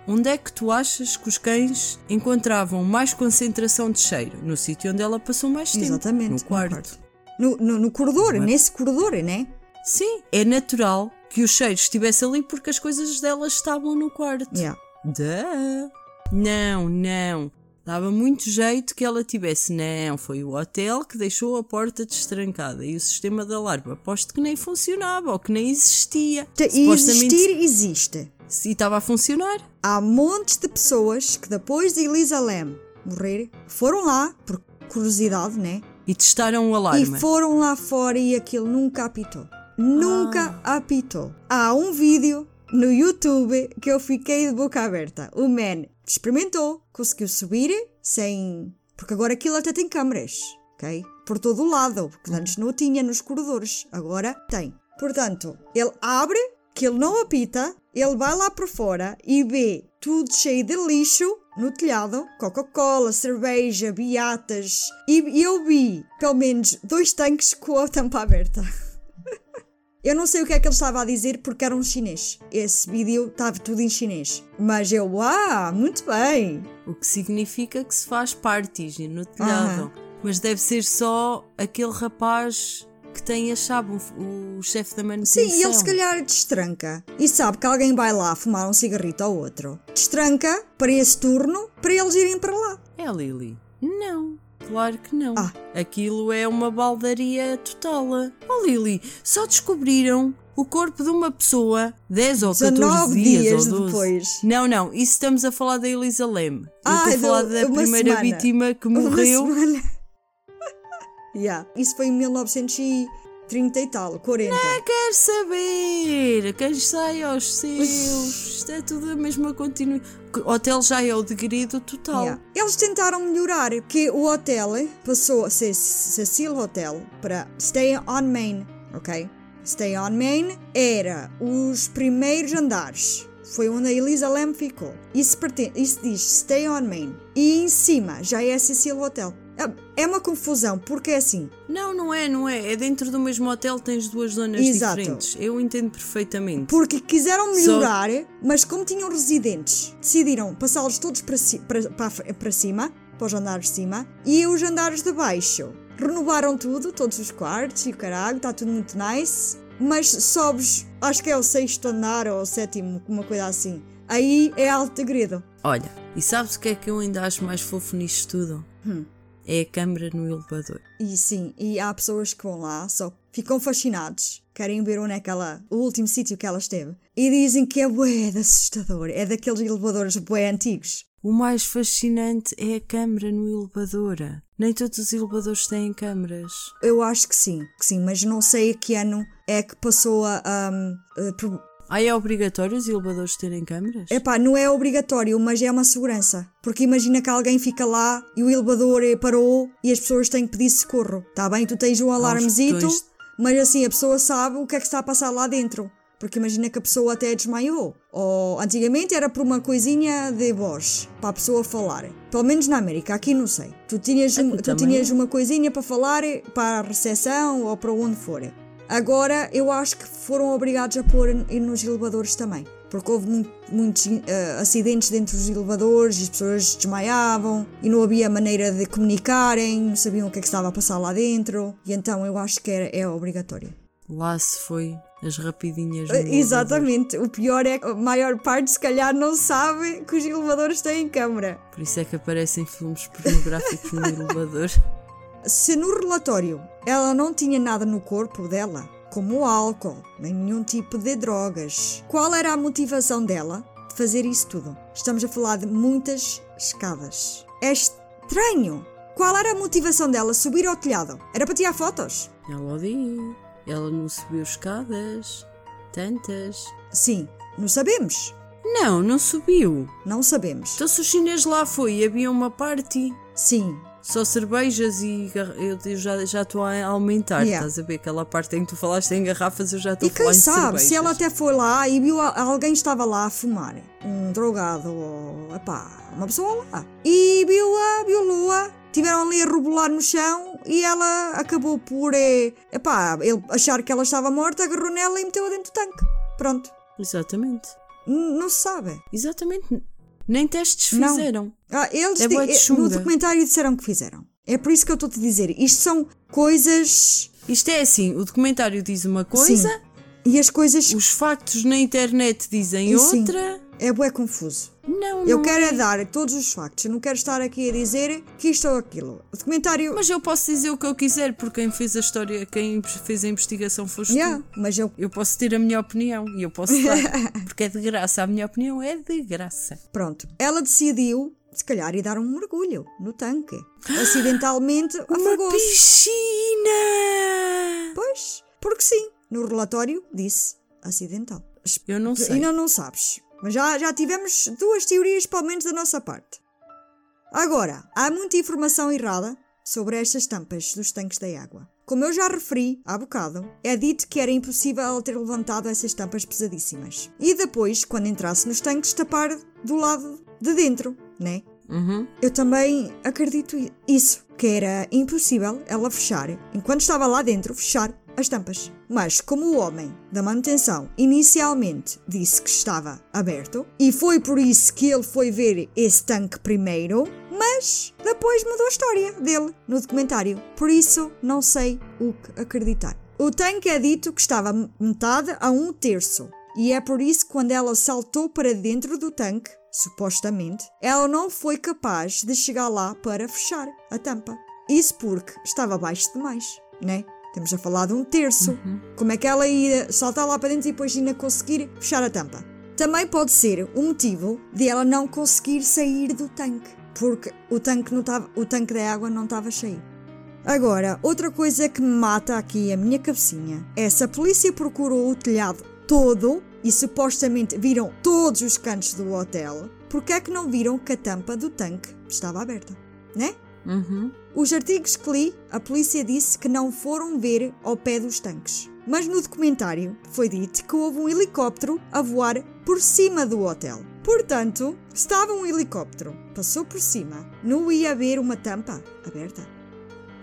Onde é que tu achas que os cães encontravam mais concentração de cheiro? No sítio onde ela passou mais tempo. Exatamente. No quarto. No, no, no corredor, nesse corredor, né? Sim, é natural que o cheiro estivesse ali porque as coisas dela estavam no quarto. Yeah. Duh. Não, não. Dava muito jeito que ela tivesse. Não, foi o hotel que deixou a porta destrancada e o sistema de alarme. Aposto que nem funcionava ou que nem existia. Te- Supostamente Existir existe. se estava a funcionar. Há montes de pessoas que depois de Elisa Lam morrer foram lá, por curiosidade, né? E testaram o alarme. E foram lá fora e aquilo nunca apitou. Nunca Ah. apitou. Há um vídeo no YouTube que eu fiquei de boca aberta. O man experimentou, conseguiu subir sem. Porque agora aquilo até tem câmaras, ok? Por todo o lado, porque antes não tinha nos corredores, agora tem. Portanto, ele abre, que ele não apita, ele vai lá por fora e vê tudo cheio de lixo no telhado, Coca-Cola, cerveja, beatas, e eu vi pelo menos dois tanques com a tampa aberta. Eu não sei o que é que ele estava a dizer porque era um chinês. Esse vídeo estava tudo em chinês. Mas eu, ah, muito bem. O que significa que se faz parties no telhado. Mas deve ser só aquele rapaz que tem a chave, o, o chefe da manutenção. Sim, e ele se calhar destranca. E sabe que alguém vai lá fumar um cigarrito ao outro. Destranca para esse turno para eles irem para lá. É Lily? Não, claro que não. Ah. Aquilo é uma baldaria total. Oh Lily, só descobriram o corpo de uma pessoa 10 ou 14 19 dias, dias ou 12. depois. Não, não, isso estamos a falar da Elisa Lem. Eu Ah, estou a falar da primeira semana. vítima que Uma morreu. semana. yeah. Isso foi em 1930 e tal, 40. Quer saber? Quem sai aos seus? Isto é tudo a mesma continuidade. O hotel já é o degredo total. Yeah. Eles tentaram melhorar, porque o hotel passou a ser Cecil Hotel para Stay on Main, ok? Stay on Main era os primeiros andares. Foi onde a Elisa Lam ficou. Isso, pertence, isso diz Stay on Main. E em cima já é Cecil Hotel. É- É uma confusão, porque é assim. Não, não é, não é. É dentro do mesmo hotel tens duas zonas Exato. diferentes. Eu entendo perfeitamente. Porque quiseram melhorar, mas como tinham residentes, decidiram passá-los todos para, ci- para, para, para cima, para os andares de cima, e os andares de baixo. Renovaram tudo, todos os quartos e o caralho, está tudo muito nice. Mas sobes, acho que é o sexto andar ou o sétimo, uma coisa assim. Aí é alto segredo. Olha, e sabes o que é que eu ainda acho mais fofo nisto tudo? Hum. É a câmara no elevador. E sim, e há pessoas que vão lá, só ficam fascinados, querem ver onde é que ela, o último sítio que ela esteve, e dizem que é bué de assustador, é daqueles elevadores bué antigos. O mais fascinante é a câmara no elevador. Nem todos os elevadores têm câmaras. Eu acho que sim, que sim, mas não sei a que ano é que passou a. Um, a pro- Ah, é obrigatório os elevadores terem câmaras? Epá, não é obrigatório, mas é uma segurança. Porque imagina que alguém fica lá e o elevador eh, parou e as pessoas têm que pedir socorro. Tá bem, tu tens um alarmezito, botões. mas assim a pessoa sabe o que é que está a passar lá dentro. Porque imagina que a pessoa até desmaiou. Ou antigamente era por uma coisinha de voz, para a pessoa falar. Pelo menos na América, aqui não sei. Tu tinhas, um- tu tinhas uma coisinha para falar para a recepção ou para onde for. Agora eu acho que foram obrigados a pôr nos elevadores também. Porque houve mu- muitos eh, acidentes dentro dos elevadores e as pessoas desmaiavam e não havia maneira de comunicarem, não sabiam o que é que estava a passar lá dentro. E então eu acho que era, é obrigatório. Lá se foi as rapidinhas Eh, elevador. Exatamente. O pior é que a maior parte, se calhar, não sabe que os elevadores têm câmara. Por isso é que aparecem filmes pornográficos no elevador. Se no relatório ela não tinha nada no corpo dela, como álcool, nem nenhum tipo de drogas, qual era a motivação dela de fazer isso tudo? Estamos a falar de muitas escadas. É estranho! Qual era a motivação dela subir ao telhado? Era para tirar fotos? Ela o diz. Ela não subiu escadas. Tantas. Sim, não sabemos. Não, não subiu. Não sabemos. Então se o chinês lá foi e havia uma party. Sim, Só cervejas e eu, eu já já estou a aumentar, Yeah. estás a ver? Aquela parte em que tu falaste em garrafas, eu já estou E a falar quem em sabe, se ela até foi lá e viu a- alguém estava lá a fumar, um drogado ou epá, uma pessoa lá, e viu-a, viu-a, tiveram ali a rebolar no chão e ela acabou por, eh, epá, ele achar que ela estava morta, agarrou nela e meteu-a dentro do tanque. Pronto. Exatamente. N- não se sabe. Exatamente. Nem testes Não. fizeram. Ah, eles É de eh, no documentário disseram que fizeram. É por isso que eu estou-te a dizer. Isto são coisas. Isto é assim, o documentário diz uma coisa, Sim. E as coisas. os factos na internet dizem E sim. É bué confuso. Não, Eu não quero é. é dar todos os factos. Eu não quero estar aqui a dizer que isto ou aquilo. O documentário. Mas eu posso dizer o que eu quiser, porque quem fez a história, quem fez a investigação foste Yeah, tu. mas eu. Eu posso ter a minha opinião e eu posso dar, porque é de graça. A minha opinião é de graça. Pronto. Ela decidiu, se calhar, ir dar um mergulho no tanque. Acidentalmente Uma afogou-se. piscina! Pois, porque sim. No relatório disse acidental. Eu não sei. Ainda não sabes. Mas já, já tivemos duas teorias, pelo menos da nossa parte. Agora, há muita informação errada sobre estas tampas dos tanques da água. Como eu já referi há bocado, é dito que era impossível ela ter levantado essas tampas pesadíssimas. E depois, quando entrasse nos tanques, tapar do lado de dentro, né? Uhum. Eu também acredito isso, que era impossível ela fechar, enquanto estava lá dentro, fechar as tampas. Mas como o homem da manutenção inicialmente disse que estava aberto, e foi por isso que ele foi ver esse tanque primeiro, mas depois mudou a história dele no documentário. Por isso, não sei o que acreditar. O tanque é dito que estava metade a um terço. E é por isso que quando ela saltou para dentro do tanque, supostamente, ela não foi capaz de chegar lá para fechar a tampa. Isso porque estava baixo demais, né? Temos a falar de um terço. Como é que ela ia saltar lá para dentro e depois ainda conseguir fechar a tampa? Também pode ser o motivo de ela não conseguir sair do tanque, porque o tanque, não estava, o tanque da água não estava cheio. Agora, outra coisa que me mata aqui a minha cabecinha é se a polícia procurou o telhado todo e supostamente viram todos os cantos do hotel, porque é que não viram que a tampa do tanque estava aberta, né? Uhum. Os artigos que li, a polícia disse que não foram ver ao pé dos tanques. Mas no documentário foi dito que houve um helicóptero a voar por cima do hotel. Portanto, estava um helicóptero, passou por cima, não ia haver uma tampa aberta.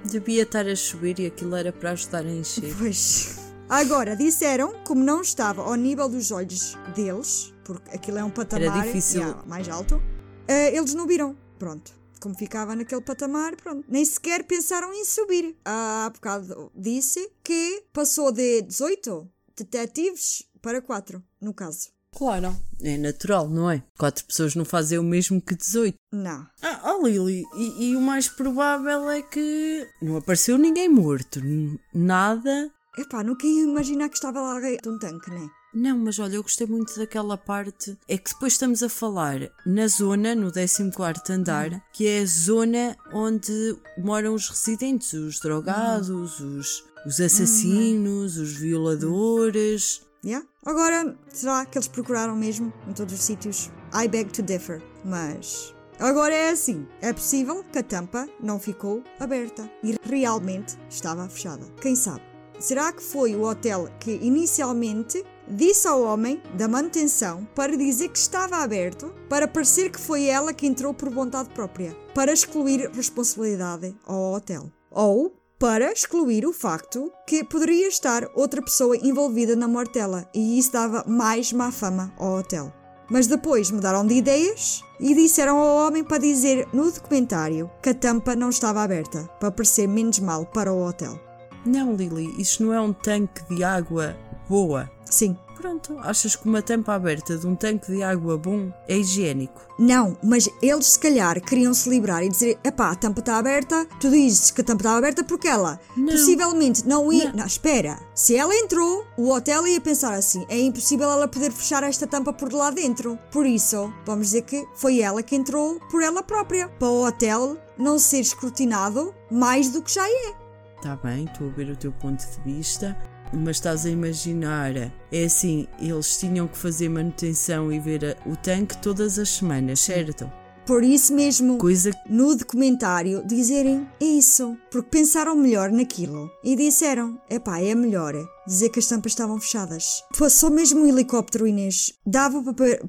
Devia estar a chover e aquilo era para ajudar a encher. Pois. Agora, disseram, como não estava ao nível dos olhos deles, porque aquilo é um patamar mais alto, eh, eles não viram. Pronto. Como ficava naquele patamar, pronto. Nem sequer pensaram em subir. Ah, há bocado disse que passou de 18 detetives para 4, no caso. Claro. É natural, não é? Quatro pessoas não fazem o mesmo que 18. Não. Ah, oh Lily, e, e o mais provável é que não apareceu ninguém morto. Nada. Epá, nunca ia imaginar que estava lá de um tanque, né? Não, mas olha, eu gostei muito daquela parte. É que depois estamos a falar na zona, no 14 andar, que é a zona onde moram os residentes, os drogados, os, os assassinos, os violadores. Yeah? Agora, será que eles procuraram mesmo em todos os sítios? I beg to differ, mas. Agora é assim: é possível que a tampa não ficou aberta e realmente estava fechada. Quem sabe? Será que foi o hotel que inicialmente disse ao homem da manutenção para dizer que estava aberto, para parecer que foi ela que entrou por vontade própria, para excluir responsabilidade ao hotel? Ou para excluir o facto que poderia estar outra pessoa envolvida na mortela e isso dava mais má fama ao hotel. Mas depois mudaram de ideias e disseram ao homem para dizer no documentário que a tampa não estava aberta, para parecer menos mal para o hotel. Não, Lily, isto não é um tanque de água boa. Sim. Pronto, achas que uma tampa aberta de um tanque de água bom é higiênico? Não, mas eles se calhar queriam se livrar e dizer: epá, a tampa está aberta, tu dizes que a tampa está aberta porque ela Não. possivelmente não ia. Não. Não. espera. Se ela entrou, o hotel ia pensar assim: é impossível ela poder fechar esta tampa por lá dentro. Por isso, vamos dizer que foi ela que entrou por ela própria, para o hotel não ser escrutinado mais do que já é. Está bem, estou a ver o teu ponto de vista, mas estás a imaginar, é assim, eles tinham que fazer manutenção e ver o tanque todas as semanas, certo? Por isso mesmo. Coisa no documentário dizerem isso, porque pensaram melhor naquilo e disseram: epá, é melhor dizer que as tampas estavam fechadas. Passou mesmo um helicóptero, Inês. Dava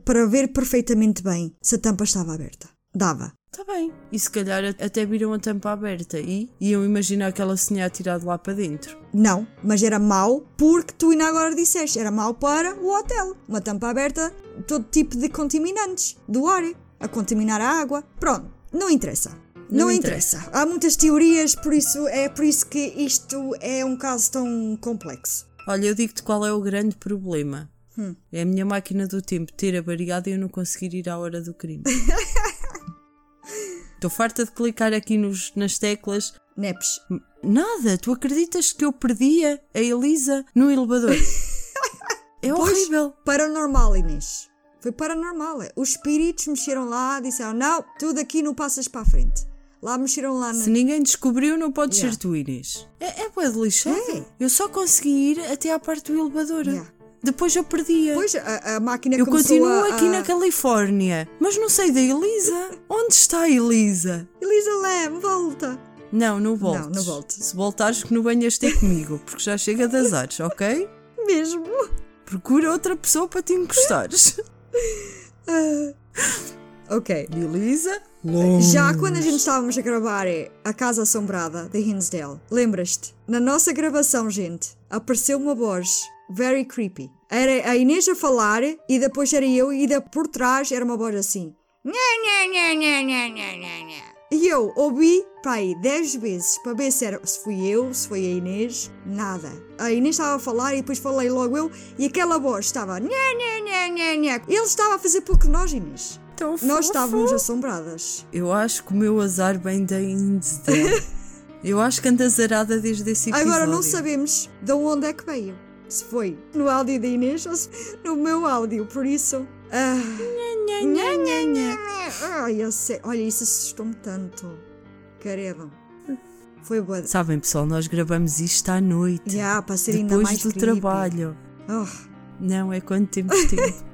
para ver perfeitamente bem se a tampa estava aberta. Dava. Está bem. E se calhar até viram a tampa aberta e iam imaginar que ela se tinha atirado lá para dentro. Não, mas era mau porque tu ainda agora disseste, era mau para o hotel. Uma tampa aberta, todo tipo de contaminantes do ar, a contaminar a água. Pronto, não interessa. Não, Não interessa. Há muitas teorias, por isso é por isso que isto é um caso tão complexo. Olha, eu digo-te qual é o grande problema. É a minha máquina do tempo ter avariado e eu não conseguir ir à hora do crime. Estou farta de clicar aqui nos, nas teclas. Neps. Nada, tu acreditas que eu perdia a Elisa no elevador? É horrível. Paranormal, Inês. Foi paranormal. Os espíritos mexeram lá, disseram: não, tu daqui não passas para a frente. Lá mexeram lá na. Se ninguém descobriu, não podes Yeah. ser tu, Inês. É, é bué de lixado. É. Eu só consegui ir até à parte do elevador. Yeah. Depois eu perdia. Pois a, a máquina eu continuo a, aqui a... na Califórnia, mas não sei da Elisa. Onde está a Elisa? Elisa Lam, volta. Não, não voltes. Não, não volto. Se voltares, que não venhas ter comigo, porque já chega de azares, ok? Mesmo. Procura outra pessoa para te encostares. Ok. Elisa? Já quando a gente estávamos a gravar é, A Casa Assombrada de Hinsdale, lembras-te? Na nossa gravação, gente, apareceu uma voz very creepy. Era a Inês a falar e depois era eu e da por trás era uma voz assim. Nha, nha, nha, nha, nha, nha, nha, nha. E eu ouvi, pai, 10 vezes para ver se, era, se fui eu, se foi a Inês, nada. A Inês estava a falar e depois falei logo eu e aquela voz estava. Nha, nha, nha, nha, nha. Ele estava a fazer pouco que nós, Inês. Tão Nós fofo. estávamos assombradas. Eu acho que o meu azar vem da Innsdale. Eu acho que anda azarada desde esse episódio. Agora não sabemos de onde é que veio. Se foi no áudio da Inês ou se no meu áudio, por isso. Ah, Nha, nha, nha, nha. ai, eu sei. Olha, isso assustou-me tanto. Caramba. Foi boa. Sabem, pessoal, nós gravamos isto à noite. Já, para ser ainda depois mais do creepy. trabalho. Oh, Não, é quando temos tempo.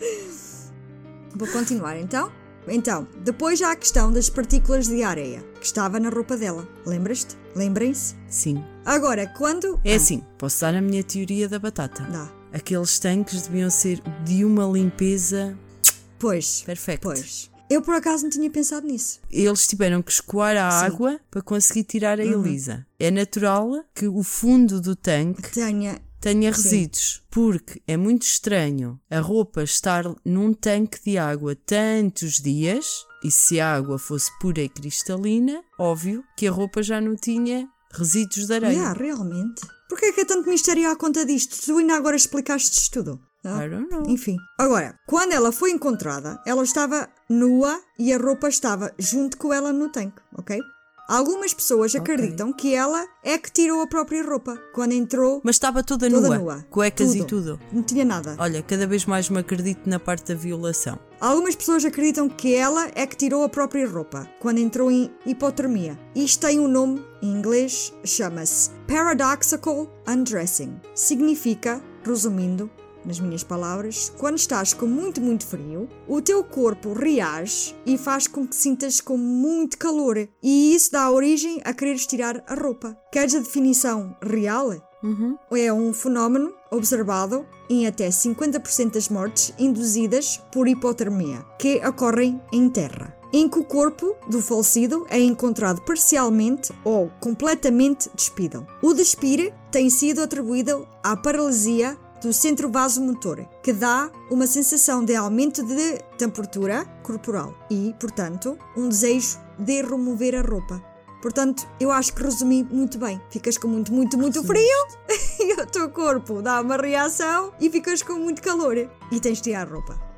vou continuar então. Então, depois já a questão das partículas de areia que estava na roupa dela. Lembras-te? Lembrem-se? Sim. Agora, quando. É Ah, assim, posso dar a minha teoria da batata. Dá. Aqueles tanques deviam ser de uma limpeza Pois. perfeita. Pois. Eu por acaso não tinha pensado nisso. Eles tiveram que escoar a Sim. água para conseguir tirar a Uhum. Elisa. É natural que o fundo do tanque Tenha. tenha Sim. resíduos, porque é muito estranho a roupa estar num tanque de água tantos dias, e se a água fosse pura e cristalina, óbvio que a roupa já não tinha resíduos de areia. Yeah, realmente. Porquê é que é tanto mistério à conta disto? Tu ainda agora explicaste tudo. Ah, I don't know. Enfim. Agora, quando ela foi encontrada, ela estava nua e a roupa estava junto com ela no tanque, ok? Algumas pessoas acreditam que ela é que tirou a própria roupa quando entrou. Mas estava toda, Toda nua, nua. cuecas e Tudo. tudo. Não tinha nada. Olha, cada vez mais me acredito na parte da violação. Algumas pessoas acreditam que ela é que tirou a própria roupa quando entrou em hipotermia. Isto tem um nome em inglês, chama-se Paradoxical Undressing. Significa, resumindo, nas minhas palavras, quando estás com muito, muito frio, o teu corpo reage e faz com que sintas com muito calor. E isso dá origem a quereres tirar a roupa. Queres a definição real? Uhum. é um fenómeno observado em até 50% das mortes induzidas por hipotermia, que ocorrem em terra, em que o corpo do falecido é encontrado parcialmente ou completamente despido. O despir tem sido atribuído à paralisia do centro vasomotor, que dá uma sensação de aumento de temperatura corporal e, portanto, um desejo de remover a roupa. Portanto, eu acho que resumi muito bem. Ficas com muito, muito, muito frio e o teu corpo dá uma reação e ficas com muito calor e tens de tirar a roupa.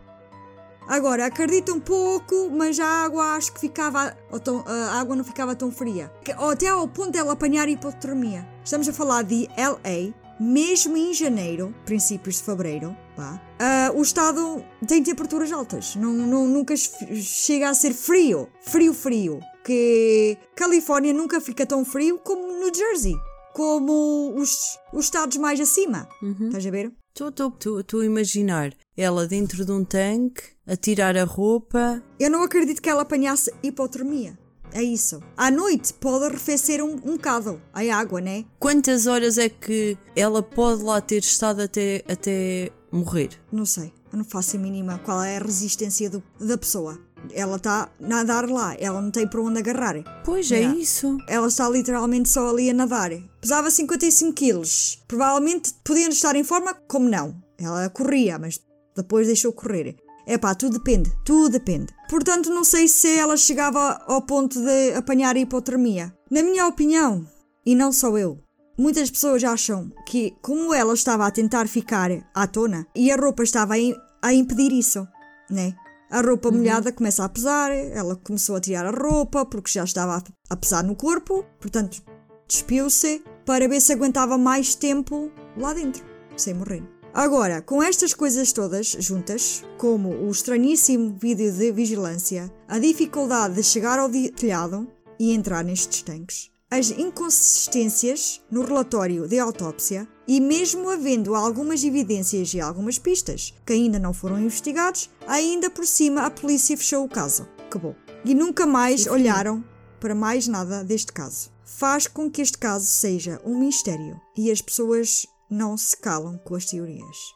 Agora, acredita um pouco, mas a água acho que ficava. tão- a água não ficava tão fria. Ou Até ao ponto dela apanhar hipotermia. Estamos a falar de LA, mesmo em janeiro, princípios de fevereiro, vá, ah, o estado tem temperaturas altas. Não, não- nunca che- chega a ser frio. Frio, frio. Que Califórnia nunca fica tão frio como New Jersey. Como os, os estados mais acima. Estás a ver? Estou a imaginar ela dentro de um tanque, a tirar a roupa. Eu não acredito que ela apanhasse hipotermia. É isso. À noite pode arrefecer um, um bocado a água, né? Quantas horas é que ela pode lá ter estado até, até morrer? Não sei. Eu não faço a mínima qual é a resistência do- da pessoa. Ela está a nadar lá. Ela não tem para onde agarrar. Pois é isso. Ela está literalmente só ali a nadar. Pesava 55 quilos. Provavelmente podiam estar em forma, como não. Ela corria, mas depois deixou correr. É pá, tudo depende, tudo depende. Portanto, não sei se ela chegava ao ponto de apanhar hipotermia. Na minha opinião, e não só eu, muitas pessoas acham que, como ela estava a tentar ficar à tona e a roupa estava a, im- a impedir isso, né? A roupa molhada começa a pesar, ela começou a tirar a roupa porque já estava a- a pesar no corpo, portanto, despiu-se para ver se aguentava mais tempo lá dentro, sem morrer. Agora, com estas coisas todas juntas, como o estranhíssimo vídeo de vigilância, a dificuldade de chegar ao telhado e entrar nestes tanques, as inconsistências no relatório de autópsia e mesmo havendo algumas evidências e algumas pistas que ainda não foram investigados, ainda por cima a polícia fechou o caso. Acabou. E nunca mais olharam para mais nada deste caso. Faz com que este caso seja um mistério e as pessoas não se calam com as teorias.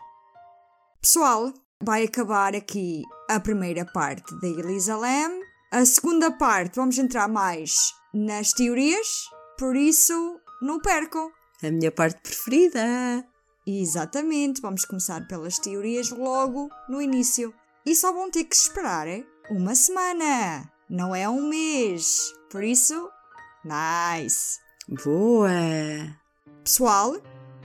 Pessoal, vai acabar aqui a primeira parte da Elisa Lam. A segunda parte vamos entrar mais nas teorias, por isso não percam. A minha parte preferida. Exatamente, vamos começar pelas teorias logo no início. E só vão ter que esperar uma semana, não é um mês. Por isso, nice! Boa. Pessoal,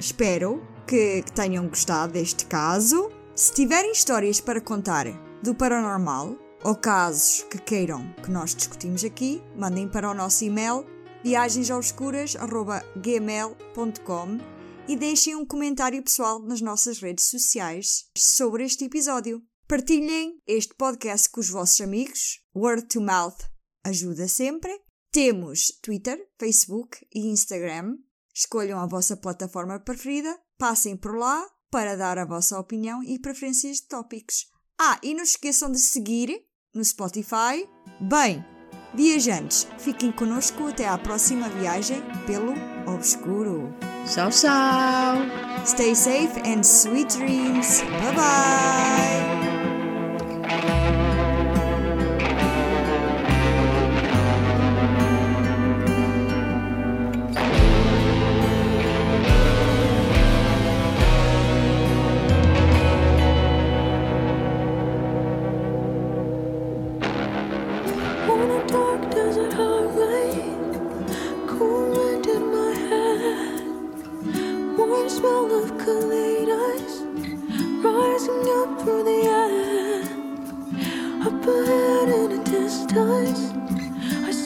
espero que, tenham gostado deste caso. Se tiverem histórias para contar do paranormal ou casos que queiram que nós discutimos aqui, mandem para o nosso e-mail viagensaobscuras.gmail.com e deixem um comentário pessoal nas nossas redes sociais sobre este episódio. Partilhem este podcast com os vossos amigos. Word to mouth ajuda sempre. Temos Twitter, Facebook e Instagram. Escolham a vossa plataforma preferida, passem por lá para dar a vossa opinião e preferências de tópicos. Ah, e não esqueçam de seguir no Spotify. Bem, viajantes, fiquem connosco até à próxima viagem pelo obscuro. Tchau, tchau! Stay safe and sweet dreams. Bye bye.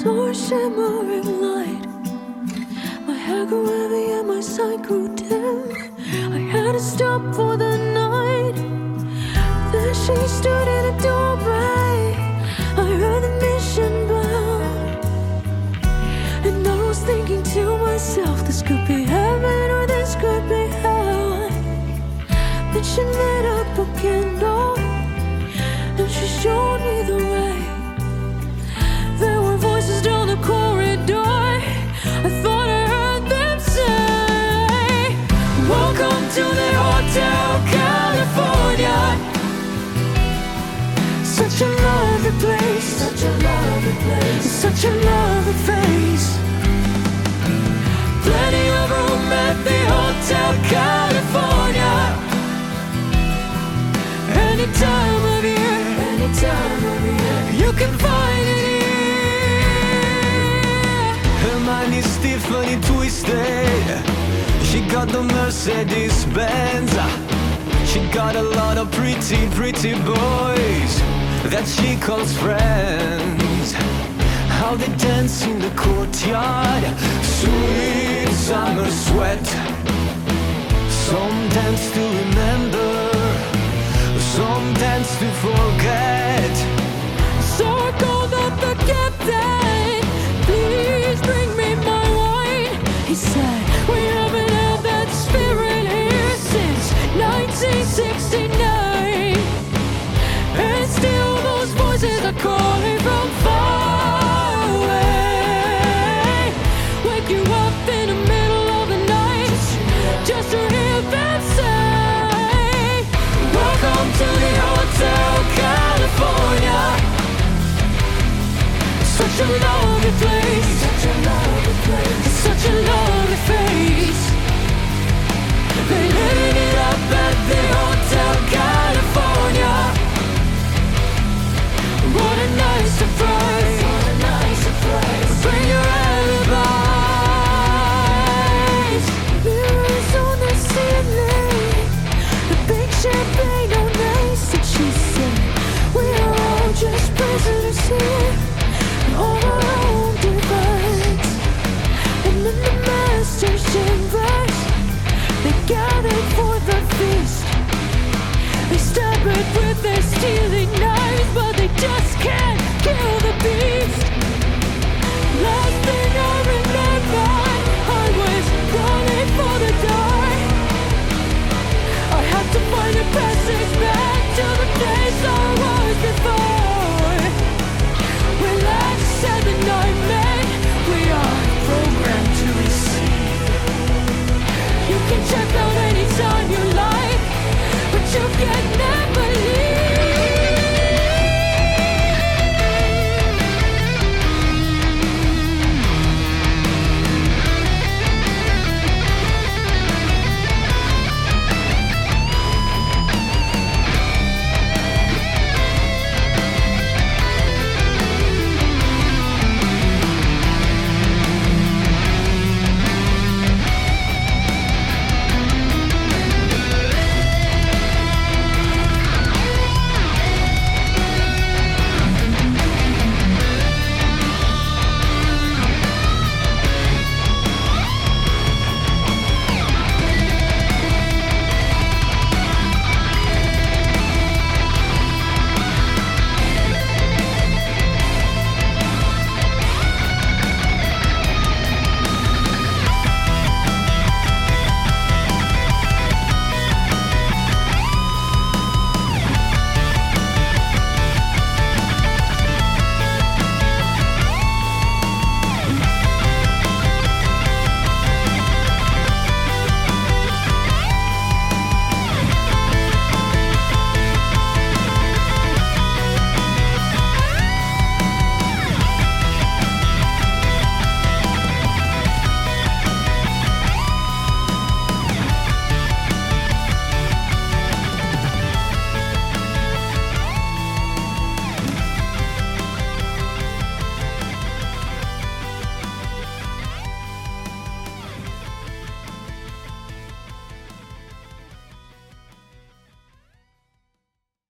Saw a shimmering light. My hair grew heavy and my sight grew dim. I had to stop for the night. There she stood in a doorway. I heard the mission bell, and I was thinking to myself, this could be heaven or this could be hell. Then she lit up a candle, and she showed me the way. To the Hotel California. Such a lovely place, such a lovely place, such a lovely face. Plenty of room at the Hotel California. Any time of year, any time of year, you can find it here. Her mind is Tiffany twisted. She got the Mercedes Benz. She got a lot of pretty, pretty boys that she calls friends. How they dance in the courtyard, sweet summer sweat. Some dance to remember, some dance to forget. So I called up the captain. Please bring me my wine. He said, 1969. And still those voices are calling from far away. Wake you up in the middle of the night just to hear them say, Welcome to the Hotel California. Such a lovely place, such a lovely place, such a lovely face. They gathered for the feast. They stab with their steely knives, but they just can't kill the beast. Last thing I remember, I was running for the door. I had to find a passage back to the